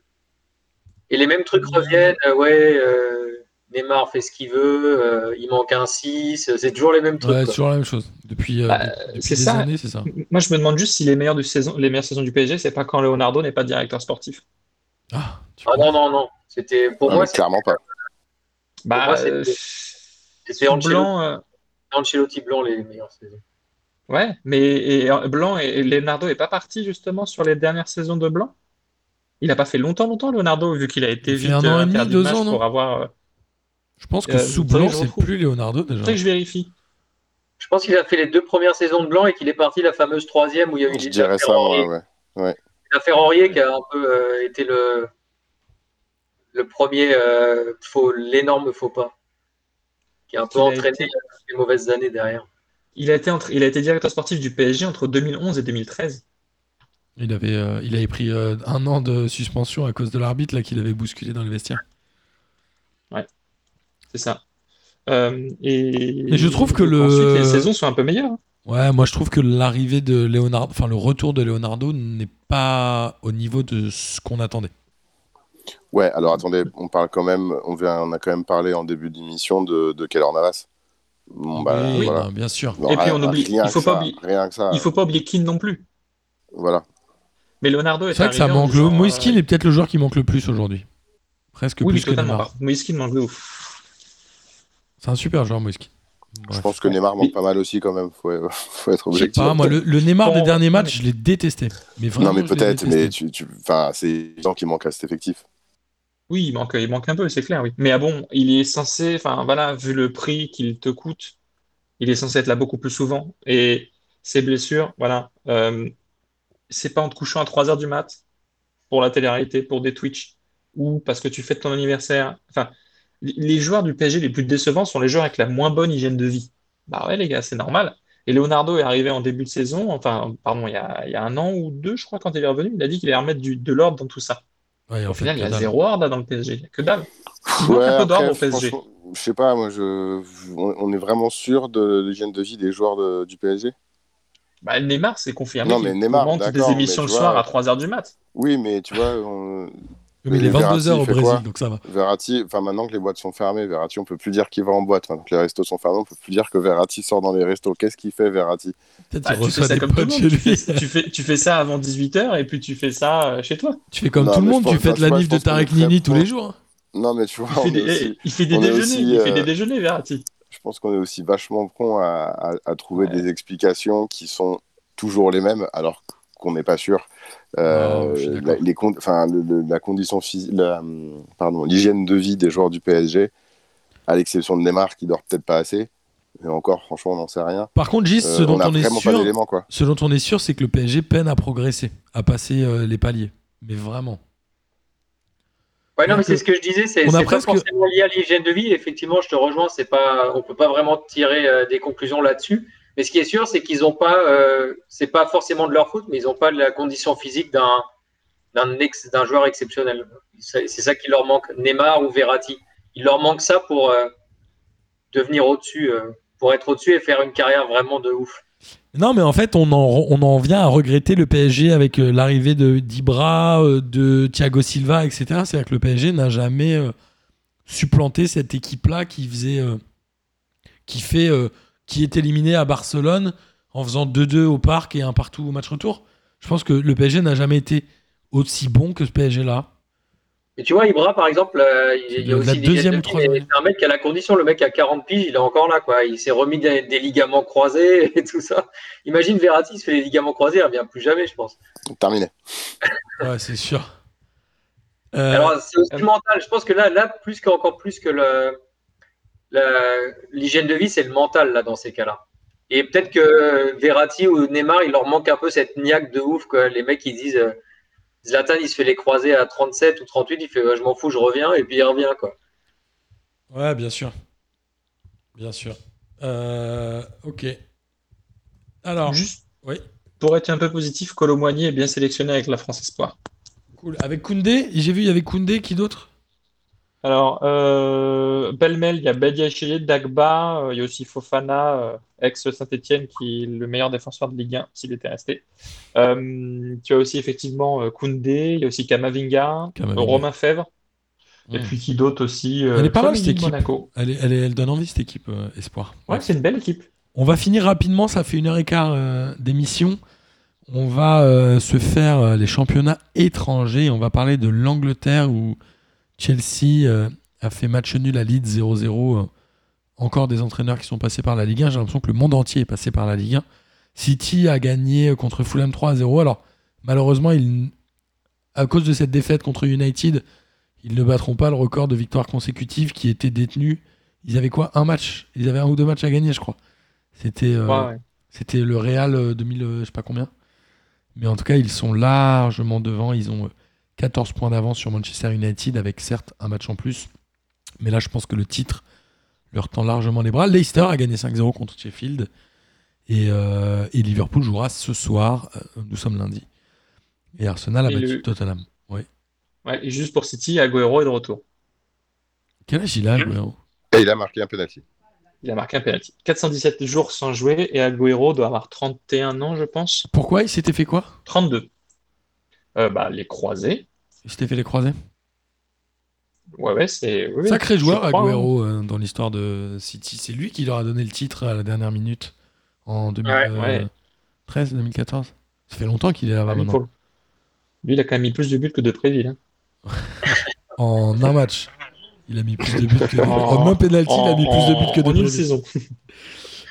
Et les mêmes trucs reviennent. euh, ouais, euh, Neymar fait ce qu'il veut, euh, il manque un 6, c'est toujours les mêmes trucs. Ouais, c'est quoi. toujours la même chose. Depuis, euh, Bah, depuis c'est des ça. années, c'est ça. Moi, je me demande juste si les meilleures, du saison, les meilleures saisons du PSG, c'est pas quand Leonardo n'est pas directeur sportif. Ah, tu Ah vois. non, non, non. C'était pour non, moi, clairement pas. Bah, moi, c'était- euh, c'était Ancelotti. Blanc, euh, Ancelotti Blanc les meilleures saisons. Ouais, mais et, euh, Blanc et, et Leonardo est pas parti justement sur les dernières saisons de Blanc? Il a pas fait longtemps, longtemps, Leonardo, vu qu'il a été vite un an euh, et demi, deux ans, non? pour avoir. euh, Je pense que Euh, sous Blanc, je c'est retrouve. plus Leonardo déjà. faudrait que je vérifie. Je pense qu'il a fait les deux premières saisons de Blanc et qu'il est parti la fameuse troisième où il y a eu Je dirais ça, moi, ouais. L'affaire qui a un peu euh, été le, le premier euh, faux, l'énorme faux pas, qui a un peu Il a entraîné été- les mauvaises années derrière. Il a été, entre- il a été directeur sportif du PSG entre 2011 et 2013. Il avait, euh, il avait pris euh, un an de suspension à cause de l'arbitre là qu'il avait bousculé dans le vestiaire. C'est ça. Euh, et je trouve que le- ensuite, les saisons sont un peu meilleures. hein. Ouais, moi je trouve que l'arrivée de Leonardo, enfin le retour de Leonardo n'est pas au niveau de ce qu'on attendait. Ouais, alors attendez, on parle quand même, on, vient, on a quand même parlé en début d'émission de, de Keller Navas. Bon, bah, oui, voilà. non, bien sûr. Et puis, on oublie- il faut pas ça, oublier- Rien que ça. Il faut pas oublier Keane non plus. Voilà. Mais Leonardo est C'est vrai que ça manque. Le disant, euh, est peut-être le joueur qui manque le plus aujourd'hui. Presque Oui, plus que Neymar. Keane manque de ouf. C'est un super joueur, Moïse Kean. Je pense que Neymar manque pas mal aussi quand même. Faut, faut être Je sais objectif. pas, moi, le, le Neymar des Bon, derniers matchs, mais- je l'ai détesté. Mais vraiment, non, mais peut-être, mais tu, tu, enfin, c'est évident qu'il manque à cet effectif. Oui, il manque, il manque un peu, c'est clair, oui. Mais ah bon, il est censé, enfin voilà, vu le prix qu'il te coûte, il est censé être là beaucoup plus souvent. Et ses blessures, voilà, euh, c'est pas en te couchant à 3 heures du mat pour la télé-réalité, pour des Twitch, ou parce que tu fêtes ton anniversaire. Enfin, les- joueurs du PSG les plus décevants sont les joueurs avec la moins bonne hygiène de vie. Bah ouais, les gars, c'est normal. Et Leonardo est arrivé en début de saison, enfin, pardon, il y a, il y a un an ou deux, je crois, quand il est revenu, il a dit qu'il allait remettre du, de l'ordre dans tout ça. Ouais, en Au final, il y a dalle. zéro dans le PSG, il y a que dalle. Il Ouais, un peu au PSG. Je sais pas, moi, je, on est vraiment sûr de l'hygiène de vie des joueurs de- du PSG. Bah, Neymar, c'est confirmé Non, mais Neymar, commente des émissions le soir vois- à 3h du mat. Oui, mais tu vois, on- Mais il est Et Verratti, 22h au Brésil, donc ça va. Verratti, enfin maintenant que les boîtes sont fermées, Verratti, on peut plus dire qu'il va en boîte. Maintenant que les restos sont fermés, on peut plus dire que Verratti sort dans les restos. Qu'est-ce qu'il fait, Verratti Bah, tu fais ça comme tout Tu fais, tu, fais, tu fais avant 18h et puis tu fais ça euh, chez toi. Tu fais comme Non, tout le monde, tu fêtes je la nif de Tarek Nini tous les jours. Non, mais tu vois, Il fait des, aussi- il fait des on est déjeuners. aussi, il fait euh, des déjeuners, Verratti. je pense qu'on est aussi vachement con à, à- à trouver Ouais. des explications qui sont toujours les mêmes, alors qu'on n'est pas sûr. Euh, Non, la, les con- enfin, le- le- la condition physique, pardon, l'hygiène de vie des joueurs du PSG, à l'exception de Neymar qui dort peut-être pas assez, mais encore, franchement, on n'en sait rien. Par contre, Gis, Euh, ce dont on est pas sûr, quoi. ce dont on est sûr, c'est que le PSG peine à progresser, à passer euh, les paliers. Mais vraiment. Ouais, non, mais c'est ce que je disais, c'est on a c'est presque- pas forcément lié à l'hygiène de vie. Effectivement, je te rejoins, c'est pas, on peut pas vraiment tirer euh, des conclusions là-dessus. Mais ce qui est sûr, c'est qu'ils ont pas, euh, c'est pas forcément de leur faute, mais ils ont pas la condition physique d'un d'un joueur exceptionnel. C'est ça qui leur manque, Neymar ou Verratti. Il leur manque ça pour euh, devenir au-dessus, euh, pour être au-dessus et faire une carrière vraiment de ouf. Non, mais en fait, on en, on en vient à regretter le PSG avec euh, l'arrivée de d'Ibra, euh, de Thiago Silva, etc. C'est-à-dire que le PSG n'a jamais supplanté cette équipe-là qui faisait, qui fait, qui est éliminée à Barcelone en faisant 2-2 au parc et un partout au match retour. Je pense que le PSG n'a jamais été aussi bon que ce PSG-là. Mais tu vois, Ibra, par exemple, euh, il il y a aussi des deuxième mais ou troisième. C'est un mec qui a la condition, le mec à 40 piges, il est encore là, quoi. Il s'est remis des, des ligaments croisés et tout ça. Imagine Verratti se fait les ligaments croisés, il revient plus jamais, je pense. Terminé. Ouais, c'est sûr. Euh, Alors, c'est aussi mental. Je pense que là, là plus qu'encore plus que le, l'hygiène de vie, c'est le mental, là, dans ces cas-là. Et peut-être que Verratti ou Neymar, il leur manque un peu cette niaque de ouf, quoi. Les mecs, ils disent, euh, Zlatan, il se fait les croiser à 37 ou 38, il fait, je m'en fous, je reviens, et puis il revient, quoi. Ouais, bien sûr. Bien sûr. Euh, ok. Alors, Juste oui. pour être un peu positif, Colomboigny est bien sélectionné avec la France Espoir. Cool. Avec Koundé, j'ai vu, il y avait Koundé, qui d'autre? Alors, euh, pêle-mêle, il y a Badiachile, Dagba, euh, il y a aussi Fofana, euh, ex-Saint-Etienne, qui est le meilleur défenseur de Ligue 1, s'il était resté. Euh, tu as aussi effectivement Koundé, il y a aussi Kamavinga, Kamavinga. Romain Fèvre, et Mm. puis qui d'autre aussi Elle est pas mal, cette équipe. Monaco. elle, est- elle, est- elle donne envie, cette équipe, Espoir. Ouais, c'est une belle équipe. On va finir rapidement, ça fait une heure et quart d'émission. On va se faire les championnats étrangers. On va parler de l'Angleterre où Chelsea euh, a fait match nul à Leeds 0-0. euh, encore des entraîneurs qui sont passés par la Ligue 1. J'ai l'impression que le monde entier est passé par la Ligue 1. City a gagné contre Fulham 3-0. Alors, malheureusement, ils- à cause de cette défaite contre United, ils ne battront pas le record de victoires consécutives qui était détenu. Ils avaient quoi? Un match Ils avaient un ou deux matchs à gagner, je crois. C'était euh, Ouais, ouais. c'était le Real euh, 2000, euh, je sais pas combien. Mais en tout cas, ils sont largement devant. Ils ont 14 points d'avance sur Manchester United avec certes un match en plus. Mais là, je pense que le titre leur tend largement les bras. Leicester a gagné 5-0 contre Sheffield. Et, euh, et Liverpool jouera ce soir. euh, nous sommes lundi. Et Arsenal a Et battu le- Tottenham. Ouais. Ouais, et juste pour City, Agüero est de retour. Quel âge il a, Agüero? Et il a marqué un penalty. Il a marqué un penalty. 417 jours sans jouer et Agüero doit avoir 31 ans, je pense. Pourquoi? Il s'était fait quoi? 32. Euh, bah, les croisés. Il s'était fait les croisés Ouais, ouais, c'est. oui, Sacré joueur, crois, hein. Agüero, euh, dans l'histoire de City. C'est lui qui leur a donné le titre à la dernière minute en Ouais, 2013, 2014. Ça fait longtemps qu'il est là-bas maintenant. Lui, il a quand même mis plus de buts que de Préville. hein. En un match. Il a mis plus de buts que. En- un penalty, il a mis plus de buts que de en une saison.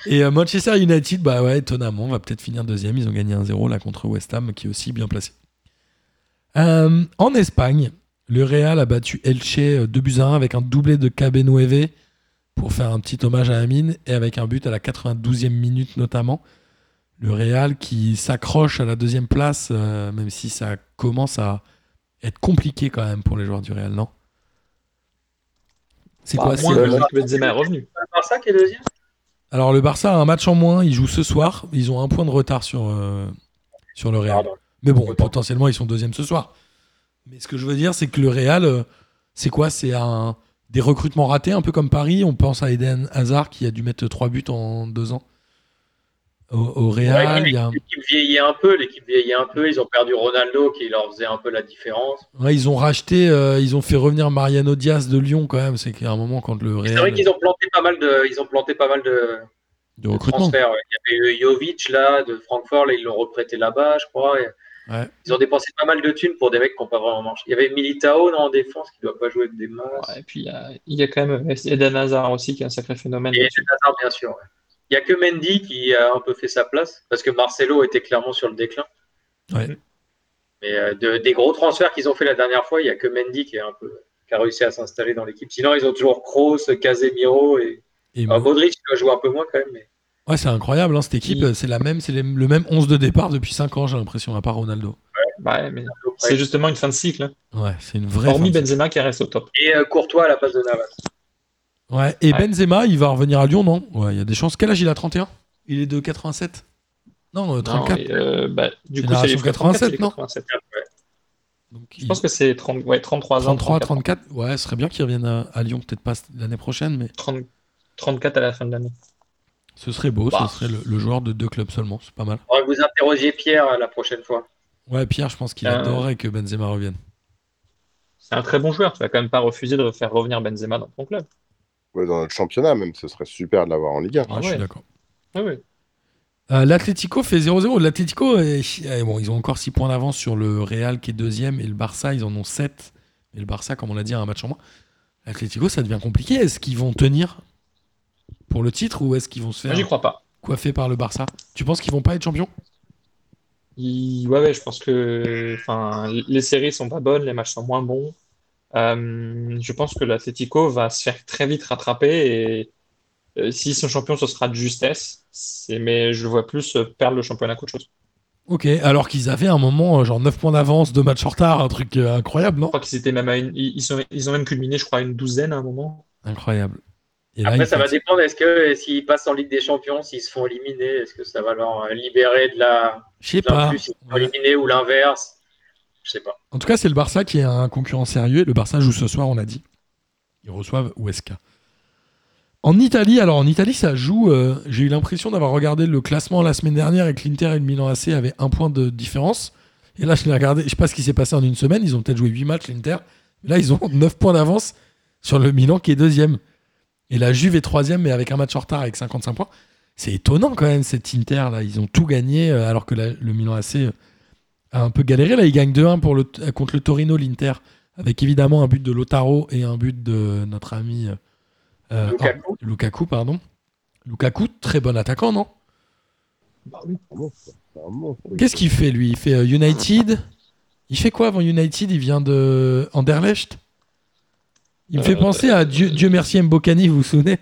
Et euh, Manchester United, bah ouais, étonnamment, va peut-être finir deuxième. Ils ont gagné 1-0 là contre West Ham, qui est aussi bien placé. Euh, en Espagne, le Real a battu Elche euh, 2 buts à 1 avec un doublé de Cabenueve pour faire un petit hommage à Amine et avec un but à la 92e minute notamment. Le Real qui s'accroche à la deuxième place, euh, même si ça commence à être compliqué quand même pour les joueurs du Real, non? C'est Bah, quoi moins c'est- est revenu. Le Barça qui est deuxième? Alors le Barça a un match en moins, ils jouent ce soir, ils ont un point de retard sur, euh, sur le Real. Pardon. Mais bon, potentiellement ils sont deuxième ce soir. Mais ce que je veux dire, c'est que le Real, euh, c'est quoi? C'est un des recrutements ratés, un peu comme Paris. On pense à Eden Hazard qui a dû mettre trois buts en deux ans. Au, au Real, Ouais, a- L'équipe vieillit un peu, l'équipe vieillit un peu. Ils ont perdu Ronaldo qui leur faisait un peu la différence. ouais, ils ont racheté, euh, ils ont fait revenir Mariano Diaz de Lyon quand même. C'est qu'à un moment quand le C'est vrai Real qu'ils ont planté pas mal de, ils ont planté pas mal de, de de recrutement. transferts. ouais. Il y avait Jovic là de Francfort, là ils l'ont reprêté là-bas, je crois. et Ouais. Ils ont dépensé pas mal de thunes pour des mecs qui n'ont pas vraiment marché. Il y avait Militao non, en défense qui ne doit pas jouer des masses. Ouais, et puis il y a, il y a quand même Eden Hazard aussi qui est un sacré phénomène. Et là-dessus. Hazard, bien sûr. ouais. Il n'y a que Mendy qui a un peu fait sa place parce que Marcelo était clairement sur le déclin. Ouais. Mais euh, de- des gros transferts qu'ils ont fait la dernière fois, il n'y a que Mendy qui, est un peu, qui a réussi à s'installer dans l'équipe. Sinon, ils ont toujours Kroos, Casemiro et Et Ah, Modric qui doit jouer un peu moins quand même. Mais... Ouais, c'est incroyable, hein, cette équipe, c'est la même, c'est les- le même 11 de départ depuis 5 ans, j'ai l'impression, à part Ronaldo. Ouais, mais c'est justement une fin de cycle. hein. Ouais, c'est une vraie. Hormis Benzema qui reste au top. Et euh, Courtois à la place de Navas. Ouais, et Ouais. Benzema, il va revenir à Lyon, non? Ouais, il y a des chances. Quel âge il a 31 Il est de 87 Non, euh, 34. Non, et, euh, bah, du coup, c'est les 87, 87, non? 87. Donc, Je il- pense que c'est 30, ouais, 33 ans. 33, 34, 34. Ouais, ce serait bien qu'il revienne à, à Lyon, peut-être pas l'année prochaine, mais 30 34 à la fin de l'année. Ce serait beau, Bah. ce serait le, le joueur de deux clubs seulement, c'est pas mal. Vous interrogiez Pierre euh, la prochaine fois. Ouais, Pierre, je pense qu'il Euh. adorerait que Benzema revienne. C'est un très bon joueur. Tu vas quand même pas refuser de faire revenir Benzema dans ton club. Ouais, dans notre championnat, même, ce serait super de l'avoir en Ligue 1. Ah, Je suis ouais. d'accord. Ah oui. Euh, L'Atlético fait 0-0. L'Atlético, eh, bon, ils ont encore 6 points d'avance sur le Real qui est deuxième et le Barça, ils en ont 7. Et le Barça, comme on l'a dit, a un match en moins. L'Atlético, ça devient compliqué. Est-ce qu'ils vont tenir pour le titre ou est-ce qu'ils vont se Moi, faire j'y crois pas. coiffer par le Barça? Tu penses qu'ils vont pas être champions? Il- Ouais, ouais, je pense que enfin, les séries sont pas bonnes, les matchs sont moins bons. Euh, je pense que l'Atlético va se faire très vite rattraper et euh, s'ils sont champions, ce sera de justesse. Mais je vois plus euh, perdre le championnat qu'autre chose. Ok, alors qu'ils avaient un moment, euh, genre 9 points d'avance, 2 matchs en retard, un truc incroyable, non? Je crois qu'ils étaient même à une... ils sont... ils ont même culminé, je crois, à une douzaine à un moment. Incroyable. Et Après, ça va dépendre. Est-ce que s'ils passent en Ligue des Champions, s'ils se font éliminer, est-ce que ça va leur euh, libérer de la Je sais pas. s'ils éliminés ou l'inverse? Je sais pas. En tout cas, c'est le Barça qui est un concurrent sérieux. Le Barça joue ce soir, on l'a dit. Ils reçoivent Huesca. En Italie, alors en Italie, ça joue. euh, J'ai eu l'impression d'avoir regardé le classement la semaine dernière et que l'Inter et le Milan AC avaient un point de différence. Et là, je l'ai regardé. Je sais pas ce qui s'est passé en une semaine. Ils ont peut-être joué 8 matchs, l'Inter. Là, ils ont 9 points d'avance sur le Milan qui est deuxième. Et la Juve est troisième, mais avec un match en retard avec 55 points. C'est étonnant quand même, cet Inter là. Ils ont tout gagné, euh, alors que la- le Milan AC euh, a un peu galéré. Là, ils gagnent 2-1 pour le, euh, contre le Torino, l'Inter, avec évidemment un but de Lotaro et un but de notre ami euh, Lukaku. oh, Lukaku, pardon. Lukaku, très bon attaquant, non? Bah oui. Qu'est-ce qu'il fait lui? Il fait euh, United. Il fait quoi avant United? Il vient de Anderlecht? Il me fait penser à Dieu, Dieu merci Mbokani, vous vous souvenez?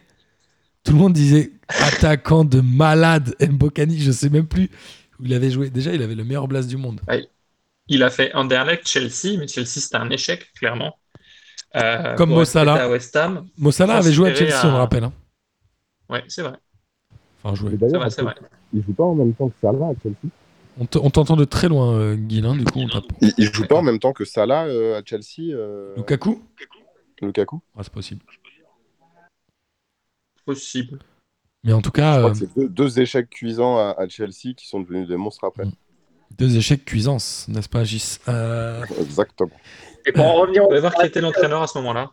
Tout le monde disait attaquant de malade Mbokani, je sais même plus où il avait joué. Déjà, il avait le meilleur blast du monde. Il a fait Anderlecht, Chelsea, mais Chelsea, c'était un échec, clairement. Euh, Comme pour Mo être Salah. prêté à West Ham. Mossala avait joué à Chelsea, on le rappelle. hein. Ouais, c'est vrai. Enfin, joué. Vrai, c'est vrai. il joue pas en même temps que Salah à Chelsea. On te- on t'entend de très loin, euh, Guilin, du coup, on tape. Il, il joue pas en même temps que Salah euh, à Chelsea, euh, Lukaku Lukaku? Ah, C'est possible. Possible. Mais en tout Je cas, crois euh, que c'est deux, deux échecs cuisants à, à Chelsea qui sont devenus des monstres après. Mm. deux échecs cuisance, n'est-ce pas, Gis? Euh, Exactement. Et pour en revenir, On va voir qui était l'entraîneur à ce moment-là.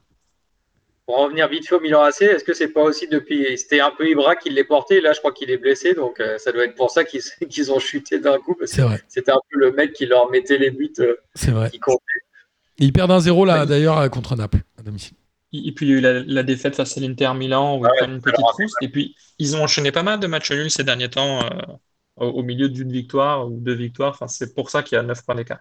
pour en revenir vite fait au Milan AC, est-ce que c'est pas aussi depuis C'était un peu Ibra qui l'est porté. Là, je crois qu'il est blessé, donc euh, ça doit être pour ça qu'ils ont chuté d'un coup. Parce C'est vrai, c'était un peu le mec qui leur mettait les buts euh, c'est vrai. qui comptaient. Et ils perdent un 0 là, Ouais. d'ailleurs, euh, contre Naples, à domicile. Et puis il y a eu la, la défaite face à l'Inter Milan où Ah ils ouais, prennent une petite trousse. Et puis ils ont enchaîné pas mal de matchs nuls ces derniers temps euh, au, au milieu d'une victoire ou deux victoires. Enfin, c'est pour ça qu'il y a 9 points d'écart.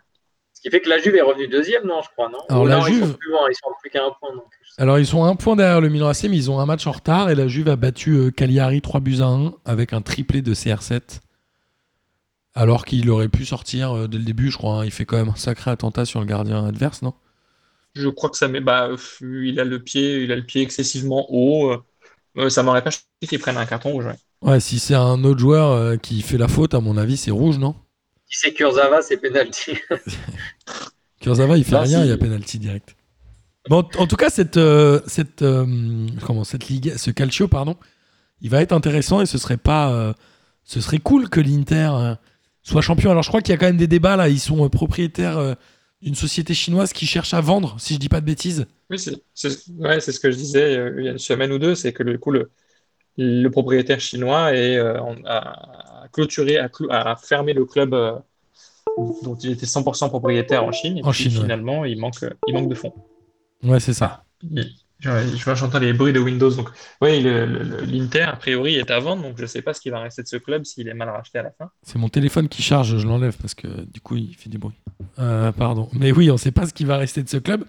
Ce qui fait que la Juve est revenue deuxième, non, je crois, non? Alors, Ou la non, ils Juve- sont plus loin, ils sont plus qu'à un point. Donc, Alors, ils sont un point derrière le Milan AC, mais ils ont un match en retard et la Juve a battu euh, Cagliari 3 buts à 1 avec un triplé de CR7. Alors qu'il aurait pu sortir euh, dès le début, je crois. hein. Il fait quand même un sacré attentat sur le gardien adverse, non? Je crois que ça met. Bah, il a le pied, il a le pied excessivement haut. euh, euh, ça m'aurait pas choqué qu'il prenne un carton rouge. ouais. Ouais, si c'est un autre joueur euh, qui fait la faute, à mon avis, c'est rouge, non? Si c'est Kurzawa, c'est penalty. Kurzawa, il fait Bah, rien, si. il y a penalty direct. Bon, en- en tout cas, cette, euh, cette, euh, comment, cette ligue, ce calcio, pardon, il va être intéressant et ce serait pas, euh, ce serait cool que l'Inter euh, soit champion. Alors, je crois qu'il y a quand même des débats là. Ils sont euh, propriétaires euh, d'une société chinoise qui cherche à vendre, si je dis pas de bêtises. Oui, c'est ouais, c'est ce que je disais euh, il y a une semaine ou deux, c'est que le coup, le, le propriétaire chinois est, euh, a, clôturé, a, clou- a fermé le club euh, dont il était 100% propriétaire en Chine. Et En puis, Chine, ouais. finalement, il manque, il manque de fonds. Ouais, c'est ça. Il- Je, vois, j'entends les bruits de Windows. Donc, oui, le- le- le- l'Inter, a priori, est à vendre. Donc, je ne sais pas ce qui va rester de ce club s'il est mal racheté à la fin. C'est mon téléphone qui charge, je l'enlève parce que du coup il fait du bruit. Euh, pardon. Mais oui, on ne sait pas ce qui va rester de ce club.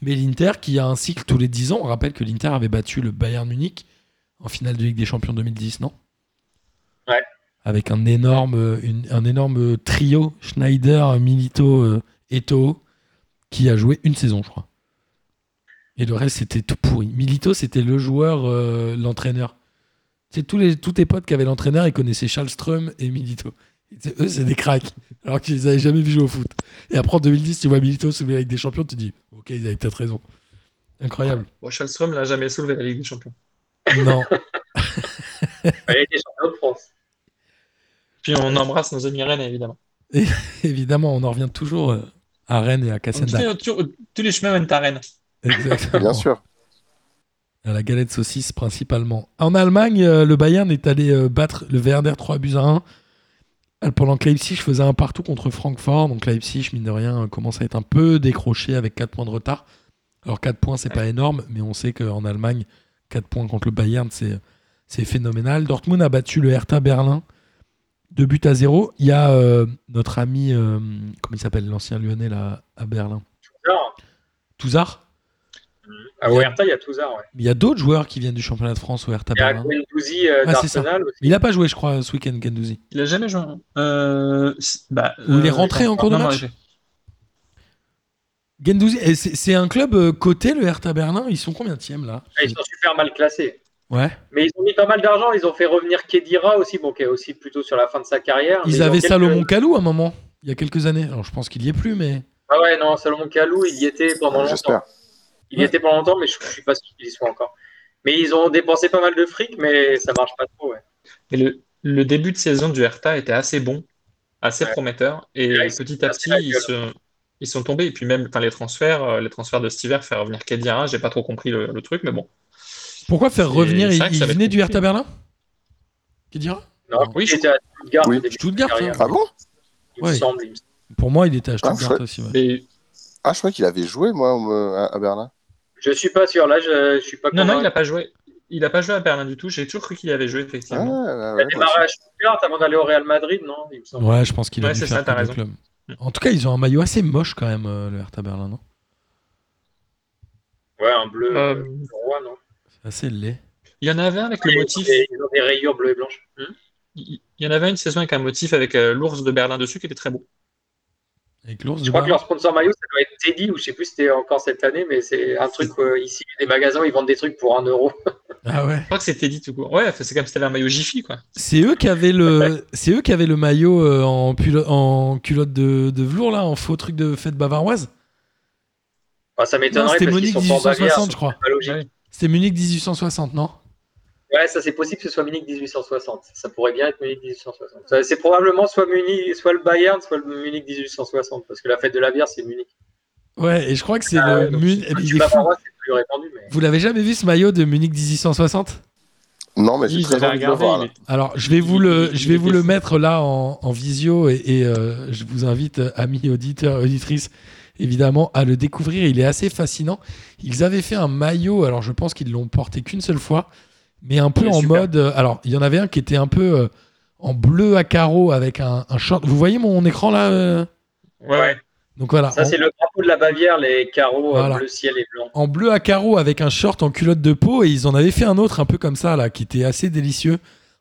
Mais l'Inter qui a un cycle tous les 10 ans, on rappelle que l'Inter avait battu le Bayern Munich en finale de Ligue des Champions 2010, non? Ouais. Avec un énorme, une- un énorme trio, Schneider, Milito, euh, Eto'o, qui a joué une saison, je crois. Et le reste, c'était tout pourri. Milito, c'était le joueur, euh, l'entraîneur. C'est tous, les, tous tes potes qui avaient l'entraîneur, ils connaissaient Charles Strum et Milito. Et eux, c'est des cracks, alors qu'ils les avaient jamais vus jouer au foot. Et après, en 2010, tu vois Milito soulever avec des champions, tu te dis, ok, ils avaient peut-être raison. Incroyable. Bon, Schalström l'a jamais soulevé la Ligue des Champions. Non. Elle était championne de France. Puis on embrasse nos amis Rennes, évidemment. Évidemment, on en revient toujours euh, à Rennes et à Cassenda. Tous tous les chemins mènent à Rennes. Exactement. Bien sûr. À la galette saucisse principalement. En Allemagne, euh, le Bayern est allé euh, battre le Werder 3 buts à 1. euh, Pendant que Leipzig faisait un partout contre Francfort. Donc Leipzig, mine de rien, commence à être un peu décroché avec 4 points de retard. Alors 4 points, c'est pas énorme, mais on sait qu'en Allemagne, 4 points contre le Bayern, c'est, c'est phénoménal. Dortmund a battu le Hertha Berlin. 2 buts à 0. Il y a euh, notre ami, euh, comment il s'appelle, l'ancien lyonnais là, à Berlin? Touzard. À Oerta, il y a Touzard, ouais. Il y a d'autres joueurs qui viennent du championnat de France au Hertha Il y a euh, d'Arsenal aussi. Il n'a pas joué, je crois, ce week-end, Gendouzi. Il a jamais joué. Euh, c'est- bah, Ou il est euh, rentré en cours de match Gendouzi, et c'est un club euh, coté, le Hertha Berlin. Ils sont combien de là? Ah, Ils sont super mal classés. Ouais. Mais ils ont mis pas mal d'argent. Ils ont fait revenir Kedira aussi, bon, qui est aussi plutôt sur la fin de sa carrière. Ils avaient quelques- Salomon Kalou à un moment, il y a quelques années. Alors je pense qu'il y est plus, mais. Ah ouais, non, Salomon Kalou, il y était pendant longtemps. J'espère. Il y était pendant longtemps, mais je, je suis pas sûr qu'il y soit encore. Mais ils ont dépensé pas mal de fric, mais ça marche pas trop, ouais. Mais le, le début de saison du Hertha était assez bon, assez Ouais. prometteur. Et petit à petit, ils, se- ils sont tombés. Et puis même enfin, les transferts, euh, les transferts de cet hiver, faire revenir Kedira, j'ai pas trop compris le, le truc, mais bon. Pourquoi faire revenir Il, il venait du Hertha. Berlin? Qui dira Non, Oui, il je était à Stuttgart Oui. Stuttgart, carrière, Ah bon? Il me Ouais. semble. il me semble. Pour moi, il était à Ah, Stuttgart chouette. aussi. ouais. Mais Ah, je croyais qu'il avait joué, moi, à, à Berlin. Je suis pas sûr. Là, je, je suis pas non, non, il convaincu. a pas joué. Il a pas joué à Berlin du tout. J'ai toujours cru qu'il avait joué, Ah, effectivement. ouais, ouais, Il a démarré à Stuttgart avant d'aller au Real Madrid, non Il me semble. Ouais, je pense qu'il a Ouais, dû c'est faire ça, raison. clubs. En tout cas, ils ont un maillot assez moche quand même, euh, le Hertha Berlin, non? Ouais, un bleu Euh, euh, roi, non? C'est assez laid. Il y en avait un avec le motif. des- Ils ont des rayures bleues et blanches. Hmm Il il y en avait une saison avec un motif avec euh, l'ours de Berlin dessus qui était très beau. Avec l'ours de Je crois que leur sponsor maillot, ça doit être Teddy, ou je sais plus si c'était encore cette année, mais c'est un truc euh, ici, des magasins, ils vendent des trucs pour un euro. Ah ouais. Je crois que c'était dit tout court. Ouais, c'est comme si t'avais un maillot Jiffy, quoi. C'est eux qui avaient le, c'est eux qui avaient le maillot euh, en, pulo- en culotte de, de velours là, en faux truc de fête bavaroise. Enfin, ça m'étonnerait c'était Munich sont pas en Bavière, 1860, je crois. c'est. C'était Munich 1860, non? Ouais, ça c'est possible que ce soit Munich 1860. Ça pourrait bien être Munich 1860. Ça, C'est probablement soit Munich, soit le Bayern, soit le Munich 1860, parce que la fête de la bière c'est Munich. Ouais, et je crois que c'est Ah le ouais, donc Mun- Le il est fou. Bavarois c'est plus répandu, mais Vous l'avez jamais vu ce maillot de Munich 1860 Non, mais j'ai Oui, très envie de le regardé, voir. Alors, je vais vous le, je vais vous le mettre là en, en visio et, et, euh, je vous invite, amis auditeurs, auditrices, évidemment, à le découvrir. Il est assez fascinant. Ils avaient fait un maillot, alors je pense qu'ils l'ont porté qu'une seule fois, mais un peu en super. mode. euh, alors, il y en avait un qui était un peu euh, en bleu à carreaux avec un, un short. Vous voyez mon écran là euh Ouais, ouais. Donc voilà. ça en- c'est le drapeau de la Bavière, les carreaux Voilà. bleu ciel et blanc. en bleu à carreaux avec un short en culotte de peau et ils en avaient fait un autre un peu comme ça là qui était assez délicieux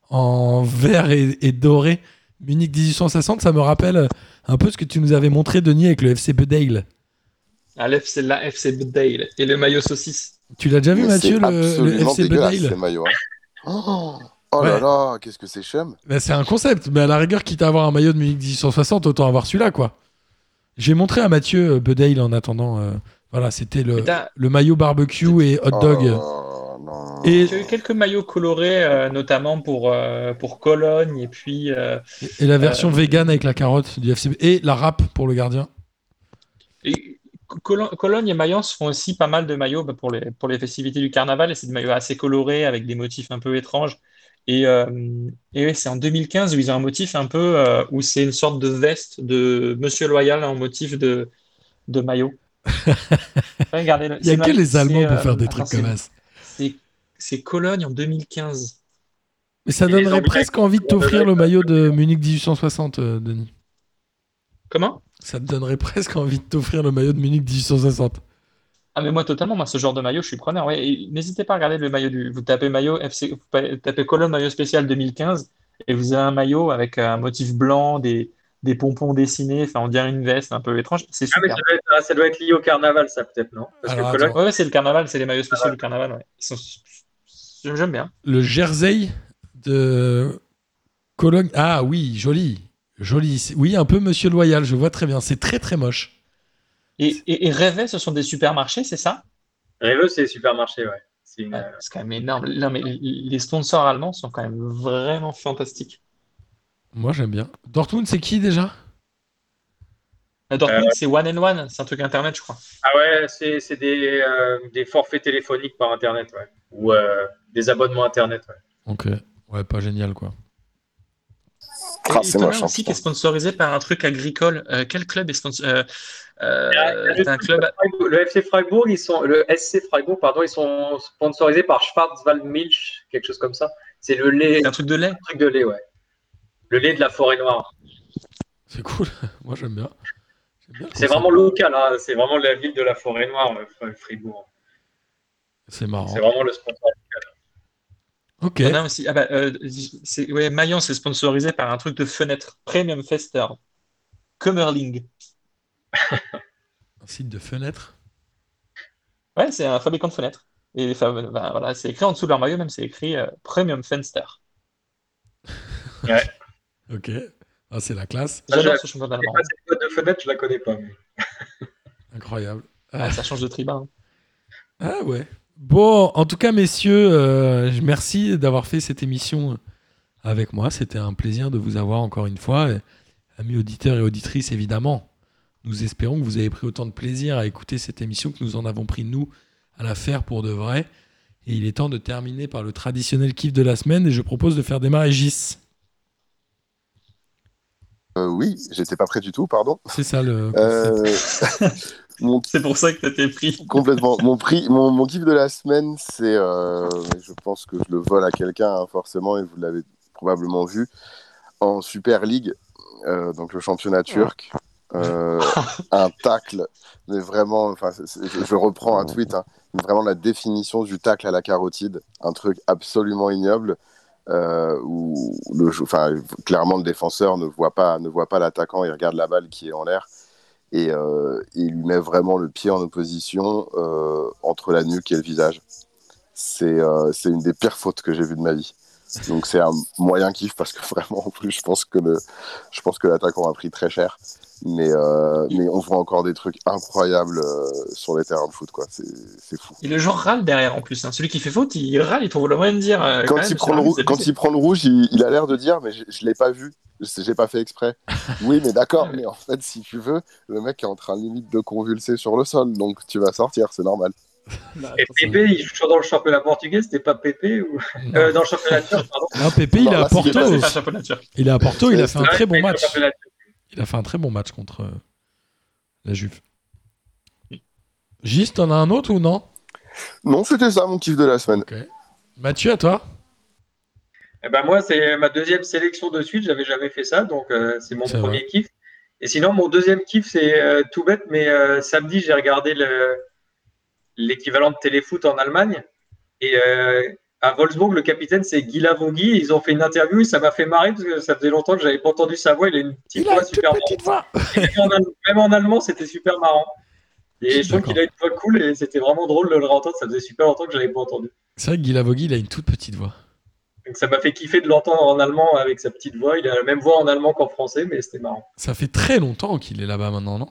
en vert et, et doré Munich 1860 ça me rappelle un peu ce que tu nous avais montré Denis avec le FC Bedale À l'FC, la FC Dale et le maillot saucisse. Tu l'as déjà vu Mais Mathieu le, le absolument FC ces maillots. hein. Oh, oh là Ouais. là, qu'est-ce que c'est chum Ben, c'est un concept mais à la rigueur quitte à avoir un maillot de Munich 1860 autant avoir celui-là quoi j'ai montré à Mathieu euh, Bedale en attendant euh, voilà c'était le, le maillot barbecue et hot dog Oh, non. Et- J'ai eu quelques maillots colorés, euh, notamment pour, euh, pour Cologne et puis euh, et la version Euh, vegan avec la carotte du FC et la râpe pour le gardien et Cologne et Mayence font aussi pas mal de maillots bah, pour les, pour les festivités du carnaval et c'est des maillots assez colorés avec des motifs un peu étranges. Et, euh, et c'est en 2015 où ils ont un motif un peu euh, où c'est une sorte de veste de Monsieur Loyal en motif de, de maillot. Regardez, il y a que les Allemands pour faire des trucs comme ça C'est Cologne en 2015. Mais ça Et donnerait presque envie de t'offrir le maillot de Munich 1860, euh, Denis. Comment? Ça te donnerait presque envie de t'offrir le maillot de Munich 1860. Ah mais moi totalement, moi ce genre de maillot, je suis preneur. Ouais, n'hésitez pas à regarder le maillot du. Vous tapez maillot FC, vous tapez Cologne maillot spécial 2015 et vous avez un maillot avec un motif blanc, des, des pompons dessinés, enfin on dirait une veste un peu étrange. C'est Ah, mais super. ça doit, être, ça doit être lié au carnaval, ça peut-être, non? Parce Alors, que. Ouais, c'est le carnaval, c'est les maillots spéciaux du carnaval. Ouais. Ils sont... J'aime bien. Le jersey de Cologne. Ah oui, joli. Joli. Oui, un peu Monsieur Loyal, je vois très bien. C'est très très moche. Et, et, ce sont des supermarchés, c'est ça? Rêveux, c'est supermarché, ouais. C'est une- Ouais, c'est quand même énorme. Non, mais les sponsors allemands sont quand même vraiment fantastiques. Moi, j'aime bien. Dortmund, c'est qui déjà? Euh, Dortmund, c'est One and One, c'est un truc internet, je crois. Ah ouais, c'est c'est des, euh, des forfaits téléphoniques par Internet, ouais. Ou euh, des abonnements Internet, ouais. Ok. Ouais, pas génial, quoi. Ah, Et c'est moche, aussi qui est sponsorisé par un truc agricole. Euh, quel club est sponsorisé euh, euh, Le, t'as un club. Freiburg- le FC Freiburg, ils sont, le SC Freiburg, pardon, ils sont sponsorisés par Schwarzwaldmilch, quelque chose comme ça. C'est le lait, C'est un truc de lait. un truc de lait, ouais. Le lait de la forêt noire. C'est cool. Moi, j'aime bien. J'aime bien le C'est vraiment local, hein. c'est vraiment la ville de la forêt noire, euh, Fribourg. C'est marrant. C'est vraiment le sponsor. Ok. On a aussi. Ah bah, euh, c'est, ouais, Mayence est sponsorisé par un truc de fenêtre. Premium Fester. Kummerling. Un site de fenêtre. Ouais, c'est un fabricant de fenêtres. Et bah, voilà, c'est écrit en dessous de leur maillot, même c'est écrit euh, Premium Fenster. Ok. Ah, c'est la classe. Ah, J'adore j'ai- ce championnat cette boîte de fenêtre, je la connais pas. mais- Incroyable. Ah, ça change de tribun. Ah ouais. Bon, en tout cas, messieurs, euh, merci d'avoir fait cette émission avec moi. C'était un plaisir de vous avoir encore une fois. Et, amis auditeurs et auditrices, évidemment, nous espérons que vous avez pris autant de plaisir à écouter cette émission que nous en avons pris, nous, à la faire pour de vrai. Et il est temps de terminer par le traditionnel kiff de la semaine. Et je propose de faire démarrer Gis. Euh, oui, j'étais pas prêt du tout, pardon. C'est ça le. Euh, mon C'est pour ça que t'étais pris. Complètement. Mon prix, mon, mon kiff de la semaine, c'est, euh, je pense que je le vole à quelqu'un hein, forcément et vous l'avez probablement vu en Super League, euh, donc le championnat turc, euh, un tacle, mais vraiment, enfin, je, je reprends un tweet, hein, vraiment la définition du tacle à la carotide, un truc absolument ignoble. euh, où le, enfin, clairement le défenseur ne voit pas, ne voit pas l'attaquant, il regarde la balle qui est en l'air et euh, il lui met vraiment le pied en opposition euh, entre la nuque et le visage. C'est euh, une des pires fautes que j'ai vues de ma vie. Donc c'est un moyen kiff parce que vraiment en plus je pense que le je pense que l'attaquant a pris très cher. Mais euh, mais on voit encore des trucs incroyables euh, sur les terrains de foot quoi. C'est c'est fou. Et le joueur râle derrière en plus. hein. Celui qui fait faute, il râle, il trouve le moyen de dire. euh, Quand, quand il prend le c'est quand il prend le rouge, il, il a l'air de dire mais je, je l'ai pas vu. Je- J'ai pas fait exprès. Oui, mais d'accord, mais en fait, si tu veux, le mec est en train limite de convulser sur le sol, donc tu vas sortir, c'est normal. Bah, Et Pépé, il joue toujours dans le championnat portugais, c'était pas Pépé ou... Euh, dans le championnat turc, pardon. Non, Pépé, il Non, est à Porto. Il est à Porto, il a fait un très bon match. Il a fait un très bon match contre euh, la Juve. Gis, t'en as un autre ou non? Non, c'était ça mon kiff de la semaine. Mathieu, à toi? Eh ben moi, c'est ma deuxième sélection de suite. J'avais jamais fait ça, donc euh, c'est mon premier kiff. Et sinon, mon deuxième kiff, c'est euh, tout bête, mais euh, samedi, j'ai regardé le- l'équivalent de téléfoot en Allemagne. Et euh, à Wolfsburg, le capitaine, c'est Guy Lavogui. Ils ont fait une interview et ça m'a fait marrer parce que ça faisait longtemps que j'avais pas entendu sa voix. Il a une petite Il a voix une super petite voix. Même en, allem- même en allemand, c'était super marrant. Et je trouve qu'il a une voix cool et c'était vraiment drôle de le réentendre. Ça faisait super longtemps que je l'avais pas entendu. C'est vrai que Guy Lavogui, il a une toute petite voix. Donc ça m'a fait kiffer de l'entendre en allemand avec sa petite voix. Il a la même voix en allemand qu'en français, mais c'était marrant. Ça fait très longtemps qu'il est là-bas maintenant, non?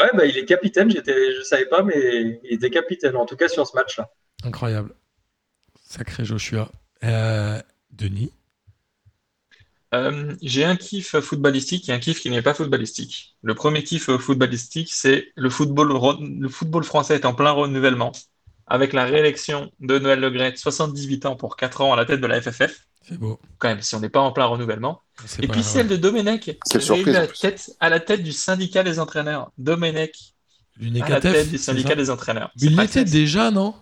Ouais, bah, il est capitaine. J'étais, je savais pas, mais il était capitaine. En tout cas sur ce match-là. Incroyable. Sacré Joshua. Euh, Denis Euh, j'ai un kiff footballistique et un kiff qui n'est pas footballistique. Le premier kiff footballistique, c'est le football, le football français est en plein renouvellement avec la réélection de Noël Le Graët, 78 ans pour 4 ans à la tête de la FFF. C'est beau. Quand même, si on n'est pas en plein renouvellement. C'est Et pas- puis celle de Domenech, qui est à la, tête, à la tête du syndicat des entraîneurs. Domenech, Du à la tête du syndicat des entraîneurs. Mais il était déjà, non?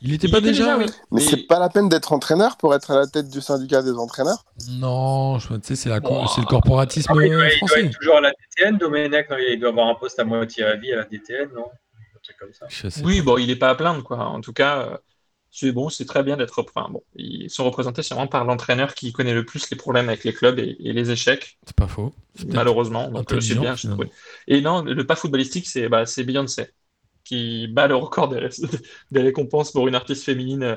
Il était Il pas était déjà, oui. Mais Et- c'est pas la peine d'être entraîneur pour être à la tête du syndicat des entraîneur Non, je tu sais, c'est la co- Wow. c'est le corporatisme Ah, il, doit, il doit français. être toujours à la DTN, Domenech. non, il doit avoir un poste à moitié à vie à la DTN, non? Un truc comme ça. Oui, bon, il n'est pas à plaindre, quoi. En tout cas, euh, c'est bon, c'est très bien d'être. Enfin, bon, ils sont représentés sûrement par l'entraîneur qui connaît le plus les problèmes avec les clubs et, et les échecs, C'est pas faux. Malheureusement. Donc, euh, c'est bien, je finalement. trouve. Et non, le pas footballistique, c'est bah, c'est Beyoncé qui bat le record des, ré- des récompenses pour une artiste féminine euh,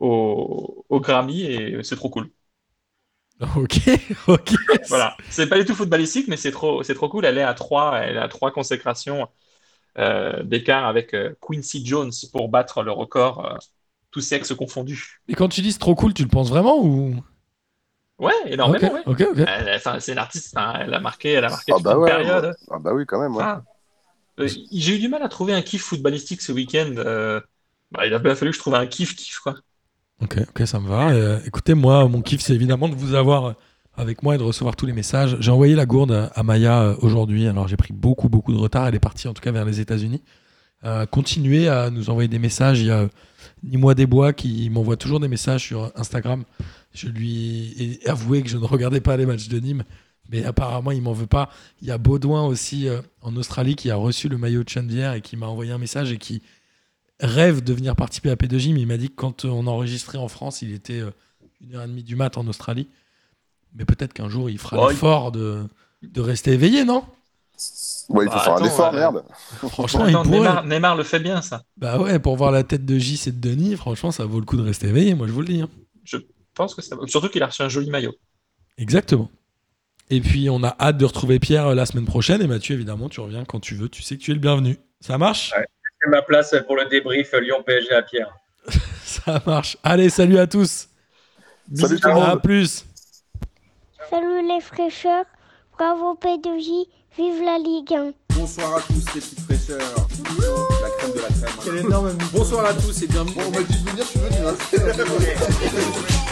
au, au Grammy et c'est trop cool. Ok, ok. Voilà, c'est pas du tout footballistique, mais c'est trop, c'est trop cool. Elle est à trois, elle a trois consécrations euh, d'écart avec euh, Quincy Jones pour battre le record, euh, tous sexes confondus. Et quand tu dis c'est trop cool, tu le penses vraiment ou? Ouais, énormément, Ok, ouais. c'est une artiste, hein, elle a marqué, elle a marqué Ah toute bah une ouais, période. ah bah oui, quand même. ouais. Ah. Euh, J'ai eu du mal à trouver un kiff footballistique ce week-end. euh, bah, il a bien fallu que je trouve un kiff kiff quoi. Ok, ok, ça me va. Euh, écoutez, moi, mon kiff, c'est évidemment de vous avoir avec moi et de recevoir tous les messages. J'ai envoyé la gourde à- Maya aujourd'hui. Alors, j'ai pris beaucoup, beaucoup de retard. Elle est partie, en tout cas, vers les États-Unis. Continuez à nous envoyer des messages. Il y a Nimois Desbois qui m'envoie toujours des messages sur Instagram. Je lui ai avoué que je ne regardais pas les matchs de Nîmes, mais apparemment, il m'en veut pas. Il y a Baudouin aussi euh, en Australie qui a reçu le maillot de Chenvière et qui m'a envoyé un message et qui rêve de venir participer à P2J, mais il m'a dit que quand euh, on enregistrait en France, il était euh, une heure et demie du mat en Australie. Mais peut-être qu'un jour, il fera Ouais, l'effort de, de rester éveillé, non? Ouais, il faut Bah, faire un attends, effort, euh, merde. Franchement, Attends, il pourrait. Neymar, Neymar le fait bien ça. Bah ouais, pour voir la tête de J, et de Denis, franchement, ça vaut le coup de rester éveillé, moi je vous le dis. hein. Je pense que ça va. Surtout qu'il a reçu un joli maillot. Exactement. Et puis, on a hâte de retrouver Pierre euh, la semaine prochaine. Et Mathieu, évidemment, tu reviens quand tu veux. Tu sais que tu es le bienvenu. Ça marche? Ouais. C'est ma place pour le débrief Lyon-PSG à Pierre. Ça marche. Allez, salut à tous. Salut tout le À plus. Salut les fraîcheurs, bravo P2J, vive la Ligue 1. Bonsoir à tous les petites fraîcheurs. La crème de la crème. Bonsoir à tous et bienvenue. On m'a dit de venir, tu veux, tu vas.